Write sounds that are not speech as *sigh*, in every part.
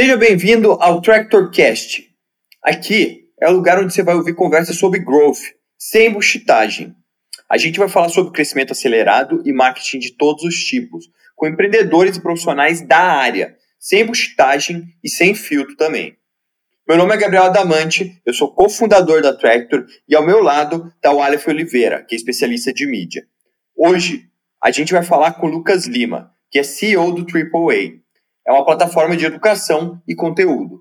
Seja bem-vindo ao TractorCast. Aqui é o lugar onde você vai ouvir conversas sobre growth, sem buchitagem. A gente vai falar sobre crescimento acelerado e marketing de todos os tipos, com empreendedores e profissionais da área, sem buchitagem e sem filtro também. Meu nome é Gabriel Adamante, eu sou cofundador da Tractor e ao meu lado está o Aleph Oliveira, que é especialista de mídia. Hoje a gente vai falar com o Lucas Lima, que é CEO do AAA. É uma plataforma de educação e conteúdo.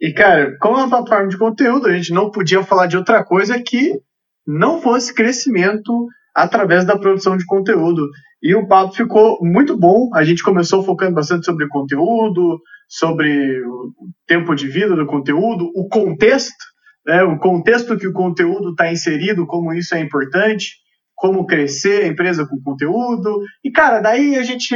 E, cara, como é uma plataforma de conteúdo, a gente não podia falar de outra coisa que não fosse crescimento através da produção de conteúdo. E o papo ficou muito bom. A gente começou focando bastante sobre conteúdo, sobre o tempo de vida do conteúdo, o contexto, né, o contexto que o conteúdo está inserido, como isso é importante, como crescer a empresa com conteúdo. E, cara, daí a gente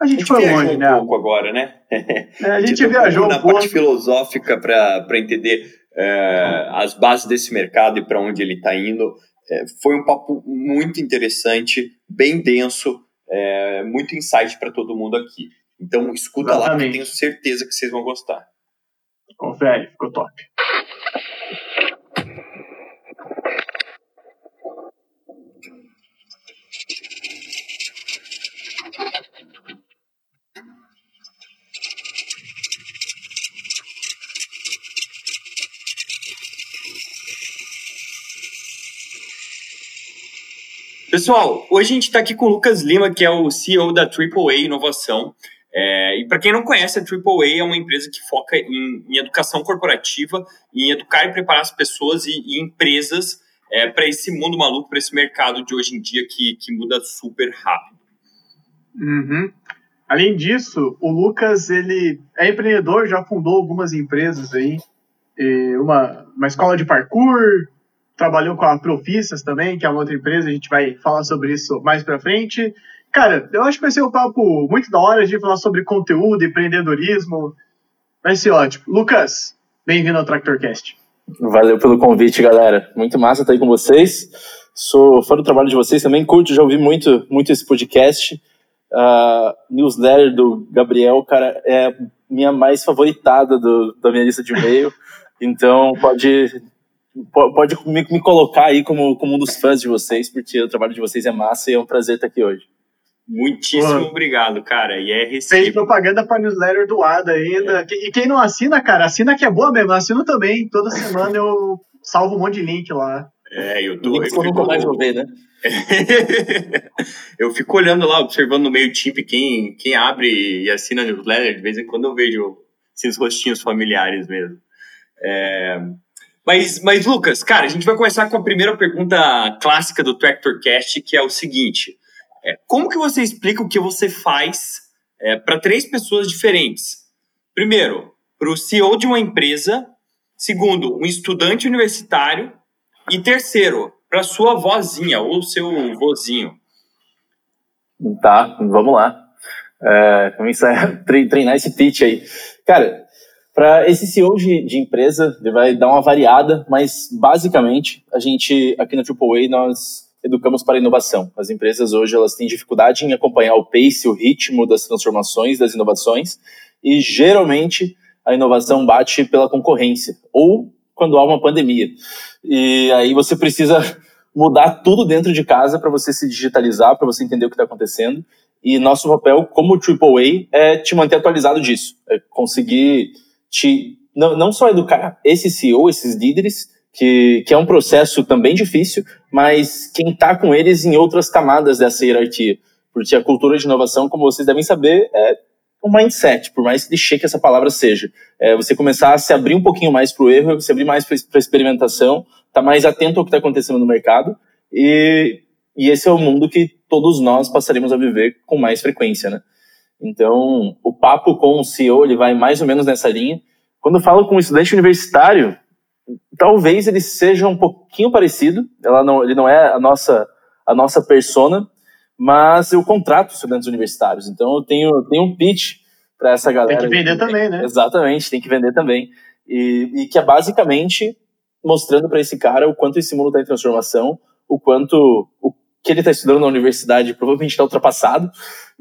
a gente, a gente foi longe, um né? pouco agora, né? É, a *laughs* gente viajou um na pouco. parte filosófica para entender é, as bases desse mercado e para onde ele está indo. É, foi um papo muito interessante, bem denso, é, muito insight para todo mundo aqui. Então, escuta Exatamente. lá, que eu tenho certeza que vocês vão gostar. Confere, ficou top. Pessoal, hoje a gente está aqui com o Lucas Lima, que é o CEO da AAA Inovação. É, e para quem não conhece, a AAA é uma empresa que foca em, em educação corporativa, em educar e preparar as pessoas e, e empresas é, para esse mundo maluco, para esse mercado de hoje em dia que, que muda super rápido. Uhum. Além disso, o Lucas ele é empreendedor, já fundou algumas empresas aí, uma, uma escola de parkour, trabalhou com a Profissas também, que é uma outra empresa, a gente vai falar sobre isso mais pra frente. Cara, eu acho que vai ser um papo muito da hora de falar sobre conteúdo, empreendedorismo. Vai ser ótimo. Lucas, bem-vindo ao TractorCast. Valeu pelo convite, galera. Muito massa estar aí com vocês. Sou fã do trabalho de vocês também, curto, já ouvi muito, muito esse podcast. Uh, newsletter do Gabriel, cara, é minha mais favoritada do, da minha lista de e-mail. Então, pode pode me, me, colocar aí como, como um dos fãs de vocês, porque o trabalho de vocês é massa e é um prazer estar aqui hoje. Muitíssimo obrigado, cara. E é recíproco. Fez propaganda para newsletter do ADA ainda. É. E quem não assina, cara, assina que é boa mesmo. Assino também. Toda semana eu salvo um monte de link lá. É, eu tô. Eu fico... mais vou ver, né? *laughs* eu fico olhando lá, observando no meio tip quem, quem abre e assina newsletter. De vez em quando eu vejo esses rostinhos familiares mesmo. É, mas, mas, Lucas, cara, a gente vai começar com a primeira pergunta clássica do TractorCast, que é o seguinte: é, como que você explica o que você faz é, para três pessoas diferentes? Primeiro, para o CEO de uma empresa. Segundo, um estudante universitário. E terceiro, para sua vozinha ou seu vozinho. Tá, vamos lá. É, a treinar esse pitch aí. Cara, para esse CEO de, de, empresa, ele vai dar uma variada, mas basicamente a gente aqui na AAA nós educamos para inovação. As empresas hoje elas têm dificuldade em acompanhar o pace, o ritmo das transformações, das inovações, e geralmente a inovação bate pela concorrência ou quando há uma pandemia. E aí você precisa mudar tudo dentro de casa para você se digitalizar, para você entender o que está acontecendo. E nosso papel como AAA é te manter atualizado disso, é conseguir te não, não só educar esse CEO, esses líderes, que, que é um processo também difícil, mas quem está com eles em outras camadas dessa hierarquia. Porque a cultura de inovação, como vocês devem saber, é um mindset, por mais clichê que essa palavra seja. É você começar a se abrir um pouquinho mais para o erro, se abrir mais para a experimentação, estar tá mais atento ao que está acontecendo no mercado. E, e esse é o mundo que todos nós passaremos a viver com mais frequência, né? Então, o papo com o CEO ele vai mais ou menos nessa linha. Quando eu falo com um estudante universitário, talvez ele seja um pouquinho parecido. Não, ele não é a nossa a nossa persona, mas eu contrato estudantes universitários. Então, eu tenho, eu tenho um pitch para essa galera. Tem que vender também, né? Exatamente, tem que vender também. E, e que é basicamente mostrando para esse cara o quanto esse mundo está em transformação, o quanto o que ele está estudando na universidade provavelmente está ultrapassado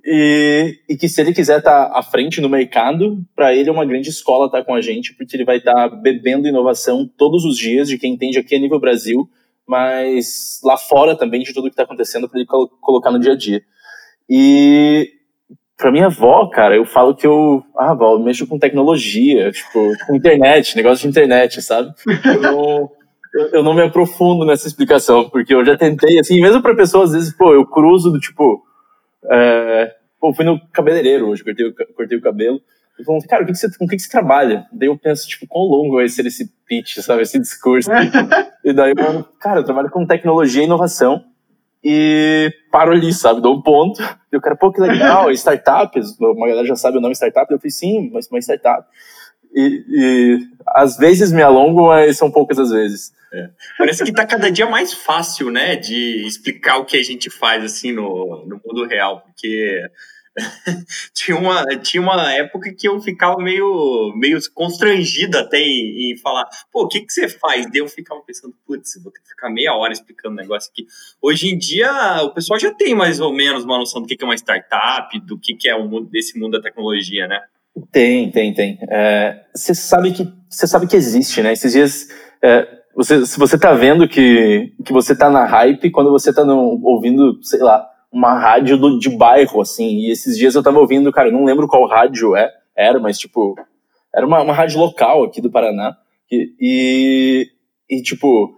e, e, que se ele quiser estar tá à frente no mercado, para ele é uma grande escola estar tá com a gente, porque ele vai estar tá bebendo inovação todos os dias de quem entende aqui a nível Brasil, mas lá fora também de tudo que está acontecendo para ele col colocar no dia a dia. E para minha avó, cara, eu falo que eu, ah, avó, eu mexo com tecnologia, tipo, com internet, negócio de internet, sabe? Eu eu não me aprofundo nessa explicação, porque eu já tentei, assim, mesmo para pessoas, às vezes, pô, eu cruzo do tipo, é, pô, fui no cabeleireiro hoje, cortei, cortei o cabelo. E falando, cara, o que, que você, com o que, que você trabalha? Daí eu penso, tipo, quão longo vai ser esse pitch, sabe, esse discurso. *laughs* e daí eu falo, cara, eu trabalho com tecnologia e inovação. E paro ali, sabe, dou um ponto. E o cara, pô, que legal, *laughs* startups. Uma galera já sabe o nome startup. Eu falei, sim, mas uma startup. E, e às vezes me alongo, mas são poucas as vezes. É. Parece que está cada dia mais fácil, né, de explicar o que a gente faz assim no, no mundo real, porque *laughs* tinha, uma, tinha uma época que eu ficava meio, meio constrangido até em, em falar, pô, o que, que você faz? Daí eu ficava pensando, putz, vou ter que ficar meia hora explicando o negócio aqui. Hoje em dia, o pessoal já tem mais ou menos uma noção do que, que é uma startup, do que, que é mundo, desse mundo da tecnologia, né? Tem, tem, tem. Você é, sabe que você sabe que existe, né? Esses dias é, você, se você tá vendo que, que você tá na hype quando você tá no, ouvindo, sei lá, uma rádio do, de bairro, assim. E esses dias eu tava ouvindo, cara, eu não lembro qual rádio é, era, mas tipo, era uma, uma rádio local aqui do Paraná. E, e, e, tipo,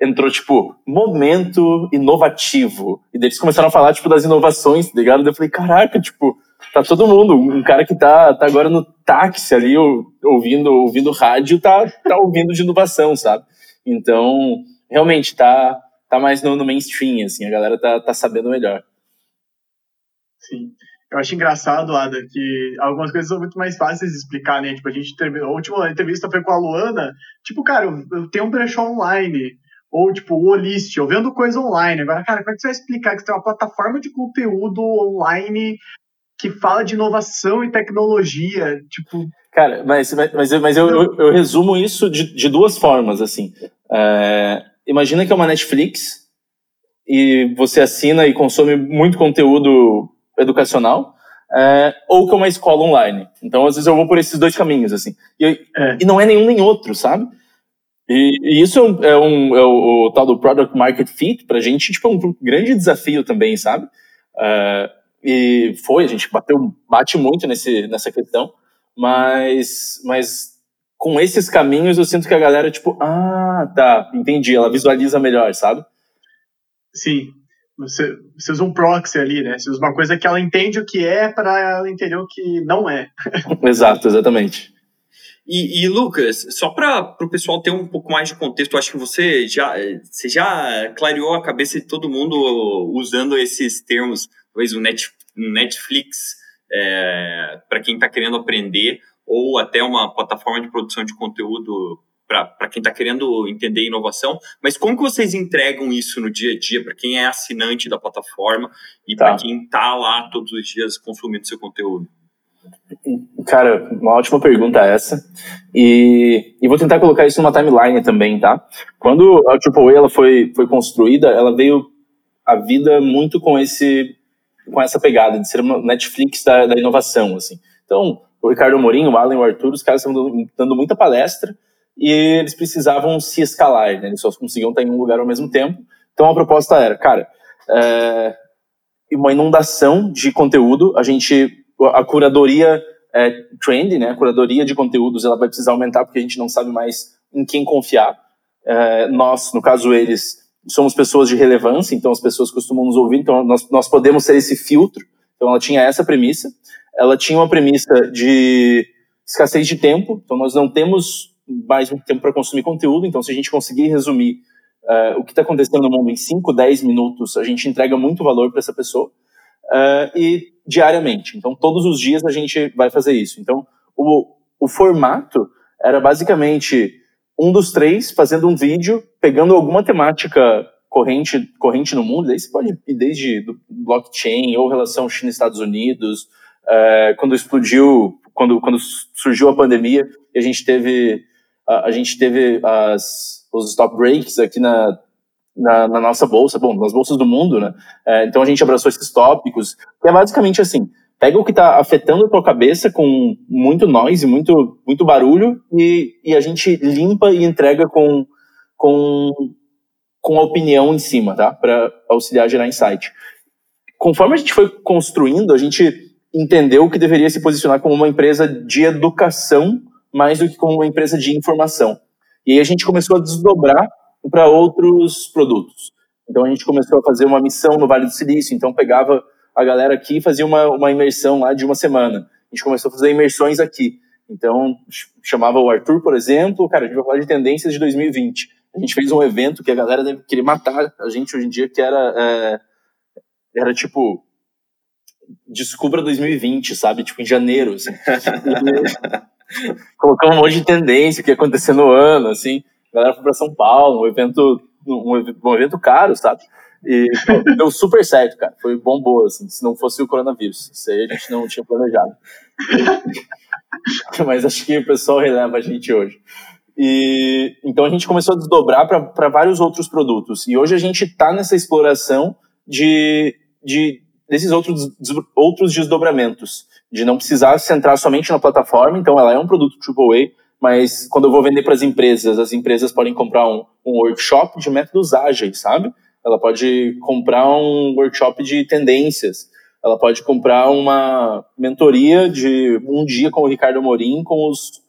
entrou, tipo, momento inovativo. E daí eles começaram a falar, tipo, das inovações, tá ligado? eu falei, caraca, tipo, tá todo mundo. Um cara que tá, tá agora no táxi ali, ouvindo, ouvindo rádio, tá, tá ouvindo de inovação, sabe? Então, realmente, tá, tá mais no, no mainstream, assim, a galera tá, tá sabendo melhor. Sim. Eu acho engraçado, Ada, que algumas coisas são muito mais fáceis de explicar, né? Tipo, a gente terminou. A última entrevista foi com a Luana. Tipo, cara, eu tenho um brechó online. Ou, tipo, o Olist, eu vendo coisa online. Agora, cara, como é que você vai explicar que você tem uma plataforma de conteúdo online que fala de inovação e tecnologia? Tipo, Cara, mas, mas, mas eu, eu, eu resumo isso de, de duas formas, assim. É, imagina que é uma Netflix e você assina e consome muito conteúdo educacional, é, ou que é uma escola online. Então, às vezes, eu vou por esses dois caminhos, assim. E, é. e não é nenhum nem outro, sabe? E, e isso é, um, é, um, é o, o, tal do Product Market Fit, pra gente, tipo, é um grande desafio também, sabe? É, e foi, a gente bateu, bate muito nesse, nessa questão. Mas, mas com esses caminhos eu sinto que a galera, tipo, ah, tá, entendi, ela visualiza melhor, sabe? Sim. Você, você usa um proxy ali, né? Você usa uma coisa que ela entende o que é para ela entender o que não é. *laughs* Exato, exatamente. E, e, Lucas, só para o pessoal ter um pouco mais de contexto, acho que você já, você já clareou a cabeça de todo mundo usando esses termos, talvez o Net, Netflix é, para quem está querendo aprender, ou até uma plataforma de produção de conteúdo para quem está querendo entender inovação. Mas como que vocês entregam isso no dia a dia para quem é assinante da plataforma e tá. para quem está lá todos os dias consumindo seu conteúdo? Cara, uma ótima pergunta essa. E, e vou tentar colocar isso numa timeline também, tá? Quando a AAA ela foi, foi construída, ela veio a vida muito com esse com essa pegada de ser uma Netflix da, da inovação, assim. Então, o Ricardo Morinho, o Alan e o Arthur, os caras estão dando, dando, muita palestra e eles precisavam se escalar, né? Eles só conseguiam estar em um lugar ao mesmo tempo. Então, a proposta era, cara, é, uma inundação de conteúdo, a gente, a curadoria é, trend, né? A curadoria de conteúdos, ela vai precisar aumentar porque a gente não sabe mais em quem confiar. É, nós, no caso eles, somos pessoas de relevância, então as pessoas costumam nos ouvir, então nós, nós podemos ser esse filtro. Então ela tinha essa premissa. Ela tinha uma premissa de escassez de tempo, então nós não temos mais muito tempo para consumir conteúdo, então se a gente conseguir resumir uh, o que está acontecendo no mundo em 5, 10 minutos, a gente entrega muito valor para essa pessoa. Uh, e diariamente, então todos os dias a gente vai fazer isso. Então o, o formato era basicamente um dos três fazendo um vídeo, pegando alguma temática corrente, corrente no mundo, daí você pode ir desde blockchain ou relação China-Estados Unidos, é, quando explodiu, quando, quando surgiu a pandemia e a gente teve, a, a gente teve as, os stop breaks aqui na, na, na, nossa bolsa, bom, nas bolsas do mundo, né? É, então a gente abraçou esses tópicos, que é basicamente assim, pega o que está afetando a tua cabeça com muito noise, muito, muito barulho, e, e a gente limpa e entrega com, com, com a opinião em cima, tá? Para auxiliar a gerar insight. Conforme a gente foi construindo, a gente entendeu que deveria se posicionar como uma empresa de educação mais do que como uma empresa de informação. E aí a gente começou a desdobrar para outros produtos. Então a gente começou a fazer uma missão no Vale do Silício, então pegava a galera aqui fazia uma, uma imersão lá de uma semana. A gente começou a fazer imersões aqui. Então, chamava o Arthur, por exemplo, cara, a gente vai falar de tendências de 2020. A gente fez um evento que a galera deve querer matar a gente hoje em dia, que era, é, era tipo, Descubra 2020, sabe? Tipo, em janeiro, assim. *laughs* Colocamos um monte de tendência que ia acontecer no ano, assim. A galera foi pra São Paulo, um evento, um, um evento caro, sabe? E pô, *laughs* deu super certo, cara. Foi bom boa, assim, se não fosse o coronavírus. Isso aí a gente não tinha planejado. *laughs* Mas acho que o pessoal releva a gente hoje. E então a gente começou a desdobrar para vários outros produtos. E hoje a gente está nessa exploração de, de desses outros, outros desdobramentos, de não precisar centrar somente na plataforma. Então ela é um produto AAA, mas quando eu vou vender para as empresas, as empresas podem comprar um, um workshop de métodos ágeis, sabe? Ela pode comprar um workshop de tendências, ela pode comprar uma mentoria de um dia com o Ricardo Amorim com os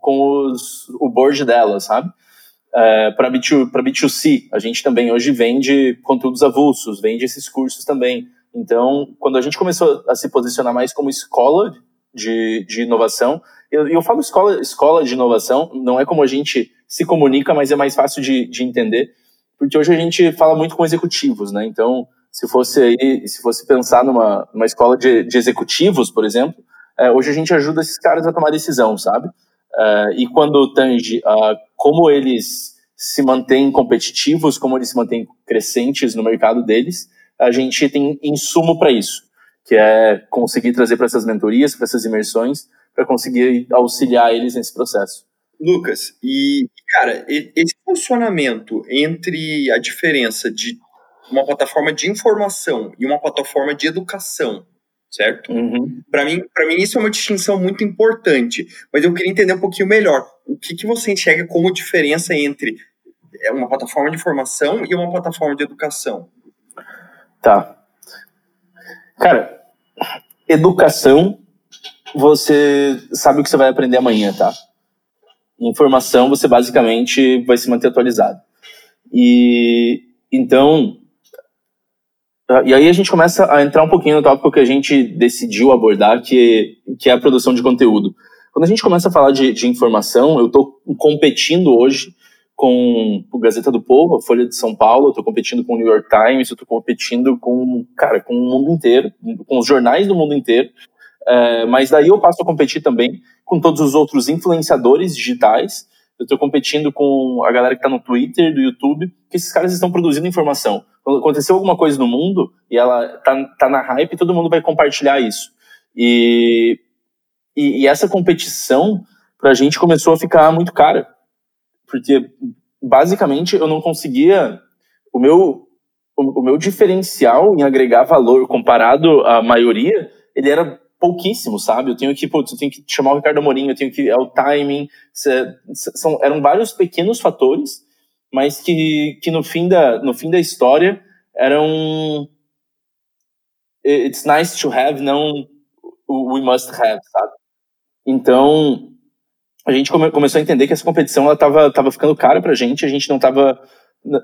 com os, o board dela, sabe? Para B2, B2C, a gente também hoje vende conteúdos avulsos, vende esses cursos também. Então, quando a gente começou a se posicionar mais como escola de, de inovação, eu, eu falo escola, escola de inovação, não é como a gente se comunica, mas é mais fácil de, de entender porque hoje a gente fala muito com executivos, né? Então, se fosse aí, se fosse pensar numa, numa escola de, de executivos, por exemplo, é, hoje a gente ajuda esses caras a tomar decisão, sabe? É, e quando tange uh, como eles se mantêm competitivos, como eles se mantêm crescentes no mercado deles, a gente tem insumo para isso, que é conseguir trazer para essas mentorias, para essas imersões, para conseguir auxiliar eles nesse processo. Lucas, e, cara, esse funcionamento entre a diferença de uma plataforma de informação e uma plataforma de educação, certo? Uhum. Para mim, para mim isso é uma distinção muito importante, mas eu queria entender um pouquinho melhor. O que, que você enxerga como diferença entre é, uma plataforma de informação e uma plataforma de educação? Tá. Cara, educação, você sabe o que você vai aprender amanhã, tá? Informação você basicamente vai se manter atualizado. E então, e aí a gente começa a entrar um pouquinho no tópico que a gente decidiu abordar, que, que é a produção de conteúdo. Quando a gente começa a falar de, de informação, eu estou competindo hoje com o Gazeta do Povo, a Folha de São Paulo, eu estou competindo com o New York Times, eu estou competindo com, cara, com o mundo inteiro, com os jornais do mundo inteiro, é, mas daí eu passo a competir também com todos os outros influenciadores digitais. Eu estou competindo com a galera que está no Twitter, do YouTube, que esses caras estão produzindo informação. Quando aconteceu alguma coisa no mundo e ela tá, tá na hype, todo mundo vai compartilhar isso. E, e, e essa competição, para a gente, começou a ficar muito cara. Porque, basicamente, eu não conseguia. O meu, o, o meu diferencial em agregar valor comparado à maioria, ele era pouquíssimo, sabe? Eu tenho que, putz, eu tenho que chamar o Ricardo Amorim, eu tenho que, é o timing, são, eram vários pequenos fatores, mas que, que no, fim da, no fim da história eram it's nice to have, não we must have, sabe? Então, a gente come, começou a entender que essa competição ela tava, tava ficando cara pra gente, a gente não tava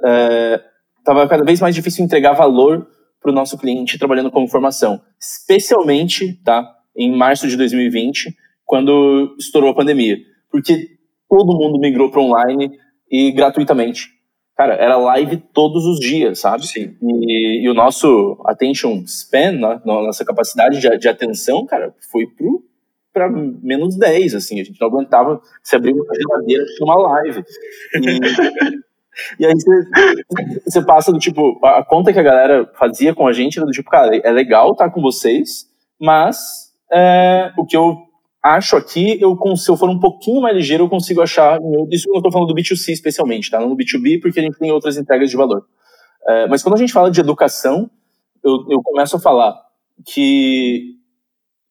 é, tava cada vez mais difícil entregar valor para o nosso cliente trabalhando com informação, especialmente tá, em março de 2020, quando estourou a pandemia, porque todo mundo migrou para online e gratuitamente. Cara, era live todos os dias, sabe? Sim. E, e o nosso attention span, né, nossa capacidade de, de atenção, cara, foi pro para menos 10, assim, a gente não aguentava se abrir uma geladeira tinha uma live. E, *laughs* E aí você, passa do tipo, a conta que a galera fazia com a gente era do tipo, cara, é legal estar com vocês, mas é, o que eu acho aqui, eu, se eu for um pouquinho mais ligeiro, eu consigo achar. Isso eu estou falando do B2C especialmente, tá? Não do B2B, porque a gente tem outras entregas de valor. É, mas quando a gente fala de educação, eu, eu começo a falar que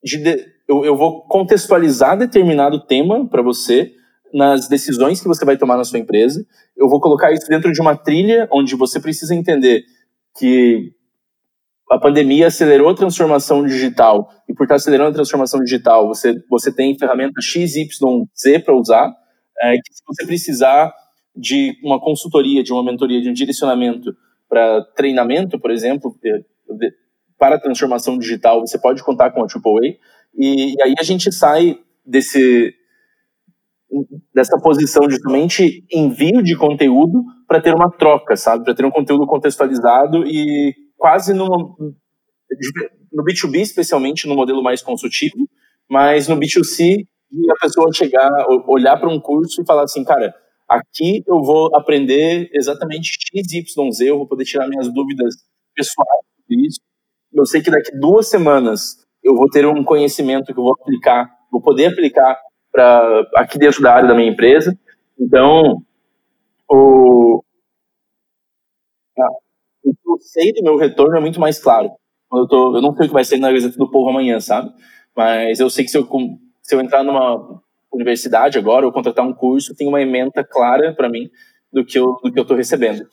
de, eu, eu vou contextualizar determinado tema para você nas decisões que você vai tomar na sua empresa. Eu vou colocar isso dentro de uma trilha onde você precisa entender que a pandemia acelerou a transformação digital e por estar acelerando a transformação digital, você, você tem ferramenta X, Y, Z para usar, é, que se você precisar de uma consultoria, de uma mentoria, de um direcionamento para treinamento, por exemplo, para a transformação digital, você pode contar com a AAA. E, e aí a gente sai desse dessa posição de somente envio de conteúdo para ter uma troca, sabe? Para ter um conteúdo contextualizado e quase no, no B2B, especialmente no modelo mais consultivo, mas no B2C, a pessoa chegar, olhar para um curso e falar assim, cara, aqui eu vou aprender exatamente X, Y, Z, eu vou poder tirar minhas dúvidas pessoais sobre isso. Eu sei que daqui duas semanas eu vou ter um conhecimento que eu vou aplicar, vou poder aplicar para aqui dentro da área da minha empresa. Então, o, o que eu sei do meu retorno é muito mais claro. Eu, tô, eu não sei o que vai ser na Gazeta do Povo amanhã, sabe? Mas eu sei que se eu, se eu entrar numa universidade agora ou contratar um curso, tem uma ementa clara para mim do que eu do que eu tô recebendo.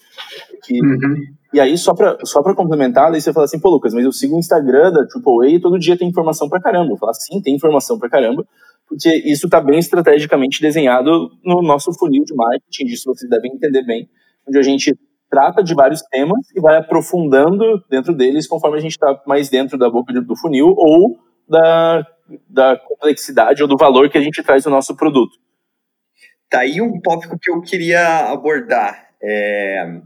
Que, uhum. E aí, só para só pra complementar, aí você fala assim, pô, Lucas, mas eu sigo o Instagram da AAA e todo dia tem informação pra caramba. Eu falo, sim, tem informação pra caramba, porque isso está bem estrategicamente desenhado no nosso funil de marketing, disso vocês devem entender bem, onde a gente trata de vários temas e vai aprofundando dentro deles conforme a gente está mais dentro da boca do funil ou da, da complexidade ou do valor que a gente traz no nosso produto. Tá aí um tópico que eu queria abordar. É...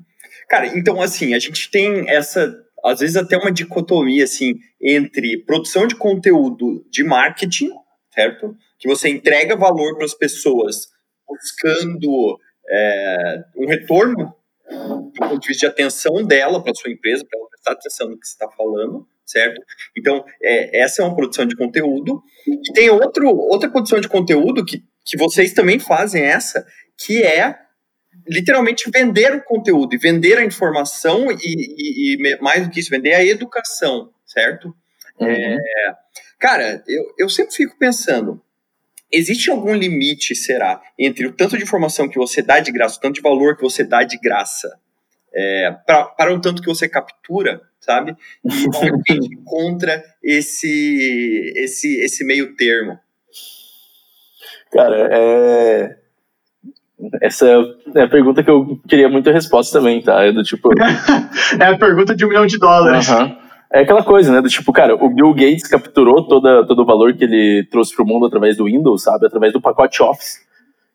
Cara, então assim, a gente tem essa, às vezes até uma dicotomia assim entre produção de conteúdo de marketing, certo? Que você entrega valor para as pessoas buscando é, um retorno do ponto de vista de atenção dela para sua empresa, para ela prestar atenção no que você está falando, certo? Então, é, essa é uma produção de conteúdo. E tem outro, outra produção de conteúdo que, que vocês também fazem essa, que é literalmente vender o conteúdo e vender a informação e, e, e mais do que isso, vender a educação, certo? Uhum. É, cara, eu, eu sempre fico pensando, existe algum limite, será, entre o tanto de informação que você dá de graça, o tanto de valor que você dá de graça, é, pra, para o tanto que você captura, sabe? E como a *laughs* gente encontra esse, esse, esse meio termo? Cara, é... Essa é a pergunta que eu queria muita resposta também, tá? É do tipo. *laughs* é a pergunta de um milhão de dólares. Uhum. É aquela coisa, né? Do tipo, cara, o Bill Gates capturou toda, todo o valor que ele trouxe pro mundo através do Windows, sabe? Através do pacote Office.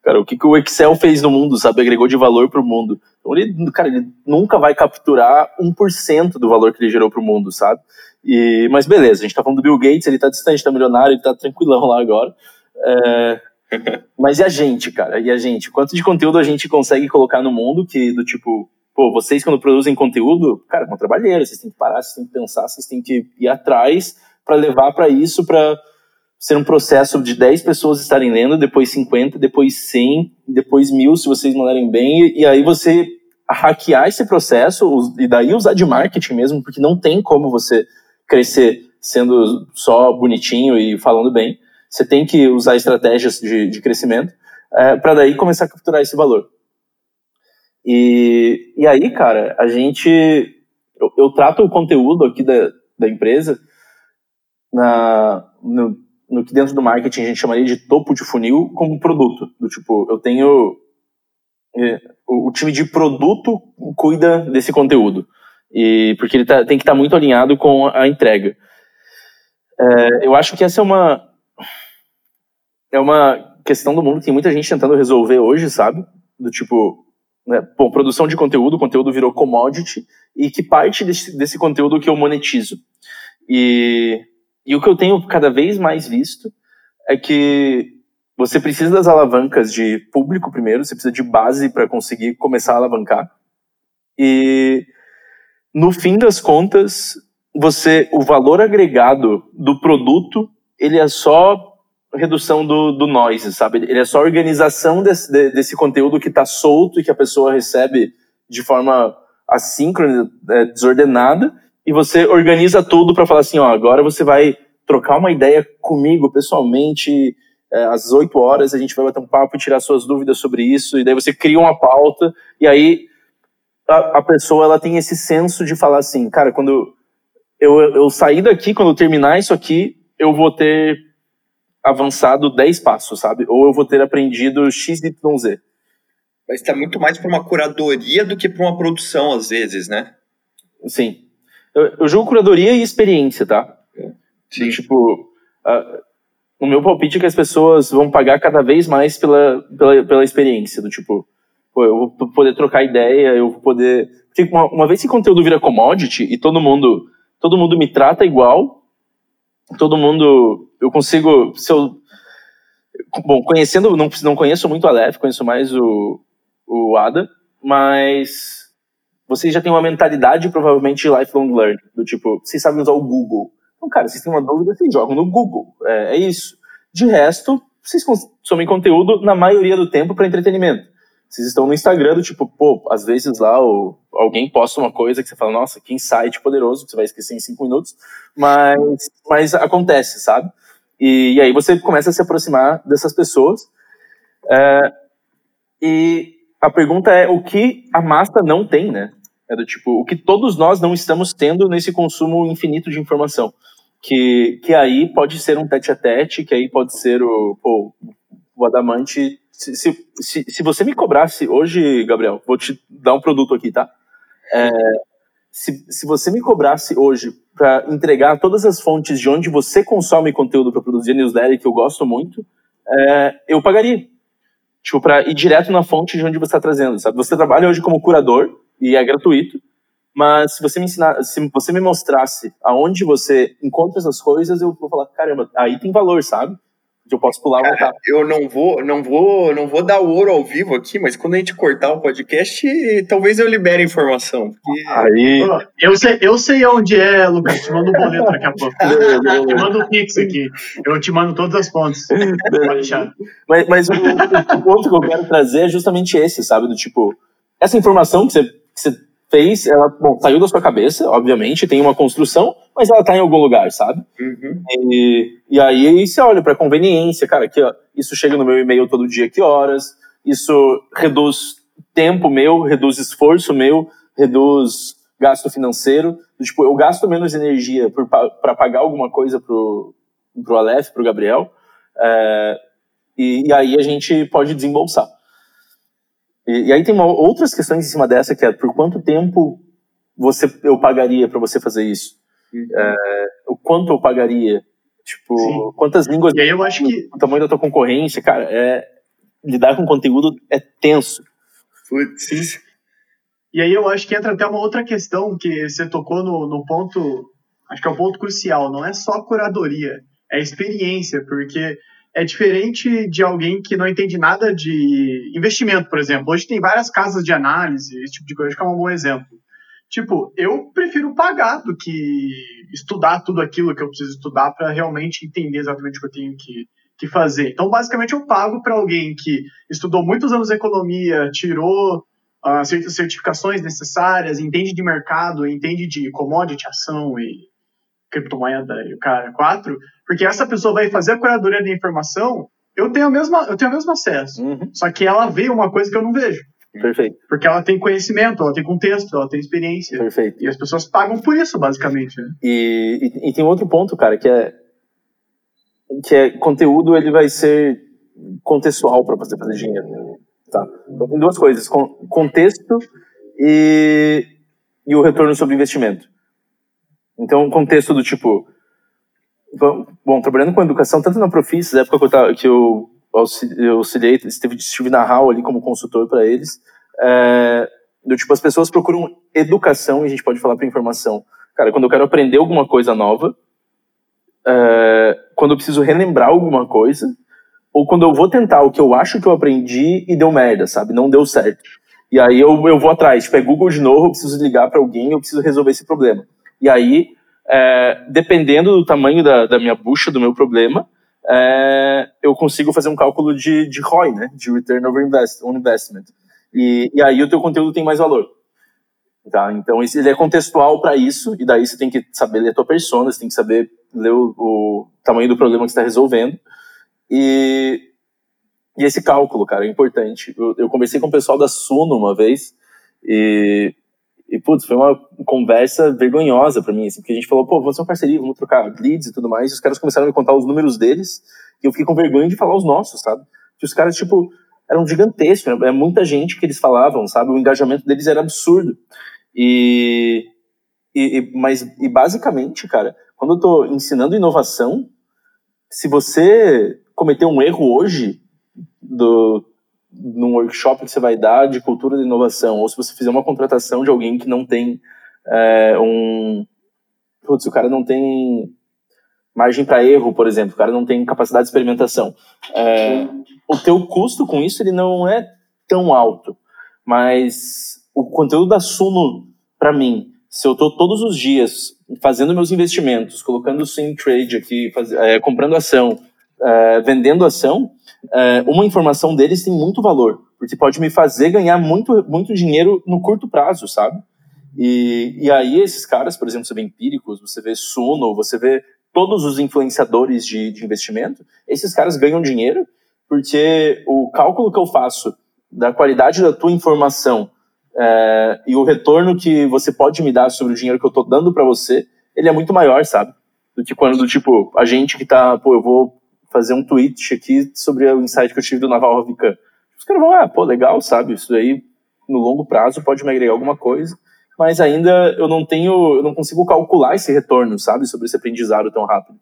Cara, o que, que o Excel fez no mundo, sabe? Agregou de valor pro mundo. Então, ele, cara, ele nunca vai capturar 1% do valor que ele gerou pro mundo, sabe? E, mas beleza, a gente tá falando do Bill Gates, ele tá distante, tá milionário, ele tá tranquilão lá agora. É, *laughs* mas e a gente, cara? E a gente? Quanto de conteúdo a gente consegue colocar no mundo que, do tipo, pô, vocês quando produzem conteúdo, cara, com trabalheiro, vocês têm que parar, vocês têm que pensar, vocês têm que ir atrás para levar para isso, para ser um processo de 10 pessoas estarem lendo, depois 50, depois 100, depois mil, se vocês mandarem bem, e aí você hackear esse processo e daí usar de marketing mesmo, porque não tem como você crescer sendo só bonitinho e falando bem. Você tem que usar estratégias de, de crescimento é, para daí começar a capturar esse valor. E, e aí, cara, a gente. Eu, eu trato o conteúdo aqui da, da empresa na, no, no que dentro do marketing a gente chamaria de topo de funil como produto. Do tipo, eu tenho. É, o, o time de produto cuida desse conteúdo. E, porque ele tá, tem que estar tá muito alinhado com a entrega. É, eu acho que essa é uma. É uma questão do mundo que tem muita gente tentando resolver hoje, sabe? Do tipo, né? Bom, produção de conteúdo, conteúdo virou commodity, e que parte desse, desse conteúdo que eu monetizo. E, e o que eu tenho cada vez mais visto é que você precisa das alavancas de público primeiro, você precisa de base para conseguir começar a alavancar. E no fim das contas, você o valor agregado do produto, ele é só redução do, do noise, sabe? Ele é só organização desse, desse conteúdo que está solto e que a pessoa recebe de forma assíncrona, é, desordenada, e você organiza tudo para falar assim, ó, agora você vai trocar uma ideia comigo pessoalmente, é, às 8 horas a gente vai bater um papo e tirar suas dúvidas sobre isso, e daí você cria uma pauta, e aí a, a pessoa ela tem esse senso de falar assim, cara, quando eu, eu sair daqui, quando eu terminar isso aqui, eu vou ter avançado 10 passos, sabe? Ou eu vou ter aprendido X, Y, Z. Mas está muito mais para uma curadoria do que para uma produção, às vezes, né? Sim. Eu, eu julgo curadoria e experiência, tá? Sim. Tipo, uh, o meu palpite é que as pessoas vão pagar cada vez mais pela, pela, pela experiência, do tipo, pô, eu vou poder trocar ideia, eu vou poder... Porque uma, uma vez que conteúdo vira commodity e todo mundo, todo mundo me trata igual, todo mundo, eu consigo, se eu, bom, conhecendo, não, não conheço muito a Aleph, conheço mais o, o Ada, mas vocês já têm uma mentalidade provavelmente lifelong learning, do tipo, vocês sabem usar o Google. Então, cara, vocês têm uma dúvida, vocês jogam no Google, é, é isso. De resto, vocês consomem conteúdo na maioria do tempo para entretenimento. Vocês estão no Instagram do tipo, pô, às vezes lá o, alguém posta uma coisa que você fala, nossa, que insight poderoso, que você vai esquecer em cinco minutos, mas, mas acontece, sabe? E, e aí você começa a se aproximar dessas pessoas. É, e a pergunta é o que a massa não tem, né? É do tipo, o que todos nós não estamos tendo nesse consumo infinito de informação. Que, que aí pode ser um tete a tete, que aí pode ser o, pô, o adamante. Se, se, se, você me cobrasse hoje, Gabriel, vou te dar um produto aqui, tá? É, se, se você me cobrasse hoje para entregar todas as fontes de onde você consome conteúdo para produzir newsletter, que eu gosto muito, é, eu pagaria. Tipo, para ir direto na fonte de onde você está trazendo, sabe? Você trabalha hoje como curador e é gratuito, mas se você me ensinar, se você me mostrasse aonde você encontra essas coisas, eu vou falar, caramba, aí tem valor, sabe? Eu posso pular Cara, Eu não vou, não vou, não vou dar o ouro ao vivo aqui, mas quando a gente cortar o podcast, talvez eu libere a informação. Porque... Aí. Eu sei, eu sei onde é, Lucas. Te mando um boleto daqui a pouco. *laughs* te mando um pix aqui. Eu te mando todas as fontes. Pode deixar. Mas, mas o, o, ponto que eu quero trazer é justamente esse, sabe? Do tipo, essa informação que você, que você fez, ela bom, saiu da sua cabeça, obviamente, tem uma construção, mas ela está em algum lugar, sabe? Uhum. E, e aí você olha para conveniência, cara, ó, isso chega no meu e-mail todo dia, que horas, isso reduz tempo meu, reduz esforço meu, reduz gasto financeiro. Tipo, eu gasto menos energia para pagar alguma coisa pro, pro Aleph, pro Gabriel, é, e, e aí a gente pode desembolsar. E, e aí tem uma, outras questões em cima dessa, que é por quanto tempo você eu pagaria para você fazer isso? Uhum. É, o quanto eu pagaria? Tipo, Sim. quantas línguas... E aí eu acho que... O tamanho da tua concorrência, cara, é... Lidar com conteúdo é tenso. Putz. E aí eu acho que entra até uma outra questão que você tocou no, no ponto... Acho que é o ponto crucial. Não é só curadoria, é experiência, porque é diferente de alguém que não entende nada de investimento, por exemplo. Hoje tem várias casas de análise, esse tipo de coisa, que é um bom exemplo. Tipo, eu prefiro pagar do que estudar tudo aquilo que eu preciso estudar para realmente entender exatamente o que eu tenho que, que fazer. Então, basicamente, eu pago para alguém que estudou muitos anos economia, tirou as uh, certificações necessárias, entende de mercado, entende de commodity, ação e criptomoeda e o cara 4, porque essa pessoa vai fazer a curadoria da informação, eu tenho, a mesma, eu tenho o mesmo acesso. Uhum. Só que ela vê uma coisa que eu não vejo. Perfeito. Porque ela tem conhecimento, ela tem contexto, ela tem experiência. Perfeito. E as pessoas pagam por isso, basicamente. Né? E, e, e, tem outro ponto, cara, que é que é conteúdo ele vai ser contextual para você fazer dinheiro. Tá? Então tem duas coisas: contexto e, e o retorno sobre investimento. Então, o contexto do tipo. Bom, trabalhando com educação, tanto na Profis, na época que eu, que eu auxiliei, estive, estive na HAL ali como consultor para eles, é, do tipo, as pessoas procuram educação e a gente pode falar para informação. Cara, quando eu quero aprender alguma coisa nova, é, quando eu preciso relembrar alguma coisa, ou quando eu vou tentar o que eu acho que eu aprendi e deu merda, sabe? Não deu certo. E aí eu, eu vou atrás, tipo, é Google de novo, eu preciso ligar para alguém, eu preciso resolver esse problema. E aí, é, dependendo do tamanho da, da, minha bucha, do meu problema, é, eu consigo fazer um cálculo de, de ROI, né? De Return Over invest, on Investment. E, e aí o teu conteúdo tem mais valor. Tá? Então, ele é contextual para isso, e daí você tem que saber ler a tua persona, você tem que saber ler o, o tamanho do problema que está resolvendo. E, e esse cálculo, cara, é importante. Eu, eu conversei com o pessoal da Suno uma vez, e, e putz, foi uma conversa vergonhosa para mim, assim, porque a gente falou, pô, vamos fazer uma parceria, vamos trocar leads e tudo mais, e os caras começaram a me contar os números deles, e eu fiquei com vergonha de falar os nossos, sabe? Que os caras, tipo, eram gigantescos, né? é muita gente que eles falavam, sabe? O engajamento deles era absurdo. E, e, mas, e basicamente, cara, quando eu estou ensinando inovação, se você cometer um erro hoje do, num workshop que você vai dar de cultura de inovação, ou se você fizer uma contratação de alguém que não tem é, um. Putz, o cara não tem margem para erro, por exemplo, o cara não tem capacidade de experimentação. É, o teu custo com isso ele não é tão alto, mas o conteúdo da Suno, para mim, se eu estou todos os dias fazendo meus investimentos, colocando swing trade aqui, faz, é, comprando ação, é, vendendo ação, é, uma informação deles tem muito valor, porque pode me fazer ganhar muito, muito dinheiro no curto prazo, sabe? E, e aí esses caras, por exemplo, você vê Empíricos, você vê Suno, você vê todos os influenciadores de, de investimento, esses caras ganham dinheiro porque o cálculo que eu faço da qualidade da tua informação é, e o retorno que você pode me dar sobre o dinheiro que eu estou dando para você, ele é muito maior, sabe? Do que quando, do tipo, a gente que tá, pô, eu vou fazer um tweet aqui sobre o insight que eu tive do Naval Ravikant. Os caras vão, ah, pô, legal, sabe? Isso aí, no longo prazo, pode me agregar alguma coisa, mas ainda eu não tenho, eu não consigo calcular esse retorno, sabe? Sobre esse aprendizado tão rápido.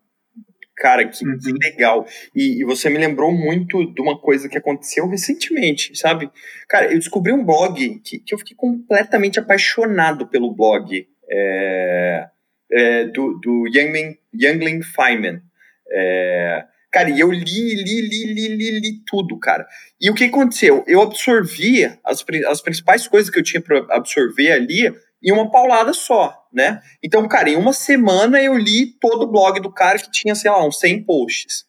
Cara, que, uhum. que legal. E, e, você me lembrou muito de uma coisa que aconteceu recentemente, sabe? Cara, eu descobri um blog que, que eu fiquei completamente apaixonado pelo blog é, é, do, do Youngling, Youngling Feynman. É, cara, e eu li, li, li, li, li, li tudo, cara. E o que aconteceu? Eu absorvi as, as principais coisas que eu tinha para absorver ali em uma paulada só, né? Então, cara, em uma semana eu li todo o blog do cara que tinha, sei lá, uns 100 posts.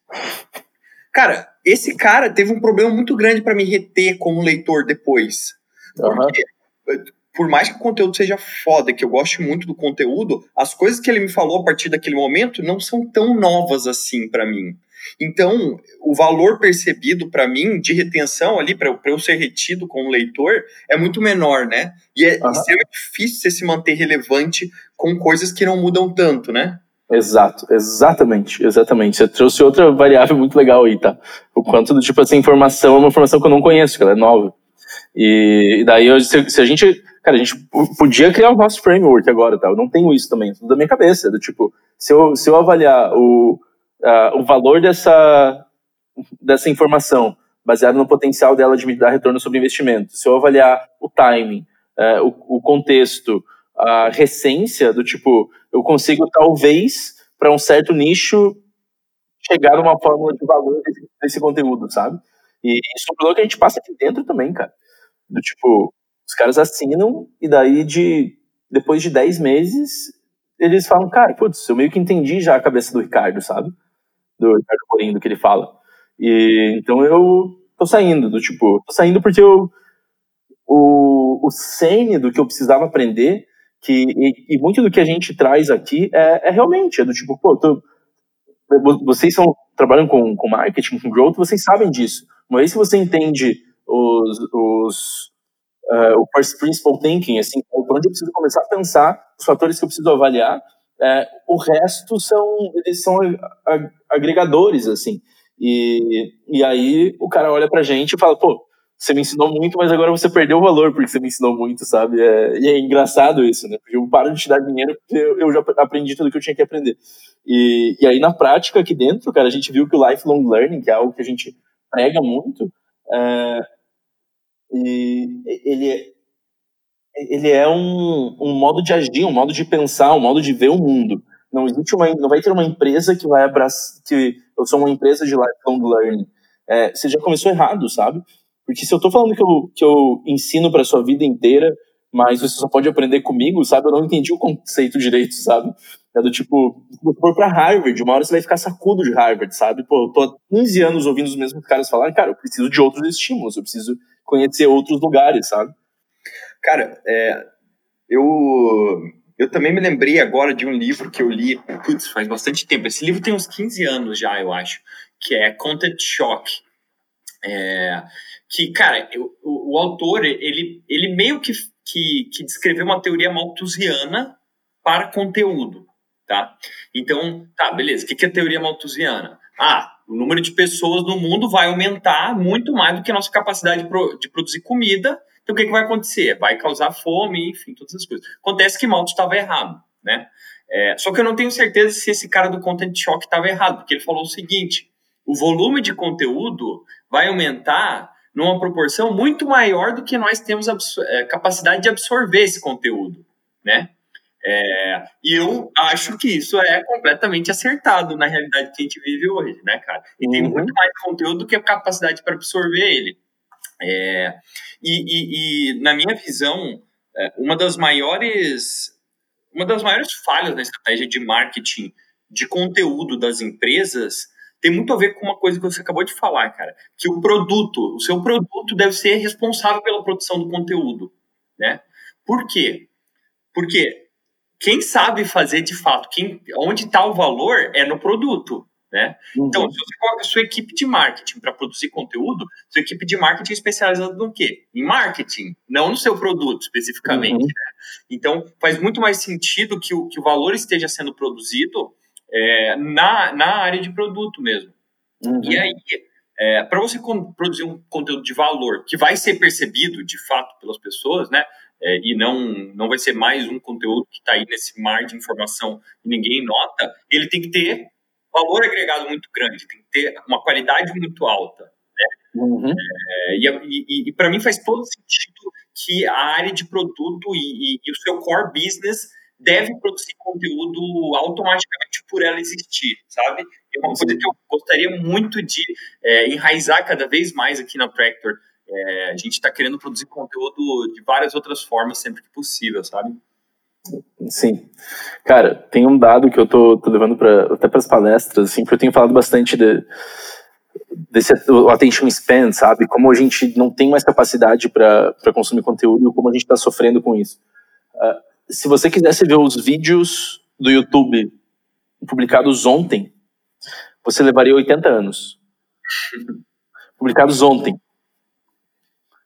Cara, esse cara teve um problema muito grande para me reter como leitor depois. Porque, uhum. por mais que o conteúdo seja foda, que eu goste muito do conteúdo, as coisas que ele me falou a partir daquele momento não são tão novas assim para mim. Então, o valor percebido para mim de retenção ali, para eu ser retido como leitor, é muito menor, né? E é uhum. extremamente difícil você se manter relevante com coisas que não mudam tanto, né? Exato, exatamente, exatamente. Você trouxe outra variável muito legal aí, tá? O quanto do tipo, essa informação é uma informação que eu não conheço, que ela é nova. E, daí, eu, se, se, a gente, cara, a gente podia criar o nosso framework agora, tá? Eu não tenho isso também, tudo da minha cabeça, do tipo, se eu, se eu avaliar o, uh, o valor dessa, dessa informação, baseado no potencial dela de me dar retorno sobre investimento, se eu avaliar o timing, uh, o, o, contexto, a recência, do tipo, eu consigo talvez, para um certo nicho, chegar numa fórmula de valor desse, desse conteúdo, sabe? E isso é um problema que a gente passa aqui dentro também, cara. Do tipo, os caras assinam e daí de depois de 10 meses eles falam, cara, putz, eu meio que entendi já a cabeça do Ricardo, sabe? Do Ricardo Morim, do que ele fala. E, então eu tô saindo, do tipo, tô saindo porque eu, o, o cene do que eu precisava aprender, que, e, e, muito do que a gente traz aqui é, é realmente, é do tipo, pô, tô, vocês são, trabalham com, com marketing, com growth, vocês sabem disso. Uma vez que você entende os, os uh, o first principle thinking, assim, por onde eu preciso começar a pensar, os fatores que eu preciso avaliar, é, o resto são eles são agregadores assim. E, e aí o cara olha pra gente e fala pô você me ensinou muito mas agora você perdeu o valor porque você me ensinou muito sabe? É, e é engraçado isso né? Porque eu paro de te dar dinheiro porque eu, eu já aprendi tudo que eu tinha que aprender. E, e aí na prática aqui dentro cara a gente viu que o lifelong learning que é algo que a gente prega muito é, e ele ele é um, um modo de agir, um modo de pensar, um modo de ver o mundo. Não existe uma, não vai ter uma empresa que vai abraçar, que eu sou uma empresa de lifelong learning. É, você já começou errado, sabe? Porque se eu estou falando que eu, que eu ensino para sua vida inteira, mas você só pode aprender comigo, sabe? Eu não entendi o conceito direito, sabe? É do tipo, se for para Harvard, uma hora você vai ficar sacudo de Harvard, sabe? Pô, eu tô há 15 anos ouvindo os mesmos caras falarem, cara, eu preciso de outros estímulos, eu preciso conhecer outros lugares, sabe? Cara, é, eu, eu também me lembrei agora de um livro que eu li, putz, faz bastante tempo. Esse livro tem uns 15 anos já, eu acho, que é Content Shock. É, que, cara, eu, o, o, autor, ele, ele meio que, que, que descreveu uma teoria malthusiana para conteúdo, tá? Então, tá, beleza, o que, é a teoria malthusiana? Ah, o número de pessoas no mundo vai aumentar muito mais do que a nossa capacidade de, pro, de produzir comida. Então, o que, que vai acontecer? Vai causar fome, enfim, todas essas coisas. Acontece que Malthus estava errado, né? É, só que eu não tenho certeza se esse cara do Content Shock estava errado, porque ele falou o seguinte: o volume de conteúdo vai aumentar numa proporção muito maior do que nós temos é, capacidade de absorver esse conteúdo, né? É, e eu acho que isso é completamente acertado na realidade que a gente vive hoje, né, cara? E uhum. tem muito mais conteúdo do que a capacidade para absorver ele. É, e, e, e, na minha visão, é, uma das maiores uma das maiores falhas na estratégia de marketing de conteúdo das empresas tem muito a ver com uma coisa que você acabou de falar, cara, que o produto, o seu produto deve ser responsável pela produção do conteúdo, né? Por quê? Porque quem sabe fazer de fato, quem, onde está o valor é no produto. Né? Uhum. Então, se você coloca a sua equipe de marketing para produzir conteúdo, sua equipe de marketing é especializada no quê? Em marketing, não no seu produto especificamente. Uhum. Né? Então, faz muito mais sentido que o, que o valor esteja sendo produzido é, na, na área de produto mesmo. Uhum. E aí, é, para você produzir um conteúdo de valor que vai ser percebido de fato pelas pessoas, né? é, e não, não vai ser mais um conteúdo que está aí nesse mar de informação e ninguém nota, ele tem que ter valor agregado muito grande, tem que ter uma qualidade muito alta. Né? Uhum. É, e, e, e para mim faz todo sentido que a área de produto e, e, o seu core business deve produzir conteúdo automaticamente por ela existir, sabe? É uma coisa que eu gostaria muito de é, enraizar cada vez mais aqui na Tractor, é, a gente está querendo produzir conteúdo de várias outras formas sempre que possível, sabe? Sim. Cara, tem um dado que eu tô, tô levando pra, até para as palestras, assim, porque eu tenho falado bastante de, desse o attention span, sabe? Como a gente não tem mais capacidade para consumir conteúdo e como a gente está sofrendo com isso. Uh, se você quisesse ver os vídeos do YouTube publicados ontem, você levaria 80 anos. *laughs* publicados ontem.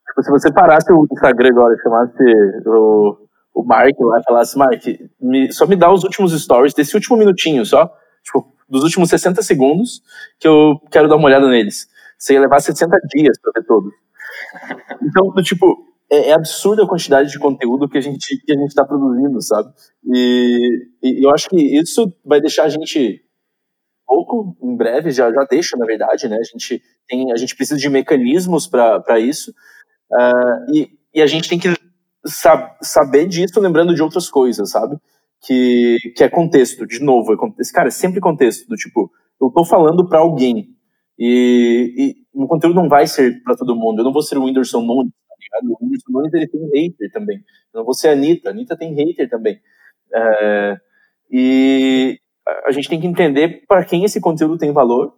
Tipo, se você parasse o Instagram agora e chamasse o, o Mark lá falasse, Mark, me, só me dá os últimos stories desse último minutinho só, tipo, dos últimos 60 segundos, que eu quero dar uma olhada neles. Você ia levar 60 dias pra ver todos. Então, tipo, é, é absurda a quantidade de conteúdo que a gente que a gente está produzindo, sabe? E, e, eu acho que isso vai deixar a gente pouco em breve já já deixa na verdade, né? A gente tem a gente precisa de mecanismos para isso, Uh, e, e, a gente tem que sab saber disso lembrando de outras coisas, sabe? Que, que é contexto, de novo. É contexto, cara, é sempre contexto, do tipo, eu tô falando para alguém e, e o conteúdo não vai ser para todo mundo. Eu não vou ser o Whindersson Nunes, tá ligado? O Whindersson Nunes ele tem hater também. Eu não vou ser a Anitta, a Anitta tem hater também. Uh, e a gente tem que entender para quem esse conteúdo tem valor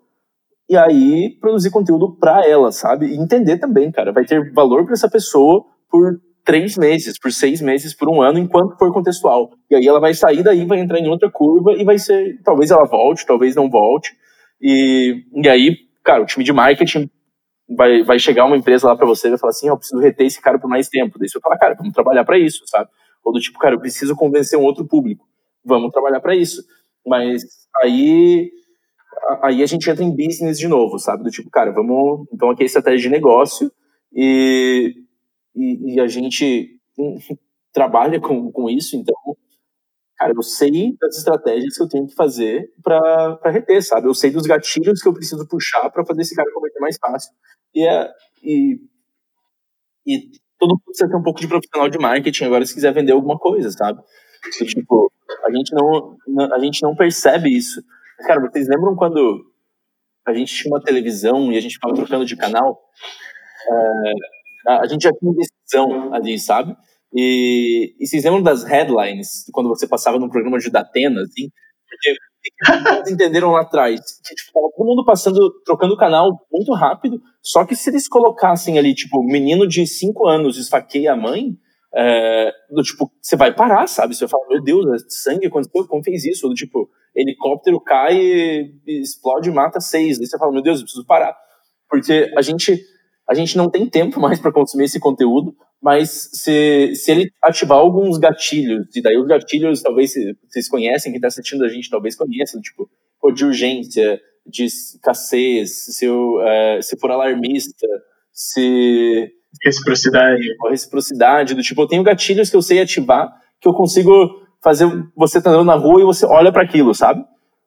e aí produzir conteúdo para ela, sabe? E entender também, cara, vai ter valor para essa pessoa por três meses, por seis meses, por um ano, enquanto for contextual. E aí ela vai sair daí, vai entrar em outra curva e vai ser, talvez ela volte, talvez não volte. E, e aí, cara, o time de marketing vai, vai chegar uma empresa lá para você e vai falar assim, oh, eu preciso reter esse cara por mais tempo. Daí você vai falar, cara, vamos trabalhar para isso, sabe? Ou do tipo, cara, eu preciso convencer um outro público. Vamos trabalhar para isso. Mas aí aí a gente entra em business de novo, sabe? Do tipo, cara, vamos. Então aqui é estratégia de negócio e, e, e a gente *laughs* trabalha com, com isso, então, cara, eu sei das estratégias que eu tenho que fazer para reter, sabe? Eu sei dos gatilhos que eu preciso puxar para fazer esse cara converter mais fácil. E, é, e, e todo mundo precisa ter um pouco de profissional de marketing agora se quiser vender alguma coisa, sabe? Tipo, a gente não, a gente não percebe isso. Cara, vocês lembram quando a gente tinha uma televisão e a gente ficava trocando de canal? É, a gente já tinha decisão ali, sabe? E, e vocês lembram das headlines, quando você passava num programa de Datena, assim? Porque entenderam lá atrás que tipo, todo mundo passando, trocando o canal muito rápido, só que se eles colocassem ali, tipo, menino de 5 anos esfaqueia a mãe, é, do tipo, você vai parar, sabe? Você vai falar, meu Deus, é sangue aconteceu, como fez isso? Do tipo, helicóptero cai explode e mata seis. Daí você fala, meu Deus, eu preciso parar. Porque a gente, a gente não tem tempo mais para consumir esse conteúdo, mas se, se ele ativar alguns gatilhos, e daí os gatilhos, talvez vocês conhecem, quem está assistindo a gente talvez conheça, tipo, de urgência, de escassez, se, eu, é, se for alarmista, se Reciprocidade. A reciprocidade, do tipo, eu tenho gatilhos que eu sei ativar, que eu consigo fazer você tá andando na rua e você olha para aquilo, sabe?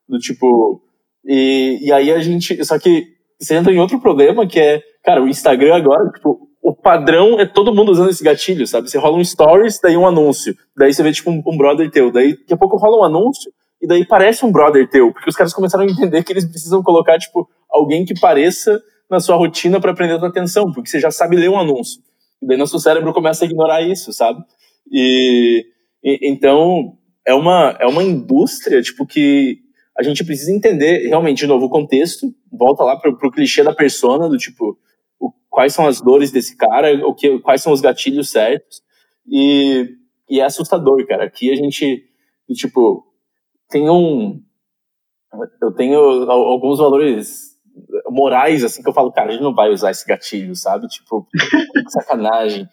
Do tipo. E, e aí a gente. Só que você entra em outro problema que é, cara, o Instagram agora, tipo, o padrão é todo mundo usando esse gatilho, sabe? Você rola um stories, daí um anúncio. Daí você vê, tipo, um, um brother teu. Daí daqui a pouco rola um anúncio, e daí parece um brother teu. Porque os caras começaram a entender que eles precisam colocar, tipo, alguém que pareça na sua rotina para prender a tua atenção, porque você já sabe ler um anúncio. E daí nosso cérebro começa a ignorar isso, sabe? E, e então é uma é uma indústria tipo que a gente precisa entender realmente de novo o contexto, volta lá pro, pro clichê da persona do tipo o, quais são as dores desse cara, o que quais são os gatilhos certos. E, e é assustador, cara. Aqui a gente tipo tem um eu tenho alguns valores morais, assim, que eu falo, cara, a gente não vai usar esse gatilho, sabe? Tipo, *laughs* sacanagem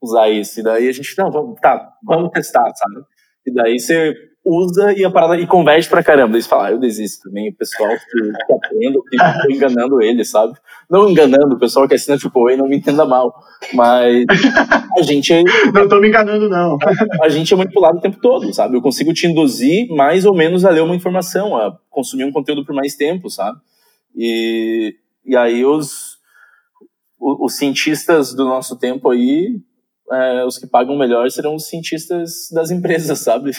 usar isso. E daí a gente, não, vamos, tá, vamos testar, sabe? E daí você usa e a parada e converte pra caramba. Daí você fala, ah, eu desisto também. O pessoal que, que aprende, que tô enganando ele, sabe? Não enganando, o pessoal que assina tipo, ei, não me entenda mal. Mas a gente. É não tô me enganando, não. A, a gente é manipulado o tempo todo, sabe? Eu consigo te induzir mais ou menos a ler uma informação, a consumir um conteúdo por mais tempo, sabe? E, e aí os, os, os cientistas do nosso tempo aí, é, os que pagam melhor serão os cientistas das empresas, *laughs* sabe?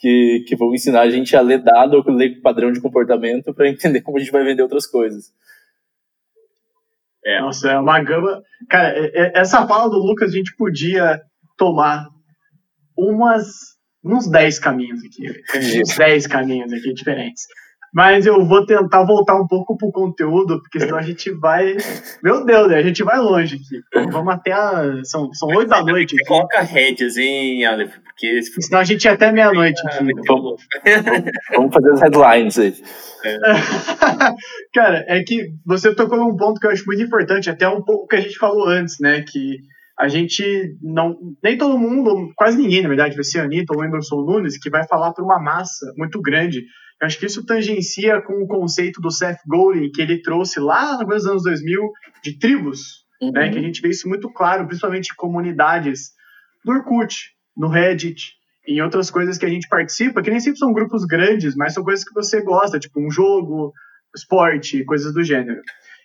Que, que vão ensinar a gente a ler dado ou ler padrão de comportamento para entender como a gente vai vender outras coisas. É. Nossa, é uma gama. Cara, é, é, essa fala do Lucas a gente podia tomar umas uns 10 caminhos aqui. Uns 10 caminhos aqui diferentes. Mas eu vou tentar voltar um pouco pro conteúdo, porque senão a gente vai. Meu Deus, né? A gente vai longe aqui. Vamos até a. São, são 8 da noite. Aqui. Coloca rédeas, hein, Aleph? Porque. Senão a gente ia até meia-noite aqui. Vamos, *laughs* vamos fazer as headlines aí. É. *laughs* Cara, é que você tocou num ponto que eu acho muito importante, até um pouco que a gente falou antes, né? Que a gente não. Nem todo mundo, quase ninguém, na verdade, vai ser a Anitta ou o Emerson Nunes, que vai falar para uma massa muito grande eu acho que isso tangencia com o conceito do Seth Godin, que ele trouxe lá nos anos 2000, de tribos, uhum. né, que a gente vê isso muito claro, principalmente em comunidades do Orkut, no Reddit, em outras coisas que a gente participa, que nem sempre são grupos grandes, mas são coisas que você gosta, tipo um jogo, esporte, coisas do gênero.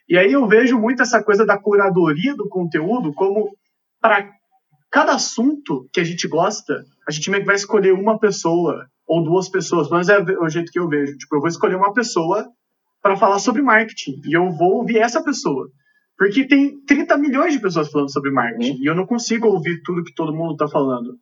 E aí eu vejo muito essa coisa da curadoria do conteúdo como para cada assunto que a gente gosta, a gente meio que vai escolher uma pessoa ou duas pessoas, mas é o jeito que eu vejo. Tipo, eu vou escolher uma pessoa para falar sobre marketing e eu vou ouvir essa pessoa. Porque tem 30 milhões de pessoas falando sobre marketing uhum. e eu não consigo ouvir tudo que todo mundo está falando.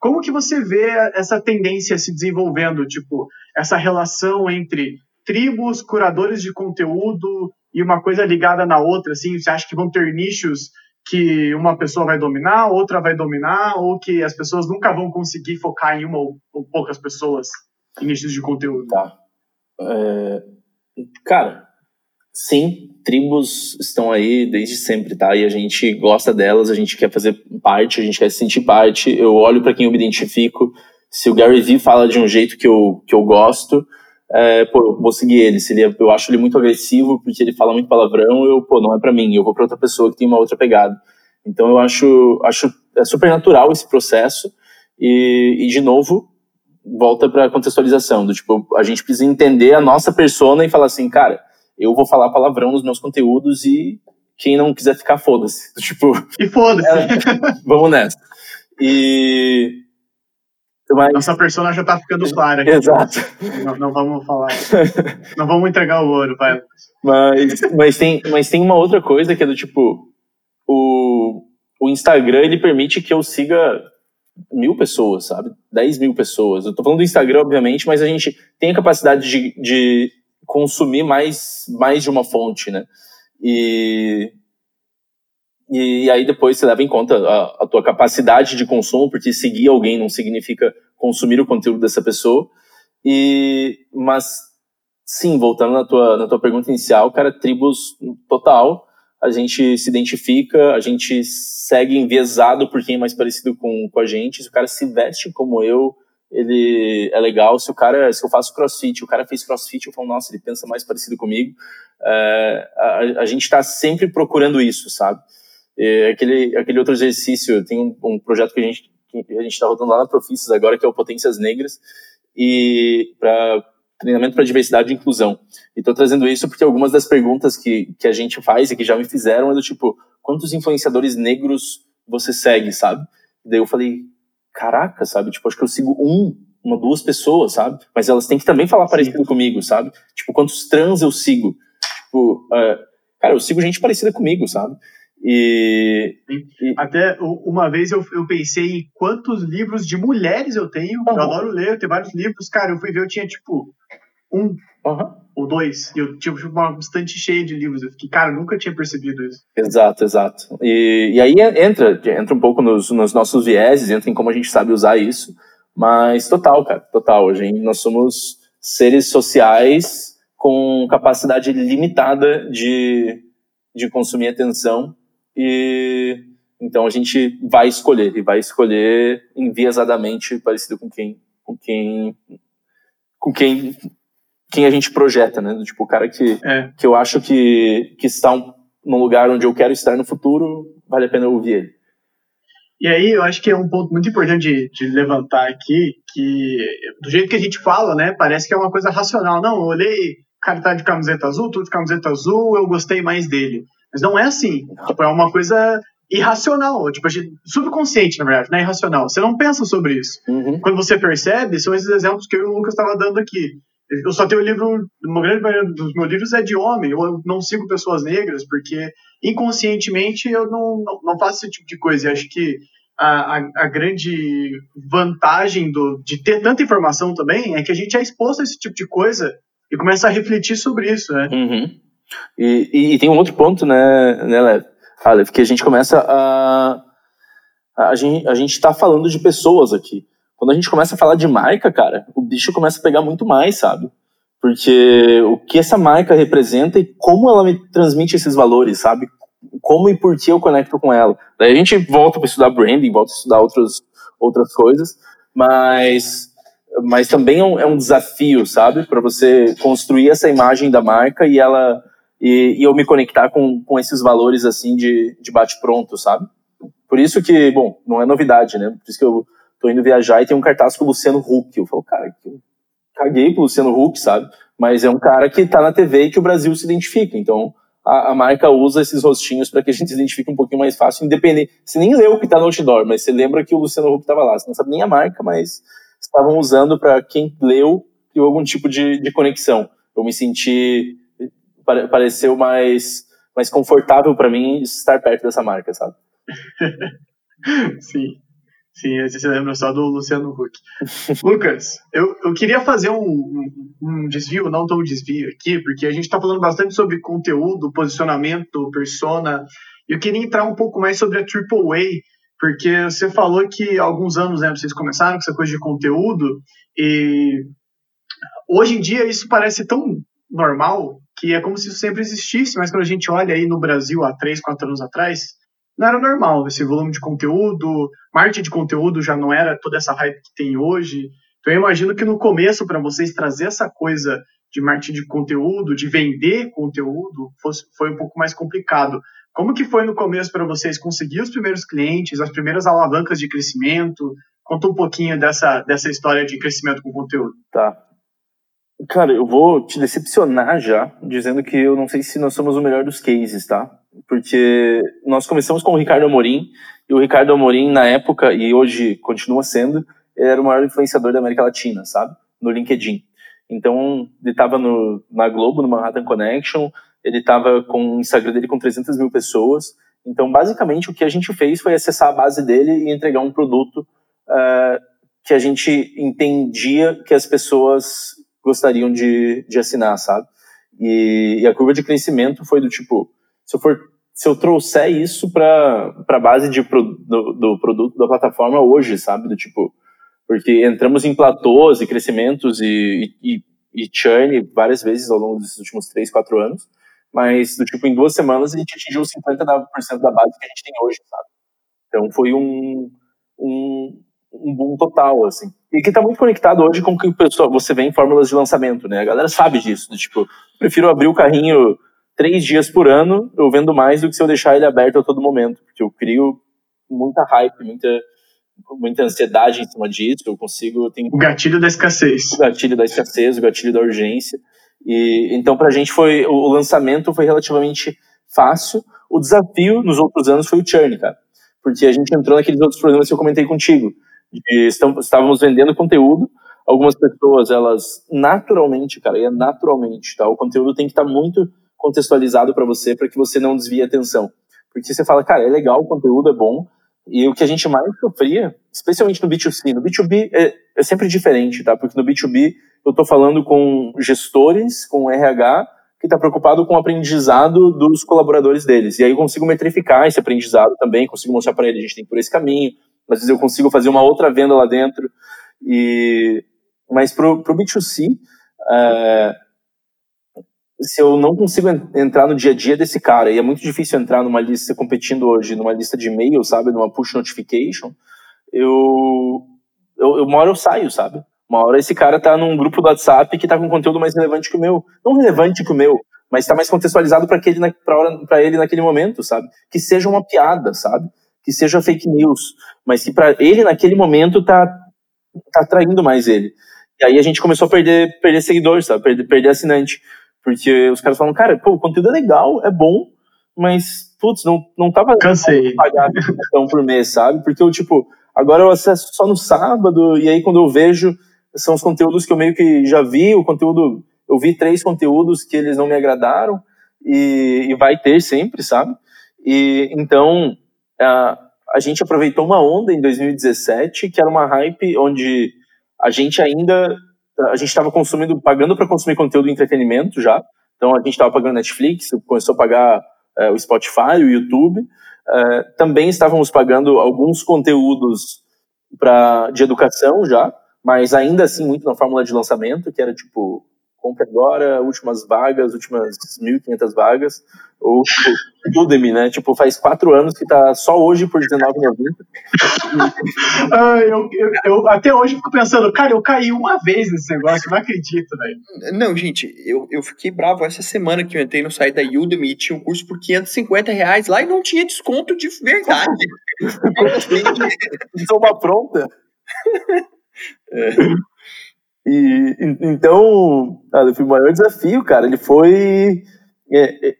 Como que você vê essa tendência se desenvolvendo, tipo, essa relação entre tribos, curadores de conteúdo e uma coisa ligada na outra, assim, você acha que vão ter nichos que uma pessoa vai dominar, outra vai dominar, ou que as pessoas nunca vão conseguir focar em uma ou, poucas pessoas em nichos de conteúdo? Tá. É, cara, sim, tribos estão aí desde sempre, tá? E a gente gosta delas, a gente quer fazer parte, a gente quer se sentir parte. Eu olho para quem eu me identifico. Se o Gary Vee fala de um jeito que eu, que eu gosto, é, pô, eu vou seguir ele. Se ele. Eu acho ele muito agressivo, porque ele fala muito palavrão, eu, pô, não é para mim, eu vou para outra pessoa que tem uma outra pegada. Então eu acho, acho é super natural esse processo, e, e de novo, volta para contextualização, do tipo, a gente precisa entender a nossa persona e falar assim, cara, eu vou falar palavrão nos meus conteúdos e quem não quiser ficar, foda-se. *laughs* Tipo. E foda-se. É, vamos nessa. E mas... Nossa persona já tá ficando clara aqui. Exato. Não, não, vamos falar. não vamos entregar o ouro, vai. Mas, mas, tem, mas tem uma outra coisa que é do tipo: o, o Instagram ele permite que eu siga mil pessoas, sabe? 10 mil pessoas. Eu tô falando do Instagram, obviamente, mas a gente tem a capacidade de, de consumir mais, mais de uma fonte, né? E, E aí depois você leva em conta a, a tua capacidade de consumo, porque seguir alguém não significa consumir o conteúdo dessa pessoa. E, mas, sim, voltando na tua, na tua pergunta inicial, cara, tribos total, a gente se identifica, a gente segue enviesado por quem é mais parecido com, com a gente. Se o cara se veste como eu, ele é legal. Se o cara, se eu faço crossfit, o cara fez crossfit, eu falo, nossa, ele pensa mais parecido comigo. É, a, a, gente está sempre procurando isso, sabe? E aquele, aquele outro exercício, tem um, um projeto que a gente que a gente está rodando lá na Profissas agora, que é o Potências Negras, e para treinamento para diversidade e inclusão. E estou trazendo isso porque algumas das perguntas que, que a gente faz e que já me fizeram é do tipo, quantos influenciadores negros você segue, sabe? E daí eu falei, caraca, sabe? Tipo, acho que eu sigo um, uma, duas pessoas, sabe? Mas elas têm que também falar parecido Sim. comigo, sabe? Tipo, quantos trans eu sigo? Tipo, uh, cara, eu sigo gente parecida comigo, sabe? E, e, Até uma vez eu, eu pensei em quantos livros de mulheres eu tenho. Uhum. Eu adoro ler, eu tenho vários livros. Cara, eu fui ver, eu tinha tipo um uhum. ou dois. E eu tinha tipo, uma estante cheia de livros. Eu fiquei, cara, nunca tinha percebido isso. Exato, exato. E, e aí entra, entra um pouco nos, nos nossos vieses, entra em como a gente sabe usar isso. Mas total, cara, total. A gente, nós somos seres sociais com capacidade limitada de, de consumir atenção e então a gente vai escolher e vai escolher enviesadamente parecido com quem com quem com quem quem a gente projeta, né? Tipo, o cara que, é. que eu acho que, que está um, num lugar onde eu quero estar no futuro, vale a pena ouvir ele. E aí, eu acho que é um ponto muito importante de, de, levantar aqui, que do jeito que a gente fala, né, parece que é uma coisa racional. Não, eu olhei, o cara tá de camiseta azul, tudo de camiseta azul, eu gostei mais dele. Mas não é assim. Tipo, é uma coisa irracional, tipo, subconsciente, na verdade, não é irracional. Você não pensa sobre isso. Uhum. Quando você percebe, são esses exemplos que eu e o Lucas estava dando aqui. Eu só tenho livro, uma grande maioria dos meus livros é de homem, eu não sigo pessoas negras, porque inconscientemente eu não, não, não faço esse tipo de coisa. E acho que a, a, a, grande vantagem do, de ter tanta informação também é que a gente é exposto a esse tipo de coisa e começa a refletir sobre isso, né? Uhum. E, e, e, tem um outro ponto, né, né? Aleph, que a gente começa a. A gente, a gente tá falando de pessoas aqui. Quando a gente começa a falar de marca, cara, o bicho começa a pegar muito mais, sabe? Porque o que essa marca representa e como ela me transmite esses valores, sabe? Como e por que eu conecto com ela. Daí a gente volta para estudar branding, volta a estudar outros, outras coisas, mas mas também é um, é um desafio, sabe? Para você construir essa imagem da marca e ela e, e eu me conectar com, com esses valores assim de, de bate-pronto, sabe? Por isso que, bom, não é novidade, né? Por isso que eu tô indo viajar e tem um cartaz com o Luciano Huck. Eu falo, cara, eu caguei pro Luciano Huck, sabe? Mas é um cara que tá na TV e que o Brasil se identifica. Então, a, a marca usa esses rostinhos para que a gente se identifique um pouquinho mais fácil, independente. Você nem leu o que tá no outdoor, mas você lembra que o Luciano Huck tava lá. Você não sabe nem a marca, mas estavam usando para quem leu criou algum tipo de, de conexão. Eu me senti pareceu mais, mais confortável para mim estar perto dessa marca, sabe? *laughs* Sim. Sim, você lembra só do Luciano Huck. *laughs* Lucas, eu, eu queria fazer um, um, um, desvio, não tão desvio aqui, porque a gente está falando bastante sobre conteúdo, posicionamento, persona. Eu queria entrar um pouco mais sobre a AAA, porque você falou que alguns anos né, vocês começaram com essa coisa de conteúdo, e hoje em dia isso parece tão normal que é como se isso sempre existisse, mas quando a gente olha aí no Brasil há três, quatro anos atrás, não era normal esse volume de conteúdo, marketing de conteúdo já não era toda essa hype que tem hoje. Então eu imagino que no começo, para vocês trazer essa coisa de marketing de conteúdo, de vender conteúdo, fosse, foi um pouco mais complicado. Como que foi no começo para vocês conseguir os primeiros clientes, as primeiras alavancas de crescimento? Conta um pouquinho dessa, dessa história de crescimento com conteúdo. Tá. Cara, eu vou te decepcionar já, dizendo que eu não sei se nós somos o melhor dos cases, tá? Porque nós começamos com o Ricardo Amorim, e o Ricardo Amorim, na época, e hoje continua sendo, ele era o maior influenciador da América Latina, sabe? No LinkedIn. Então, ele estava na Globo, no Manhattan Connection, ele estava com o Instagram dele com 300 mil pessoas. Então, basicamente, o que a gente fez foi acessar a base dele e entregar um produto uh, que a gente entendia que as pessoas gostariam de, de assinar, sabe? E, e, a curva de crescimento foi do tipo, se eu for se eu trouxer isso para a base de, do, do produto da plataforma hoje, sabe? Do tipo, porque entramos em platôs e crescimentos e, e, e churn várias vezes ao longo desses últimos 3, 4 anos, mas do tipo, em duas semanas a gente atingiu 50% da base que a gente tem hoje, sabe? Então foi um, um, um boom total, assim. E que está muito conectado hoje com o que o pessoal, você vê em fórmulas de lançamento, né? A galera sabe disso, tipo, prefiro abrir o carrinho três dias por ano, eu vendo mais do que se eu deixar ele aberto a todo momento, porque eu crio muita hype, muita, muita ansiedade em cima disso, eu consigo... Tenho o gatilho da escassez. O gatilho da escassez, o gatilho da urgência. E, então, pra gente, foi o lançamento foi relativamente fácil. O desafio nos outros anos foi o churn, cara. Porque a gente entrou naqueles outros problemas que eu comentei contigo. Estávamos vendendo conteúdo, algumas pessoas, elas naturalmente, cara, é naturalmente, tá? O conteúdo tem que estar tá muito contextualizado para você, para que você não desvie a atenção. Porque você fala, cara, é legal, o conteúdo é bom, e o que a gente mais sofria, especialmente no B2C, no B2B é, é sempre diferente, tá? Porque no B2B eu estou falando com gestores, com RH, que está preocupado com o aprendizado dos colaboradores deles. E aí eu consigo metrificar esse aprendizado também, consigo mostrar para ele, a gente tem por esse caminho, às vezes eu consigo fazer uma outra venda lá dentro. E, mas para o B2C, é, se eu não consigo entrar no dia a dia desse cara, e é muito difícil entrar numa lista competindo hoje, numa lista de e-mail, sabe, numa push notification, eu, eu, eu uma hora eu saio, sabe? Uma hora esse cara tá num grupo do WhatsApp que tá com conteúdo mais relevante que o meu. Não relevante que o meu, mas tá mais contextualizado para pra ele naquele momento, sabe? Que seja uma piada, sabe? Que seja fake news, mas que para ele naquele momento tá, tá atraindo mais ele. E aí a gente começou a perder, perder seguidores, sabe? Perder, perder assinante. Porque os caras falam, cara, pô, o conteúdo é legal, é bom, mas, putz, não, não tava Cansei. pagar então por mês, sabe? Porque eu, tipo, agora eu acesso só no sábado, e aí quando eu vejo, são os conteúdos que eu meio que já vi, o conteúdo, eu vi três conteúdos que eles não me agradaram, e, e vai ter sempre, sabe? E então, a, a gente aproveitou uma onda em 2017, que era uma hype onde a gente ainda a gente estava consumindo, pagando para consumir conteúdo de entretenimento já. Então a gente estava pagando Netflix, começou a pagar é, o Spotify, o YouTube. É, também estávamos pagando alguns conteúdos para de educação já, mas ainda assim muito na fórmula de lançamento, que era tipo compre agora, últimas vagas, últimas 1.500 vagas, ou tipo, Udemy, né? Tipo, faz quatro anos que tá só hoje por R$19,90. ah, *laughs* eu, eu, eu, até hoje fico pensando, cara, eu caí uma vez nesse negócio, não acredito, velho. Não, gente, eu, eu fiquei bravo essa semana que eu entrei no site da Udemy e tinha um curso por 550 reais lá e não tinha desconto de verdade. São *laughs* uma pronta? *laughs* É. E, então, o maior desafio, cara, ele foi. É, é,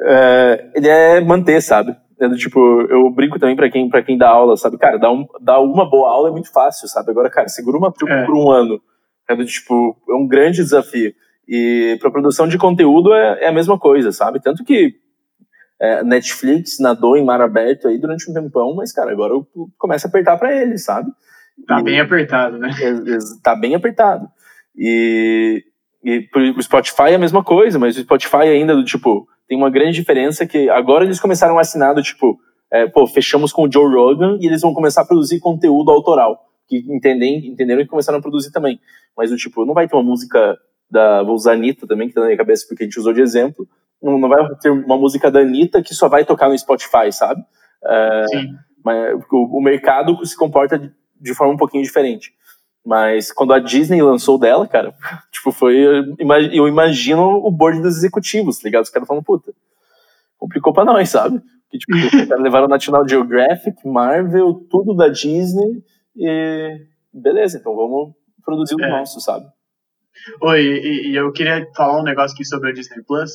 é, ele é manter, sabe? É do, tipo, eu brinco também para quem, pra quem dá aula, sabe? Cara, dar, um, dar uma boa aula é muito fácil, sabe? Agora, cara, segura uma turma é. por um ano. É do, tipo, é um grande desafio. E para produção de conteúdo é, é, a mesma coisa, sabe? Tanto que é, Netflix nadou em mar aberto aí durante um tempão, mas, cara, agora eu começo a apertar para ele, sabe? Tá bem apertado, né? Tá bem apertado. E, e o Spotify é a mesma coisa, mas o Spotify ainda do tipo tem uma grande diferença que agora eles começaram a assinar do tipo, é, pô, fechamos com o Joe Rogan e eles vão começar a produzir conteúdo autoral. Que entendem, entenderam e começaram a produzir também. Mas o tipo, não vai ter uma música da. Vou usar a Anitta também, que tá na minha cabeça porque a gente usou de exemplo. Não, não vai ter uma música da Anitta que só vai tocar no Spotify, sabe? É, Sim. Mas o, o mercado se comporta de forma um pouquinho diferente. Mas quando a Disney lançou dela, cara, *laughs* tipo, foi. Eu imagino o board dos executivos, tá ligado? Os caras falando, puta, complicou pra nós, sabe? Que, tipo, *laughs* os caras levaram National Geographic, Marvel, tudo da Disney e. Beleza, então vamos produzir o é. nosso, sabe? Oi, e, e, eu queria falar um negócio aqui sobre a Disney Plus.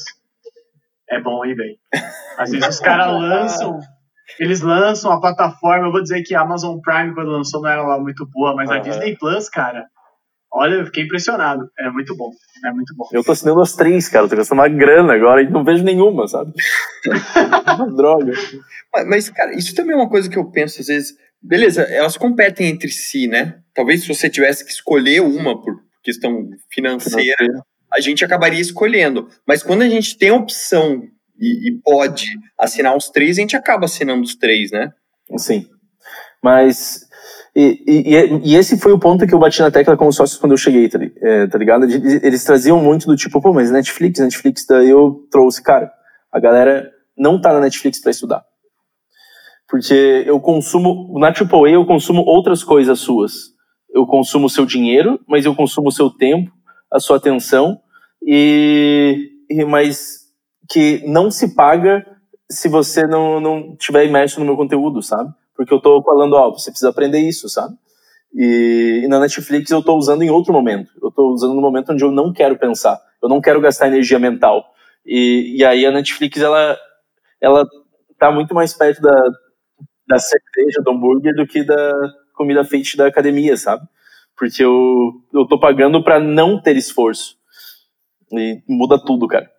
É bom, hein, velho? Às vezes os caras *laughs* lançam eles lançam a plataforma, eu vou dizer que a Amazon Prime, quando lançou, não era lá muito boa, mas uhum. a Disney Plus, cara, olha, eu fiquei impressionado. É muito bom. É muito bom. Eu tô assinando as três, cara. Eu tô gastando uma grana agora e não vejo nenhuma, sabe? uma *laughs* droga. Mas, mas, cara, isso também é uma coisa que eu penso às vezes. Beleza, elas competem entre si, né? Talvez se você tivesse que escolher uma por questão financeira, financeira. a gente acabaria escolhendo. Mas quando a gente tem a opção e, e, pode assinar os três, a gente acaba assinando os três, né? Sim. Mas. E, e, e, esse foi o ponto que eu bati na tecla com os sócios quando eu cheguei, tá, é, tá ligado? Eles traziam muito do tipo, pô, mas Netflix, Netflix, daí eu trouxe, cara, a galera não tá na Netflix para estudar. Porque eu consumo, na AAA eu consumo outras coisas suas. Eu consumo o seu dinheiro, mas eu consumo o seu tempo, a sua atenção, e, e mas que não se paga se você não, não tiver imerso no meu conteúdo, sabe? Porque eu tô falando, ó, você precisa aprender isso, sabe? E, e na Netflix eu tô usando em outro momento. Eu tô usando no momento onde eu não quero pensar. Eu não quero gastar energia mental. E, e aí a Netflix, ela, ela tá muito mais perto da, da cerveja, do hambúrguer, do que da comida feita da academia, sabe? Porque eu, eu tô pagando para não ter esforço. E muda tudo, cara.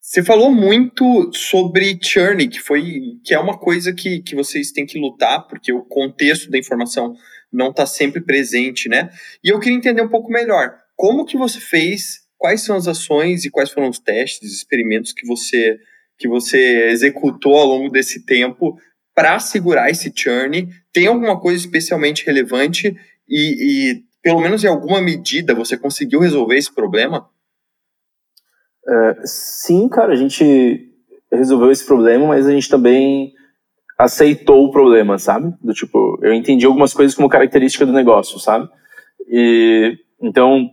Você falou muito sobre churn, que foi que é uma coisa que, que vocês têm que lutar, porque o contexto da informação não está sempre presente, né? E eu queria entender um pouco melhor como que você fez, quais são as ações e quais foram os testes, experimentos que você que você executou ao longo desse tempo para segurar esse churn? Tem alguma coisa especialmente relevante e, e, pelo menos em alguma medida, você conseguiu resolver esse problema? Uh, sim, cara, a gente resolveu esse problema, mas a gente também aceitou o problema, sabe? Do tipo, eu entendi algumas coisas como característica do negócio, sabe? E então,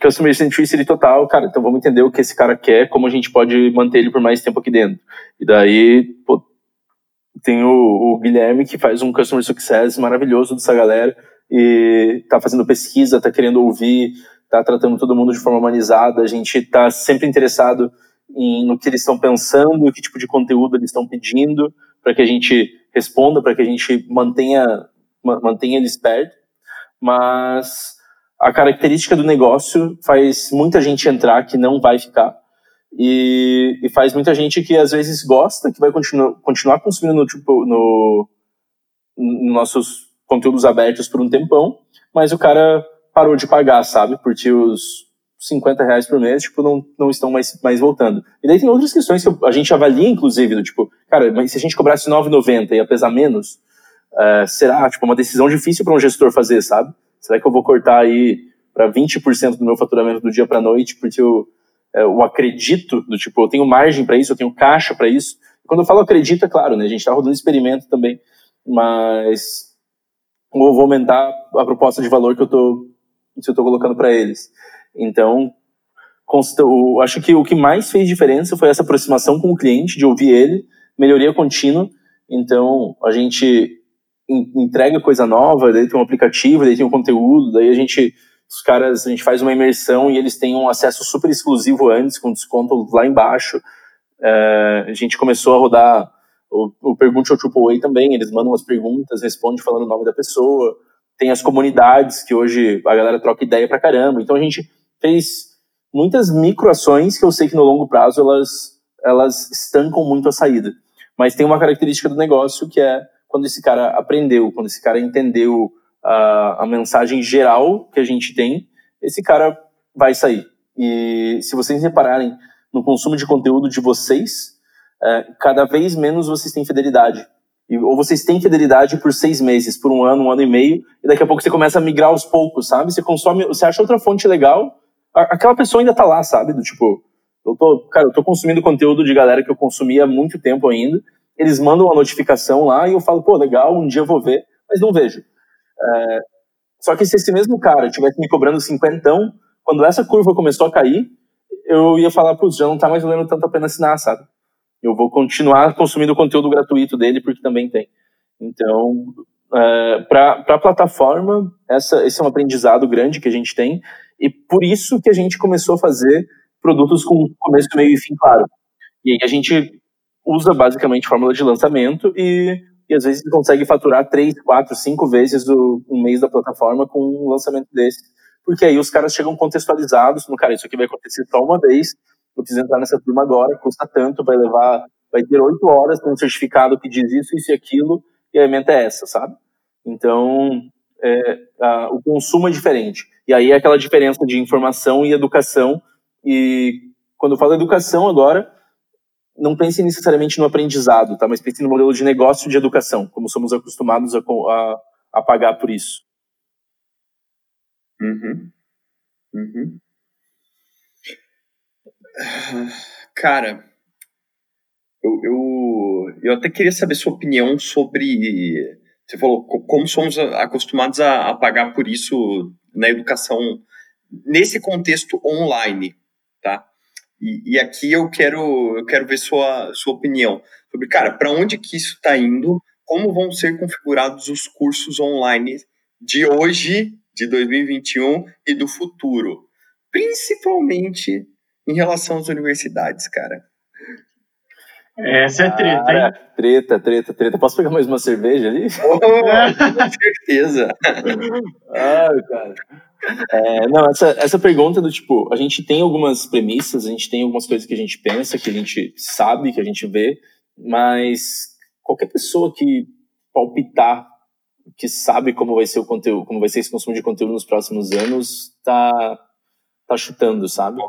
customer centricity total, cara, então vamos entender o que esse cara quer, como a gente pode manter ele por mais tempo aqui dentro. E daí, pô, tem o, o, Guilherme que faz um customer success maravilhoso dessa galera e tá fazendo pesquisa, tá querendo ouvir, tá tratando todo mundo de forma humanizada. A gente tá sempre interessado em, no que eles estão pensando, que tipo de conteúdo eles estão pedindo, para que a gente responda, para que a gente mantenha mantenha eles perto. Mas a característica do negócio faz muita gente entrar que não vai ficar e, e, faz muita gente que às vezes gosta, que vai continuar, continuar consumindo no, tipo, no, no nossos conteúdos abertos por um tempão, mas o cara parou de pagar, sabe? Porque os 50 reais por mês, tipo, não, não estão mais, mais voltando. E daí tem outras questões que a gente avalia, inclusive, do tipo, cara, mas se a gente cobrasse 9,90 e ia pesar menos, uh, será, tipo, uma decisão difícil para um gestor fazer, sabe? Será que eu vou cortar aí para 20% do meu faturamento do dia para noite porque eu é, o acredito, do tipo, eu tenho margem para isso, eu tenho caixa para isso. Quando eu falo acredito, é claro, né? A gente está rodando experimento também, mas eu vou aumentar a proposta de valor que eu tô, que eu colocando para eles. Então, acho que o que mais fez diferença foi essa aproximação com o cliente, de ouvir ele, melhoria contínua. Então, a gente entrega coisa nova, daí tem um aplicativo, daí tem um conteúdo, daí a gente os caras, a gente faz uma imersão e eles têm um acesso super exclusivo antes, com desconto lá embaixo. É, a gente começou a rodar o, o Pergunte ao AAA também, eles mandam umas perguntas, respondem falando o nome da pessoa. Tem as comunidades, que hoje a galera troca ideia pra caramba. Então a gente fez muitas microações que eu sei que no longo prazo elas, elas estancam muito a saída. Mas tem uma característica do negócio que é quando esse cara aprendeu, quando esse cara entendeu a, a mensagem geral que a gente tem, esse cara vai sair. E se vocês repararem no consumo de conteúdo de vocês, é, cada vez menos vocês têm fidelidade. E, ou vocês têm fidelidade por seis meses, por um ano, um ano e meio, e daqui a pouco você começa a migrar aos poucos, sabe? Você consome, você acha outra fonte legal, aquela pessoa ainda tá lá, sabe? Do tipo, eu tô, cara, eu tô consumindo conteúdo de galera que eu consumia há muito tempo ainda, eles mandam uma notificação lá e eu falo, pô, legal, um dia eu vou ver, mas não vejo. É, só que se esse mesmo cara tivesse me cobrando cinquentão, quando essa curva começou a cair, eu ia falar, putz, já não tá mais valendo tanto a pena assinar, sabe? Eu vou continuar consumindo o conteúdo gratuito dele, porque também tem. Então, é, para a plataforma, essa, esse é um aprendizado grande que a gente tem, e por isso que a gente começou a fazer produtos com começo, meio e fim claro. E aí a gente usa basicamente fórmula de lançamento e e às vezes consegue faturar três, quatro, cinco vezes o, um mês da plataforma com um lançamento desse. Porque aí os caras chegam contextualizados, no cara, isso aqui vai acontecer só uma vez, eu preciso entrar nessa turma agora, custa tanto, vai levar, vai ter oito horas, tem um certificado que diz isso, isso e aquilo, e a meta é essa, sabe? Então, é, a, o consumo é diferente. E aí é aquela diferença de informação e educação, e quando eu falo educação agora, não pensem necessariamente no aprendizado, tá? Mas pensem no modelo de negócio de educação, como somos acostumados a, a, a pagar por isso. Uhum. Uhum. Cara, eu, eu, eu até queria saber sua opinião sobre. Você falou como somos acostumados a, a pagar por isso na educação nesse contexto online, tá? E, e, aqui eu quero, eu quero ver sua, sua opinião sobre, cara, para onde que isso está indo, como vão ser configurados os cursos online de hoje, de 2021 e do futuro, principalmente em relação às universidades, cara. Essa é treta, hein? Treta, treta, treta. Posso pegar mais uma cerveja ali? *laughs* Oh, com certeza. Ai, cara. É, não, essa, essa pergunta do tipo, a gente tem algumas premissas, a gente tem algumas coisas que a gente pensa, que a gente sabe, que a gente vê, mas qualquer pessoa que palpitar, que sabe como vai ser o conteúdo, como vai ser esse consumo de conteúdo nos próximos anos, tá, tá chutando, sabe?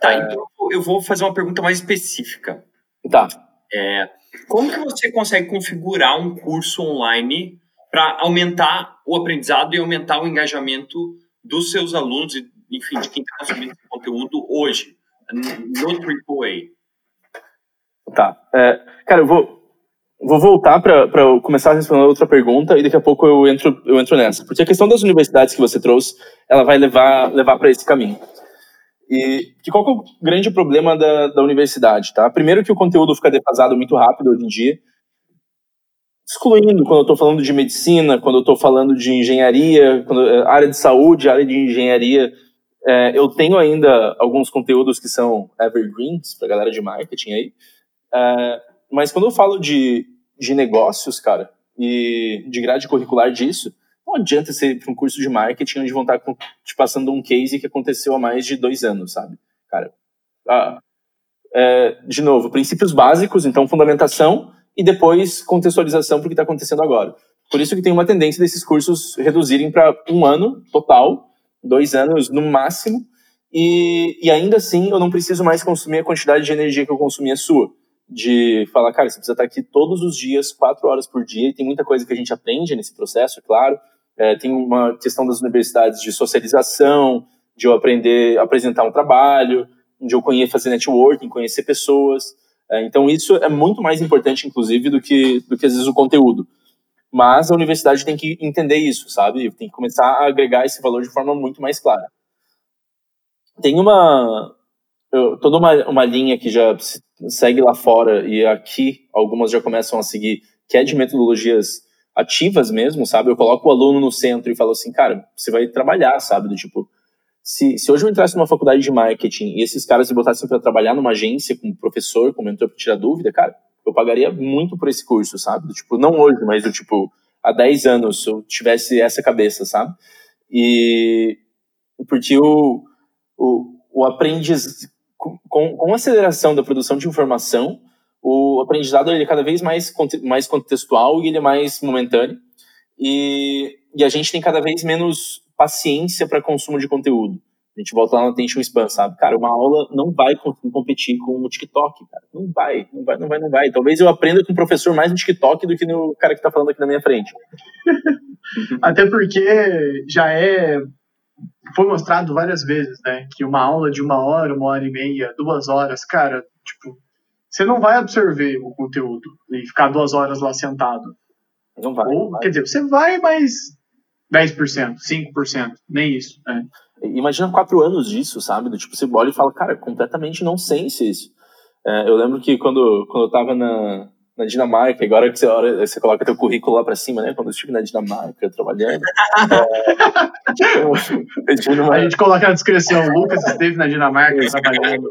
Tá, é... então eu vou fazer uma pergunta mais específica. Tá. É, como que você consegue configurar um curso online para aumentar o aprendizado e aumentar o engajamento dos seus alunos, enfim, de quem está consumindo esse conteúdo hoje, no AAA? Tá. É, cara, eu vou, vou voltar para começar a responder outra pergunta e daqui a pouco eu entro, eu entro nessa. Porque a questão das universidades que você trouxe, ela vai levar, levar para esse caminho. E que qual que é o grande problema da, da universidade, tá? Primeiro que o conteúdo fica defasado muito rápido hoje em dia, excluindo quando eu estou falando de medicina, quando eu estou falando de engenharia, quando, é, área de saúde, área de engenharia, é, eu tenho ainda alguns conteúdos que são evergreens para galera de marketing aí, é, mas quando eu falo de, de negócios, cara, e de grade curricular disso, não adianta ser para um curso de marketing onde vão estar tá te passando um case que aconteceu há mais de dois anos, sabe? Cara, ah, é, de novo, princípios básicos, então fundamentação, e depois contextualização para o que está acontecendo agora. Por isso que tem uma tendência desses cursos reduzirem para um ano total, dois anos no máximo, e, e ainda assim eu não preciso mais consumir a quantidade de energia que eu consumia sua. De falar, cara, você precisa estar aqui todos os dias, quatro horas por dia, e tem muita coisa que a gente aprende nesse processo, é claro. É, tem uma questão das universidades de socialização, de eu aprender a apresentar um trabalho, de eu conhecer, fazer networking, conhecer pessoas. É, então isso é muito mais importante, inclusive, do que, do que às vezes o conteúdo. Mas a universidade tem que entender isso, sabe? Tem que começar a agregar esse valor de forma muito mais clara. Tem uma toda uma, uma linha que já segue lá fora e aqui algumas já começam a seguir, que é de metodologias ativas mesmo, sabe? Eu coloco o aluno no centro e falo assim, cara, você vai trabalhar, sabe? Do tipo, se, se hoje eu entrasse numa faculdade de marketing e esses caras me botassem para trabalhar numa agência como professor, como mentor para tirar dúvida, cara, eu pagaria muito por esse curso, sabe? Do, tipo, não hoje, mas do tipo, há 10 anos, se eu tivesse essa cabeça, sabe? E porque o, o, o aprendiz, com, com a aceleração da produção de informação, o aprendizado ele é cada vez mais, mais contextual e ele é mais momentâneo. E, e a gente tem cada vez menos paciência para consumo de conteúdo. A gente volta lá no attention span, sabe? Cara, uma aula não vai competir com o TikTok, cara. Não vai, não vai, não vai, não vai. Talvez eu aprenda com o professor mais no TikTok do que no cara que está falando aqui na minha frente. *laughs* Até porque já é foi mostrado várias vezes, né, que uma aula de uma hora, uma hora e meia, duas horas, cara, tipo, você não vai absorver o conteúdo e ficar duas horas lá sentado. Não vai. Ou, vai. Quer dizer, você vai, mas 10%, 5%, nem isso. Né? Imagina quatro anos disso, sabe? Do tipo, você olha e fala, cara, completamente nonsense isso. É, eu lembro que quando, quando eu tava na, na Dinamarca, agora que você, você coloca teu currículo lá pra cima, né? Quando eu estive na Dinamarca trabalhando. é, *laughs* eu, eu numa... A gente coloca na descrição, Lucas esteve na Dinamarca trabalhando.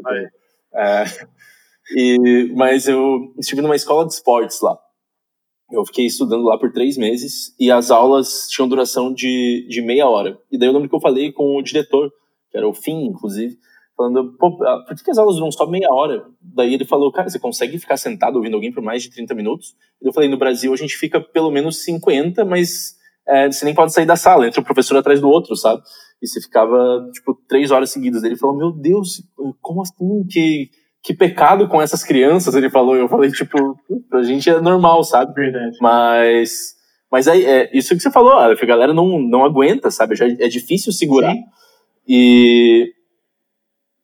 É, e, mas eu estive numa escola de esportes lá. Eu fiquei estudando lá por três meses e as aulas tinham duração de, de meia hora. E daí eu lembro que eu falei com o diretor, que era o Fim, inclusive, falando, pô, ah, por que as aulas duram só meia hora? Daí ele falou, cara, você consegue ficar sentado ouvindo alguém por mais de 30 minutos? Eu falei, no Brasil a gente fica pelo menos 50, mas é, você nem pode sair da sala, entra o professor atrás do outro, sabe? E você ficava, tipo, três horas seguidas. Ele falou, meu Deus, como assim que que pecado com essas crianças, ele falou. Eu falei, tipo, a gente é normal, sabe? Verdade. Mas, mas é, é isso que você falou, a galera não, não aguenta, sabe? Já é difícil segurar. Sim. E,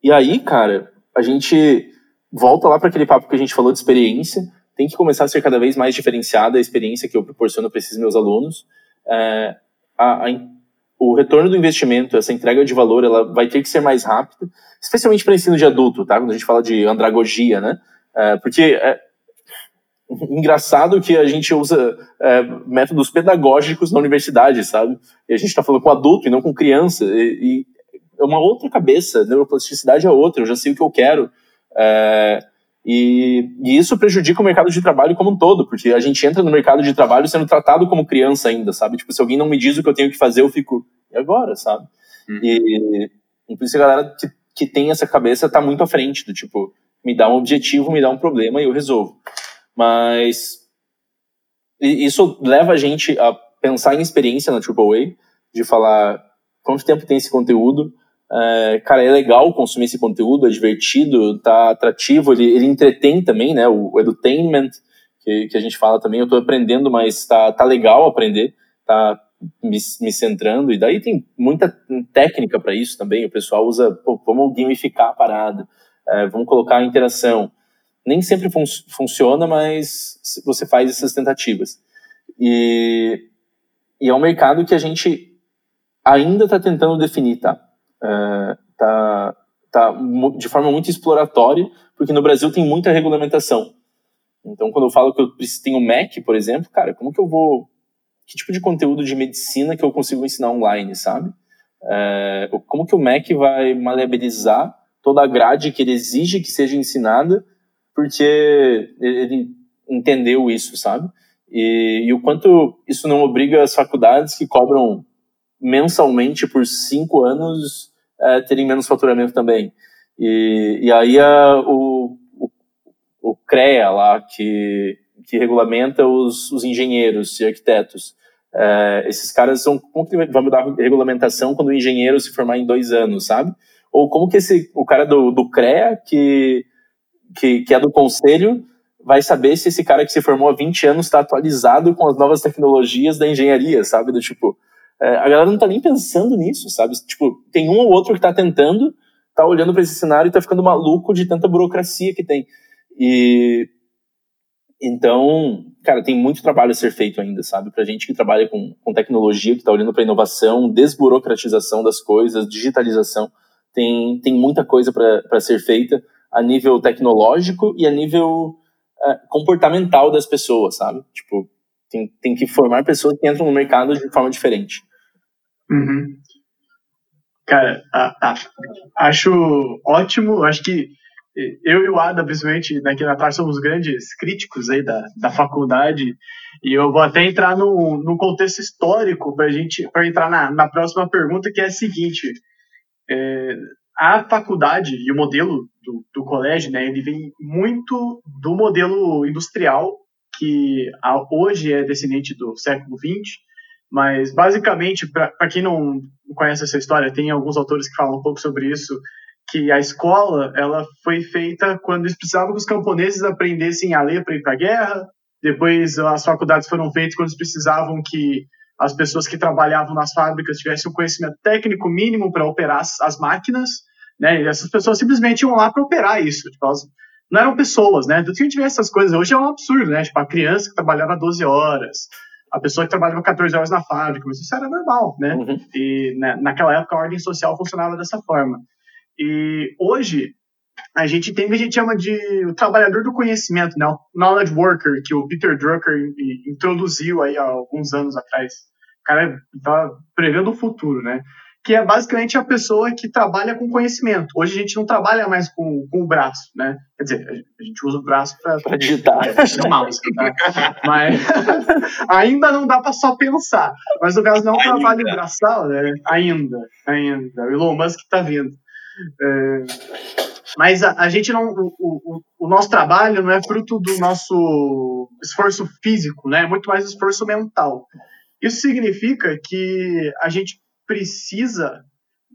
e aí, cara, a gente volta lá para aquele papo que a gente falou de experiência. Tem que começar a ser cada vez mais diferenciada a experiência que eu proporciono para esses meus alunos. É, a, a, o retorno do investimento, essa entrega de valor, ela vai ter que ser mais rápida, especialmente para ensino de adulto, tá? Quando a gente fala de andragogia, né? É, porque é engraçado que a gente usa é, métodos pedagógicos na universidade, sabe? E a gente está falando com adulto e não com criança. E, e, é uma outra cabeça, neuroplasticidade é outra, eu já sei o que eu quero. É, e, e, isso prejudica o mercado de trabalho como um todo, porque a gente entra no mercado de trabalho sendo tratado como criança ainda, sabe? Tipo, se alguém não me diz o que eu tenho que fazer, eu fico, e agora, sabe? Uhum. E, e, por isso a galera que, que tem essa cabeça tá muito à frente do tipo, me dá um objetivo, me dá um problema e eu resolvo. Mas isso leva a gente a pensar em experiência na AAA, de falar quanto tempo tem esse conteúdo, é, cara, é legal consumir esse conteúdo, é divertido, tá atrativo, ele, ele entretém também, né? O, o edutainment, que, que a gente fala também, eu tô aprendendo, mas tá, tá legal aprender, tá me, me centrando, e daí tem muita técnica para isso também, o pessoal usa, pô, vamos gamificar a parada, é, vamos colocar a interação. Nem sempre fun funciona, mas você faz essas tentativas. E, e é um mercado que a gente ainda está tentando definir, tá? Uh, tá, tá de forma muito exploratória, porque no Brasil tem muita regulamentação. Então, quando eu falo que eu tenho Mac, por exemplo, cara, como que eu vou. Que tipo de conteúdo de medicina que eu consigo ensinar online, sabe? Uh, como que o Mac vai maleabilizar toda a grade que ele exige que seja ensinada, porque ele entendeu isso, sabe? E, e, o quanto isso não obriga as faculdades que cobram mensalmente por cinco anos é, terem menos faturamento também. E, e aí a, o, o, o CREA lá, que, que regulamenta os, os engenheiros e arquitetos, é, esses caras são, como que mudar a regulamentação quando o engenheiro se formar em dois anos, sabe? Ou como que esse, o cara do, do CREA, que, que, que é do conselho, vai saber se esse cara que se formou há 20 anos está atualizado com as novas tecnologias da engenharia, sabe? Do tipo, é, a galera não tá nem pensando nisso, sabe? Tipo, tem um ou outro que tá tentando, tá olhando para esse cenário e tá ficando maluco de tanta burocracia que tem. E então, cara, tem muito trabalho a ser feito ainda, sabe? Pra gente que trabalha com, com tecnologia, que tá olhando para inovação, desburocratização das coisas, digitalização, tem, tem muita coisa para ser feita a nível tecnológico e a nível é, comportamental das pessoas, sabe? Tipo, tem, tem que formar pessoas que entram no mercado de forma diferente. Uhum. Cara, a, a, acho ótimo. Acho que eu e o Ada, principalmente daqui na tarde, somos grandes críticos aí da, da faculdade. E eu vou até entrar no, no contexto histórico para gente para entrar na, na próxima pergunta, que é a seguinte: é, a faculdade e o modelo do, do colégio, né, ele vem muito do modelo industrial que hoje é descendente do século XX mas, basicamente, para quem não conhece essa história, tem alguns autores que falam um pouco sobre isso, que a escola ela foi feita quando eles precisavam que os camponeses aprendessem a ler para ir para a guerra. Depois, as faculdades foram feitas quando eles precisavam que as pessoas que trabalhavam nas fábricas tivessem um conhecimento técnico mínimo para operar as, as, máquinas. Né? E essas pessoas simplesmente iam lá para operar isso. Tipo, elas não eram pessoas, né? Então, se a gente vê essas coisas hoje é um absurdo, né? Tipo, a criança que trabalhava 12 horas, a pessoa que trabalhava 14 horas na fábrica, mas isso era normal, né? Uhum. E né, naquela época a ordem social funcionava dessa forma. E hoje a gente tem o que a gente chama de o trabalhador do conhecimento, né? O knowledge worker, que o Peter Drucker introduziu aí há alguns anos atrás. O cara está prevendo o futuro, né? Que é basicamente a pessoa que trabalha com conhecimento. Hoje a gente não trabalha mais com, com o braço, né? Quer dizer, a gente usa o braço para digitar. É, mouse, tá? Mas *laughs* ainda não dá para só pensar. Mas no caso não é um trabalho braçal, né? Ainda, ainda. O Elon Musk está vindo. É... Mas a, a, gente não. O, o, o, nosso trabalho não é fruto do nosso esforço físico, né? É muito mais esforço mental. Isso significa que a gente precisa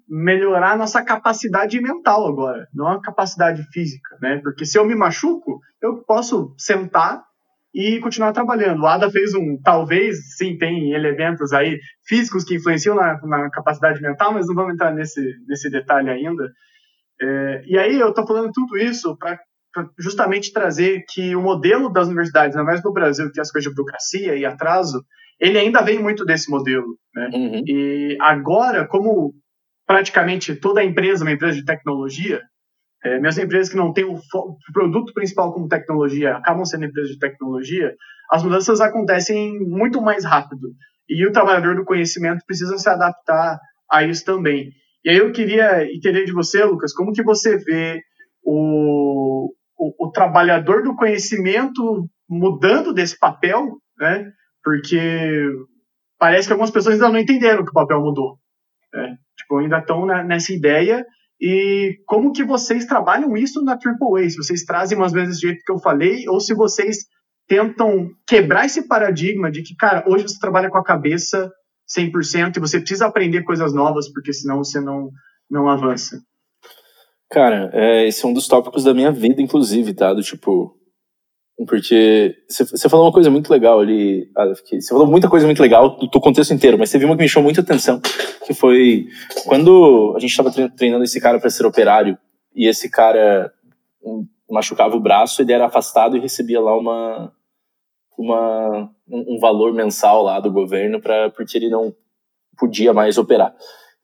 melhorar a nossa capacidade mental agora, não a capacidade física, né? Porque se eu me machuco, eu posso sentar e continuar trabalhando. O Ada fez um, talvez, sim, tem elementos aí físicos que influenciam na, na capacidade mental, mas não vamos entrar nesse, nesse detalhe ainda. É, e aí eu estou falando tudo isso para justamente trazer que o modelo das universidades, ainda mais no Brasil, que é as coisas de burocracia e atraso, ele ainda vem muito desse modelo. Né? Uhum. E agora, como praticamente toda empresa, uma empresa de tecnologia, é, mesmo empresas que não têm o, produto principal como tecnologia, acabam sendo empresas de tecnologia, as mudanças acontecem muito mais rápido. E o trabalhador do conhecimento precisa se adaptar a isso também. E aí eu queria entender de você, Lucas, como que você vê o, o, o trabalhador do conhecimento mudando desse papel, né? Porque parece que algumas pessoas ainda não entenderam que o papel mudou. Né? Tipo, ainda estão nessa ideia e como que vocês trabalham isso na AAA? Se vocês trazem umas vezes do jeito que eu falei, ou se vocês tentam quebrar esse paradigma de que, cara, hoje você trabalha com a cabeça 100% e você precisa aprender coisas novas, porque senão você não, não avança. Cara, é, esse é um dos tópicos da minha vida, inclusive, tá? Do tipo, porque você falou uma coisa muito legal ali, você falou muita coisa muito legal do, do contexto inteiro, mas viu uma que me chamou muita atenção, que foi quando a gente estava treinando esse cara para ser operário, e esse cara machucava o braço, ele era afastado e recebia lá uma, uma um valor mensal lá do governo para porque ele não podia mais operar.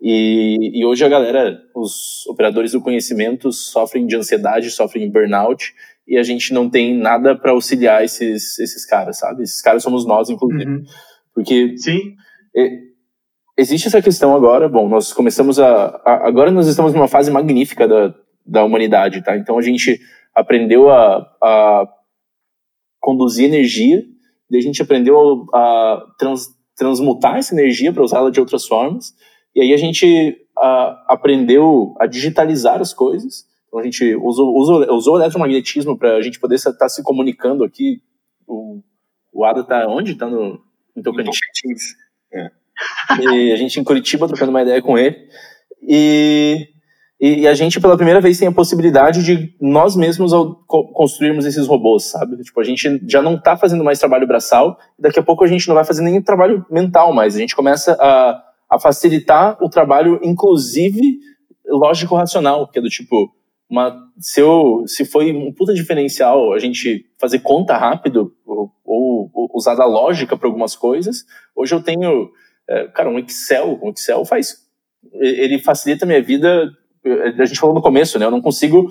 E, e hoje a galera, os operadores do conhecimento sofrem de ansiedade, sofrem de burnout, e a gente não tem nada para auxiliar esses, esses caras, sabe? Esses caras somos nós, inclusive. Uhum. Porque Sim. É, existe essa questão agora, bom, nós começamos a, a, Agora nós estamos numa fase magnífica da, da humanidade, tá? Então a gente aprendeu a, a conduzir energia, e a gente aprendeu a trans, transmutar essa energia para usá-la de outras formas, e aí a gente a, aprendeu a digitalizar as coisas, então a gente usou, usou, usou o eletromagnetismo para a gente poder estar tá se comunicando aqui. O, o Ada está onde? Está no, no Tocantins. É. E a gente em Curitiba trocando uma ideia com ele. E, e, a gente pela primeira vez tem a possibilidade de nós mesmos construirmos esses robôs, sabe? Tipo, a gente já não está fazendo mais trabalho braçal, daqui a pouco a gente não vai fazer nem trabalho mental mais. A gente começa a, a facilitar o trabalho, inclusive lógico-racional, que é do tipo, uma, se, eu, se foi um puta diferencial a gente fazer conta rápido ou, ou, ou usar a lógica para algumas coisas, hoje eu tenho, é, cara, um Excel, um Excel faz, ele facilita a minha vida, a gente falou no começo, né, eu não consigo,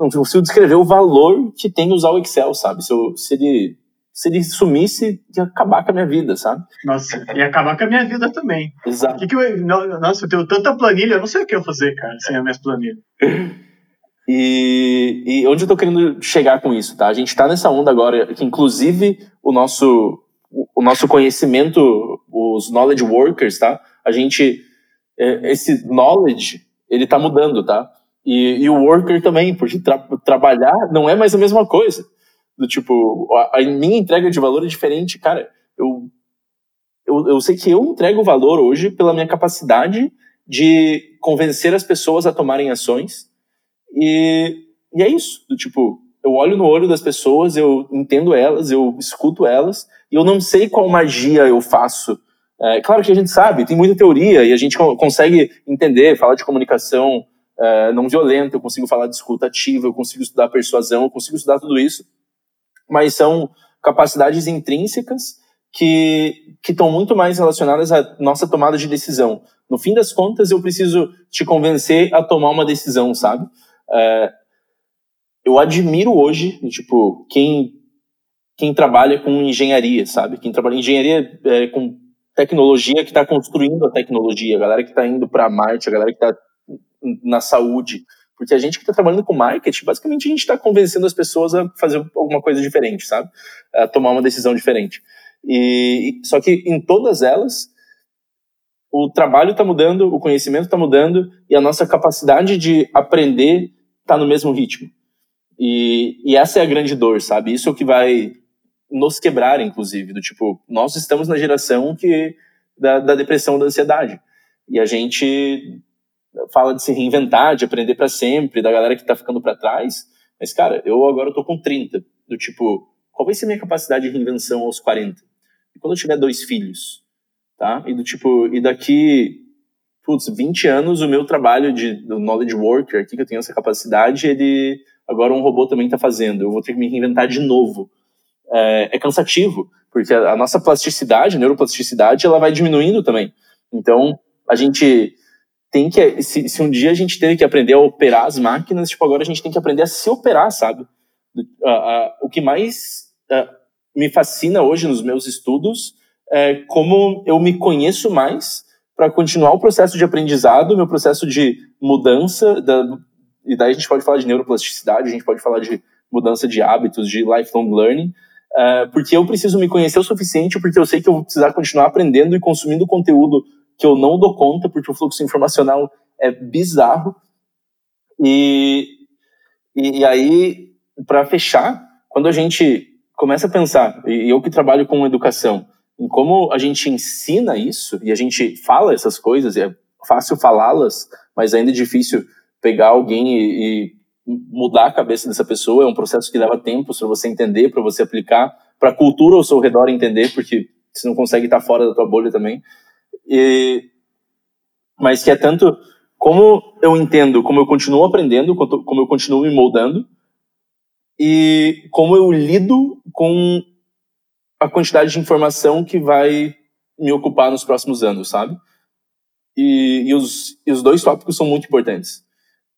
não consigo descrever o valor que tem usar o Excel, sabe, se, eu, se ele se ele sumisse, ia acabar com a minha vida, sabe? Nossa, ia acabar com a minha vida também. Exato. Que que eu, nossa, eu tenho tanta planilha, eu não sei o que eu fazer, cara, sem as minhas planilhas. *laughs* E, e onde eu tô querendo chegar com isso, tá? A gente tá nessa onda agora, que inclusive o nosso, o nosso conhecimento, os knowledge workers, tá? A gente, é, esse knowledge, ele tá mudando, tá? E, e o worker também, porque tra trabalhar não é mais a mesma coisa. Do tipo, a, a minha entrega de valor é diferente, cara. Eu, eu, eu sei que eu entrego valor hoje pela minha capacidade de convencer as pessoas a tomarem ações e, e é isso, do tipo, eu olho no olho das pessoas, eu entendo elas, eu escuto elas, e eu não sei qual magia eu faço. É, claro que a gente sabe, tem muita teoria, e a gente consegue entender, falar de comunicação é, não violenta, eu consigo falar de escuta ativa, eu consigo estudar persuasão, eu consigo estudar tudo isso, mas são capacidades intrínsecas que estão muito mais relacionadas à nossa tomada de decisão. No fim das contas, eu preciso te convencer a tomar uma decisão, sabe? É, eu admiro hoje, tipo, quem, quem trabalha com engenharia, sabe? Quem trabalha em engenharia é, com tecnologia que está construindo a tecnologia, a galera que está indo para Marte, a galera que está na saúde. Porque a gente que está trabalhando com marketing, basicamente a gente está convencendo as pessoas a fazer alguma coisa diferente, sabe? A tomar uma decisão diferente. E, só que em todas elas, o trabalho está mudando, o conhecimento está mudando e a nossa capacidade de aprender está no mesmo ritmo. E, e essa é a grande dor, sabe? Isso é o que vai nos quebrar, inclusive, do tipo, nós estamos na geração que da, da depressão, da ansiedade. E a gente fala de se reinventar, de aprender para sempre, da galera que tá ficando para trás. Mas, cara, eu agora tô com 30. Do tipo, qual vai ser minha capacidade de reinvenção aos 40? E quando eu tiver dois filhos? Tá? E do tipo, e daqui, putz, 20 anos, o meu trabalho de do knowledge worker aqui, que eu tenho essa capacidade, ele agora um robô também tá fazendo. Eu vou ter que me reinventar de novo. É, é cansativo, porque a, a nossa plasticidade, a neuroplasticidade, ela vai diminuindo também. Então, a gente tem que. Se, se, um dia a gente teve que aprender a operar as máquinas, tipo, agora a gente tem que aprender a se operar, sabe? Uh, uh, o que mais uh, me fascina hoje nos meus estudos é como eu me conheço mais para continuar o processo de aprendizado, meu processo de mudança, da, e daí a gente pode falar de neuroplasticidade, a gente pode falar de mudança de hábitos, de lifelong learning, uh, porque eu preciso me conhecer o suficiente, porque eu sei que eu vou precisar continuar aprendendo e consumindo conteúdo que eu não dou conta, porque o fluxo informacional é bizarro. E, e, e aí, para fechar, quando a gente começa a pensar, e eu que trabalho com educação, em como a gente ensina isso, e a gente fala essas coisas, é fácil falá-las, mas ainda é difícil pegar alguém e, e, mudar a cabeça dessa pessoa, é um processo que leva tempo para você entender, para você aplicar, para a cultura ao seu redor entender, porque você não consegue estar fora da tua bolha também. E, mas que é tanto como eu entendo, como eu continuo aprendendo, como eu continuo me moldando, e como eu lido com a quantidade de informação que vai me ocupar nos próximos anos, sabe? E, e, os, e os dois tópicos são muito importantes.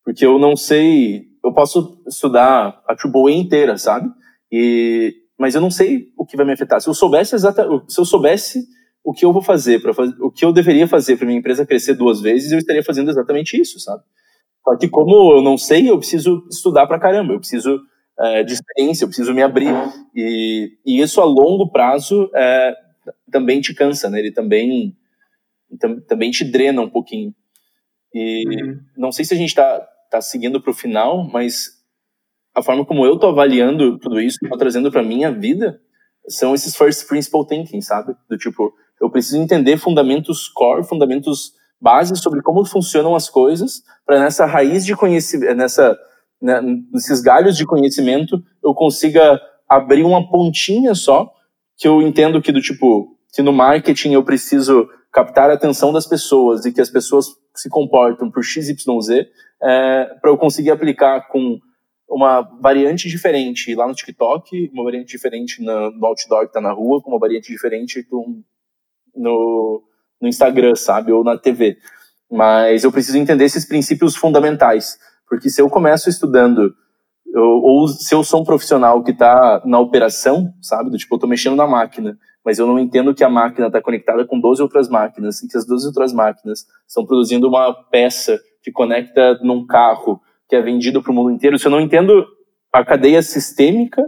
Porque eu não sei, eu posso estudar a AAA inteira, sabe? E, mas eu não sei o que vai me afetar. Se eu soubesse exatamente, se eu soubesse o que eu vou fazer fazer, o que eu deveria fazer para minha empresa crescer duas vezes, eu estaria fazendo exatamente isso, sabe? Só que como eu não sei, eu preciso estudar para caramba, eu preciso é, de experiência, eu preciso me abrir e, e isso a longo prazo é, também te cansa, né? Ele também tam, também te drena um pouquinho. E uhum. não sei se a gente está tá seguindo para o final, mas a forma como eu estou avaliando tudo isso, estou trazendo para minha vida, são esses first principle thinking, sabe? Do tipo, eu preciso entender fundamentos core, fundamentos bases sobre como funcionam as coisas, para nessa raiz de conhecimento, nessa, né, nesses galhos de conhecimento, eu consiga abrir uma pontinha só, que eu entendo que do tipo, que no marketing eu preciso captar a atenção das pessoas e que as pessoas se comportam por XYZ, é, para eu conseguir aplicar com uma variante diferente lá no TikTok, uma variante diferente no, no outdoor que está na rua, com uma variante diferente com no, no Instagram, sabe? Ou na TV. Mas eu preciso entender esses princípios fundamentais. Porque se eu começo estudando, ou se eu sou um profissional que está na operação, sabe? Do tipo, eu estou mexendo na máquina, mas eu não entendo que a máquina está conectada com 12 outras máquinas, e que as 12 outras máquinas estão produzindo uma peça que conecta num carro que é vendido para o mundo inteiro. Se eu não entendo a cadeia sistêmica,